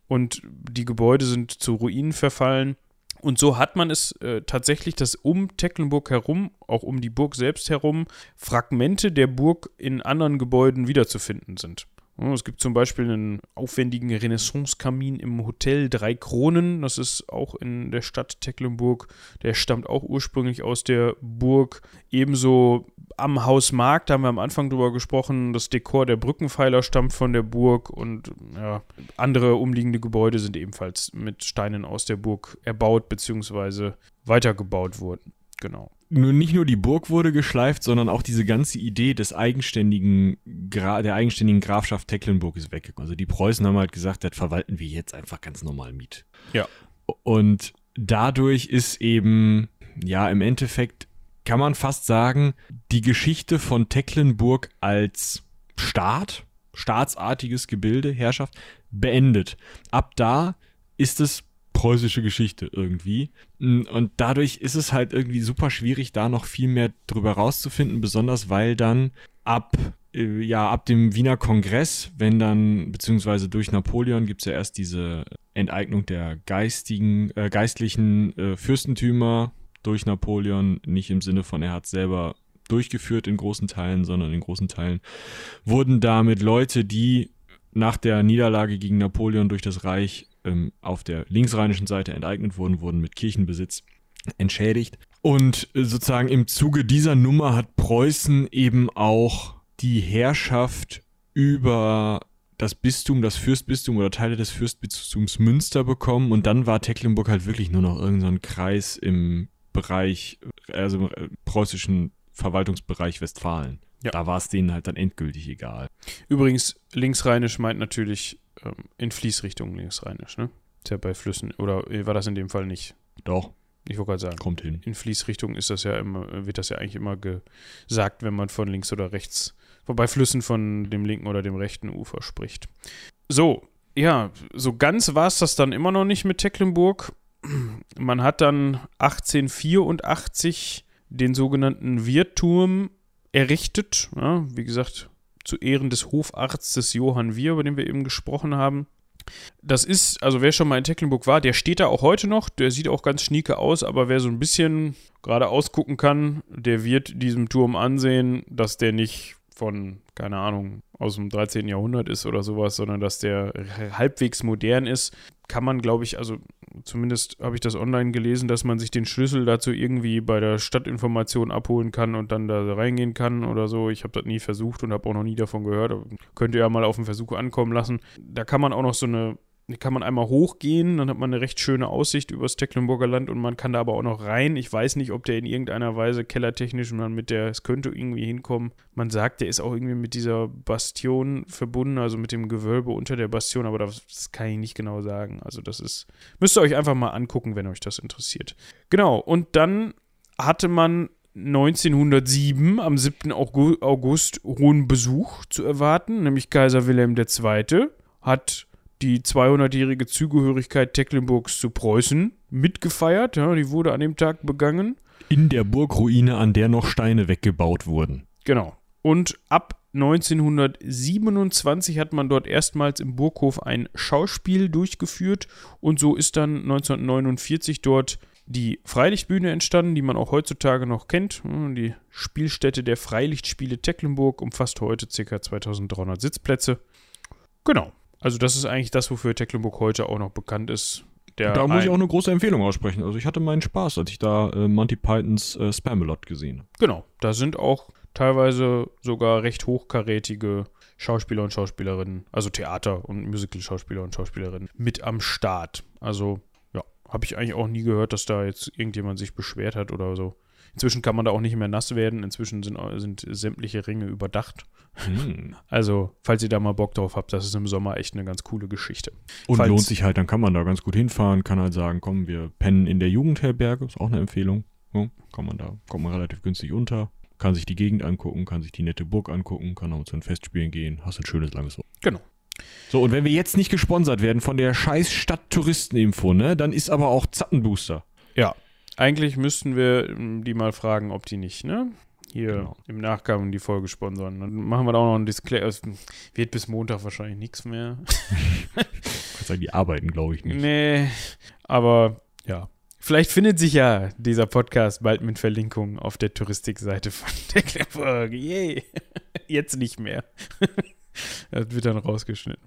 Speaker 1: Und die Gebäude sind zu Ruinen verfallen. Und so hat man es äh, tatsächlich, dass um Tecklenburg herum, auch um die Burg selbst herum, Fragmente der Burg in anderen Gebäuden wiederzufinden sind. Es gibt zum Beispiel einen aufwendigen Renaissance-Kamin im Hotel Drei Kronen. Das ist auch in der Stadt Tecklenburg. Der stammt auch ursprünglich aus der Burg. Ebenso am Haus Markt, da haben wir am Anfang drüber gesprochen. Das Dekor der Brückenpfeiler stammt von der Burg und ja, andere umliegende Gebäude sind ebenfalls mit Steinen aus der Burg erbaut bzw. weitergebaut worden. Genau.
Speaker 2: Nur nicht nur die Burg wurde geschleift, sondern auch diese ganze Idee des eigenständigen Gra der eigenständigen Grafschaft Tecklenburg ist weggekommen. Also die Preußen haben halt gesagt, das verwalten wir jetzt einfach ganz normal mit.
Speaker 1: Ja.
Speaker 2: Und dadurch ist eben, ja, im Endeffekt kann man fast sagen, die Geschichte von Tecklenburg als Staat, staatsartiges Gebilde, Herrschaft, beendet. Ab da ist es preußische Geschichte irgendwie. Und dadurch ist es halt irgendwie super schwierig, da noch viel mehr drüber rauszufinden, besonders weil dann ab, äh, ja, ab dem Wiener Kongress, wenn dann, beziehungsweise durch Napoleon gibt es ja erst diese Enteignung der geistigen, äh, geistlichen äh, Fürstentümer durch Napoleon, nicht im Sinne von, er hat selber durchgeführt in großen Teilen, sondern in großen Teilen wurden damit Leute, die nach der Niederlage gegen Napoleon durch das Reich ähm, auf der linksrheinischen Seite enteignet wurden, wurden mit Kirchenbesitz entschädigt. Und äh, sozusagen im Zuge dieser Nummer hat Preußen eben auch die Herrschaft über das Bistum, das Fürstbistum oder Teile des Fürstbistums Münster bekommen und dann war Tecklenburg halt wirklich nur noch irgendein so Kreis im Bereich, also im äh, preußischen Verwaltungsbereich Westfalen.
Speaker 1: Ja.
Speaker 2: Da war es denen halt dann endgültig egal.
Speaker 1: Übrigens, linksrheinisch meint natürlich ähm, in Fließrichtung linksrheinisch, ne? Ist ja bei Flüssen, oder äh, war das in dem Fall nicht?
Speaker 2: Doch,
Speaker 1: Ich wollte gerade sagen.
Speaker 2: kommt hin.
Speaker 1: In Fließrichtung ist das ja immer, wird das ja eigentlich immer gesagt, wenn man von links oder rechts, bei Flüssen von dem linken oder dem rechten Ufer spricht. So, ja, so ganz war es das dann immer noch nicht mit Tecklenburg. Man hat dann 1884 den sogenannten Wirturm errichtet. Ja, wie gesagt, zu Ehren des Hofarztes Johann Wir, über den wir eben gesprochen haben. Das ist, also wer schon mal in Tecklenburg war, der steht da auch heute noch. Der sieht auch ganz schnieke aus, aber wer so ein bisschen gerade ausgucken kann, der wird diesem Turm ansehen, dass der nicht von, keine Ahnung, aus dem 13. Jahrhundert ist oder sowas, sondern dass der halbwegs modern ist. Kann man, glaube ich, also zumindest habe ich das online gelesen, dass man sich den Schlüssel dazu irgendwie bei der Stadtinformation abholen kann und dann da reingehen kann oder so. Ich habe das nie versucht und habe auch noch nie davon gehört. Könnt ihr ja mal auf den Versuch ankommen lassen. Da kann man auch noch so eine, kann man einmal hochgehen, dann hat man eine recht schöne Aussicht übers Tecklenburger Land und man kann da aber auch noch rein. Ich weiß nicht, ob der in irgendeiner Weise kellertechnisch man mit der, es könnte irgendwie hinkommen. Man sagt, der ist auch irgendwie mit dieser Bastion verbunden, also mit dem Gewölbe unter der Bastion, aber das, das kann ich nicht genau sagen. Also das ist, müsst ihr euch einfach mal angucken, wenn euch das interessiert. Genau, und dann hatte man 1907 am 7. Augu- August hohen Besuch zu erwarten, nämlich Kaiser Wilhelm II. hat die 200-jährige Zugehörigkeit Tecklenburgs zu Preußen mitgefeiert. Ja, die wurde an dem Tag begangen.
Speaker 2: In der Burgruine, an der noch Steine weggebaut wurden.
Speaker 1: Genau. Und ab 1927 hat man dort erstmals im Burghof ein Schauspiel durchgeführt und so ist dann 1949 dort die Freilichtbühne entstanden, die man auch heutzutage noch kennt. Die Spielstätte der Freilichtspiele Tecklenburg umfasst heute ca. 2300 Sitzplätze. Genau. Also das ist eigentlich das, wofür Tecklenburg heute auch noch bekannt ist.
Speaker 2: Da muss ich auch eine große Empfehlung aussprechen. Also ich hatte meinen Spaß, als ich da äh, Monty Pythons äh, Spamalot gesehen habe.
Speaker 1: Genau, da sind auch teilweise sogar recht hochkarätige Schauspieler und Schauspielerinnen, also Theater- und Musical-Schauspieler und Schauspielerinnen mit am Start. Also, ja, habe ich eigentlich auch nie gehört, dass da jetzt irgendjemand sich beschwert hat oder so. Inzwischen kann man da auch nicht mehr nass werden. Inzwischen sind, sind sämtliche Ringe überdacht.
Speaker 2: Hm.
Speaker 1: Also, falls ihr da mal Bock drauf habt, das ist im Sommer echt eine ganz coole Geschichte.
Speaker 2: Und
Speaker 1: Falls-
Speaker 2: lohnt sich halt, dann kann man da ganz gut hinfahren, kann halt sagen, komm, wir pennen in der Jugendherberge, ist auch eine Empfehlung. Ja, kann man da, kommt man relativ günstig unter, kann sich die Gegend angucken, kann sich die nette Burg angucken, kann auch zu den Festspielen gehen, hast ein schönes langes Wochenende.
Speaker 1: Genau.
Speaker 2: So, und wenn wir jetzt nicht gesponsert werden von der scheiß Stadt Touristeninfo, ne, dann ist aber auch Zattenbooster.
Speaker 1: Ja, eigentlich müssten wir ähm, die mal fragen, ob die nicht, ne? Hier
Speaker 2: Genau.
Speaker 1: im Nachgang die Folge sponsern. Dann machen wir da auch noch ein Disclaimer. Es wird bis Montag wahrscheinlich nichts mehr.
Speaker 2: Kannst sagen, die arbeiten, glaube ich, nicht.
Speaker 1: nee, aber ja. Vielleicht findet sich ja dieser Podcast bald mit Verlinkungen auf der Touristikseite von Tecklenburg. Yay. Jetzt nicht mehr. Das wird dann rausgeschnitten.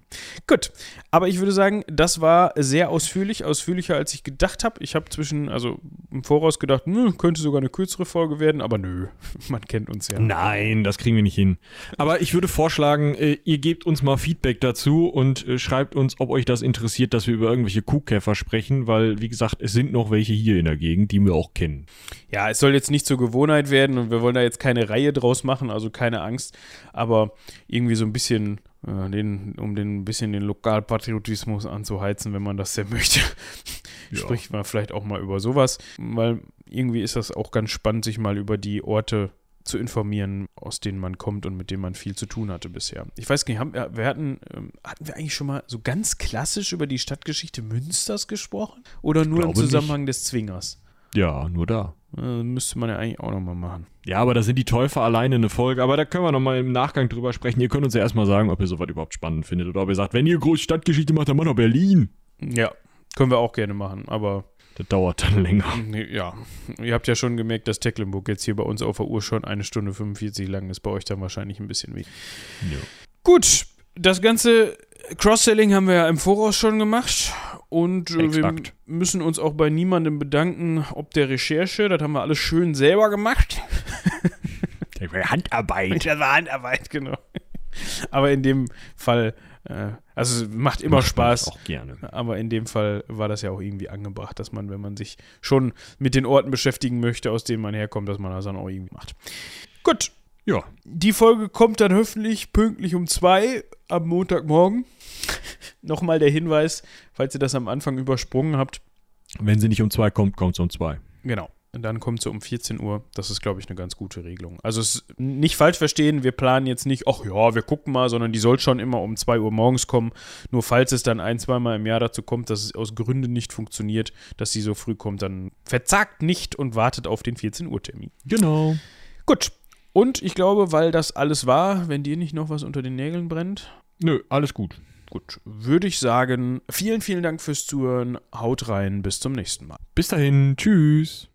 Speaker 1: Gut, aber ich würde sagen, das war sehr ausführlich, ausführlicher als ich gedacht habe. Ich habe zwischen, also im Voraus gedacht, nö, könnte sogar eine kürzere Folge werden, aber nö, man kennt uns ja.
Speaker 2: Nein, das kriegen wir nicht hin. Aber ich würde vorschlagen, äh, ihr gebt uns mal Feedback dazu und äh, schreibt uns, ob euch das interessiert, dass wir über irgendwelche Kuhkäfer sprechen, weil, wie gesagt, es sind noch welche hier in der Gegend, die wir auch kennen.
Speaker 1: Ja, es soll jetzt nicht zur Gewohnheit werden und wir wollen da jetzt keine Reihe draus machen, also keine Angst, aber irgendwie so ein bisschen äh, den, um den ein bisschen den Lokalpatriotismus anzuheizen, wenn man das sehr möchte.
Speaker 2: Ja.
Speaker 1: Spricht man vielleicht auch mal über sowas, weil irgendwie ist das auch ganz spannend, sich mal über die Orte zu informieren, aus denen man kommt und mit denen man viel zu tun hatte bisher. Ich weiß nicht, haben, wir hatten, ähm, hatten wir eigentlich schon mal so ganz klassisch über die Stadtgeschichte Münsters gesprochen? Oder nur im Zusammenhang des Zwingers?
Speaker 2: Ja, nur da.
Speaker 1: Äh, müsste man ja eigentlich auch nochmal machen.
Speaker 2: Ja, aber da sind die Täufer alleine eine Folge. Aber da können wir nochmal im Nachgang drüber sprechen. Ihr könnt uns ja erstmal sagen, ob ihr sowas überhaupt spannend findet. Oder ob ihr sagt, wenn ihr große Stadtgeschichte macht, dann macht doch Berlin.
Speaker 1: Ja, können wir auch gerne machen, aber
Speaker 2: Das dauert dann länger.
Speaker 1: ja, ihr habt ja schon gemerkt, dass Tecklenburg jetzt hier bei uns auf der Uhr schon eine Stunde 45 lang ist, bei euch dann wahrscheinlich ein bisschen wenig.
Speaker 2: Ja.
Speaker 1: Gut, das ganze Cross-Selling haben wir ja im Voraus schon gemacht und äh, wir müssen uns auch bei niemandem bedanken, ob der Recherche, das haben wir alles schön selber gemacht.
Speaker 2: Handarbeit.
Speaker 1: Das war Handarbeit, genau. Aber in dem Fall, äh, also es macht immer
Speaker 2: Macht
Speaker 1: Spaß.
Speaker 2: Auch gerne.
Speaker 1: Aber in dem Fall war das ja auch irgendwie angebracht, dass man, wenn man sich schon mit den Orten beschäftigen möchte, aus denen man herkommt, dass man das dann auch irgendwie macht. Gut,
Speaker 2: Ja.
Speaker 1: die Folge kommt dann hoffentlich pünktlich um zwei am Montagmorgen. Nochmal der Hinweis, falls ihr das am Anfang übersprungen habt.
Speaker 2: Wenn sie nicht um zwei kommt, kommt sie um zwei.
Speaker 1: Genau. Und dann kommt sie um 14 Uhr. Das ist, glaube ich, eine ganz gute Regelung. Also es nicht falsch verstehen, wir planen jetzt nicht, ach ja, wir gucken mal, sondern die soll schon immer um 2 Uhr morgens kommen. Nur falls es dann ein, zweimal im Jahr dazu kommt, dass es aus Gründen nicht funktioniert, dass sie so früh kommt, dann verzagt nicht und wartet auf den 14 Uhr Termin.
Speaker 2: Genau.
Speaker 1: Gut. Und ich glaube, weil das alles war, wenn dir nicht noch was unter den Nägeln brennt,
Speaker 2: Nö, alles gut.
Speaker 1: Gut, würde ich sagen, vielen, vielen Dank fürs Zuhören. Haut rein, bis zum nächsten Mal.
Speaker 2: Bis dahin. Tschüss.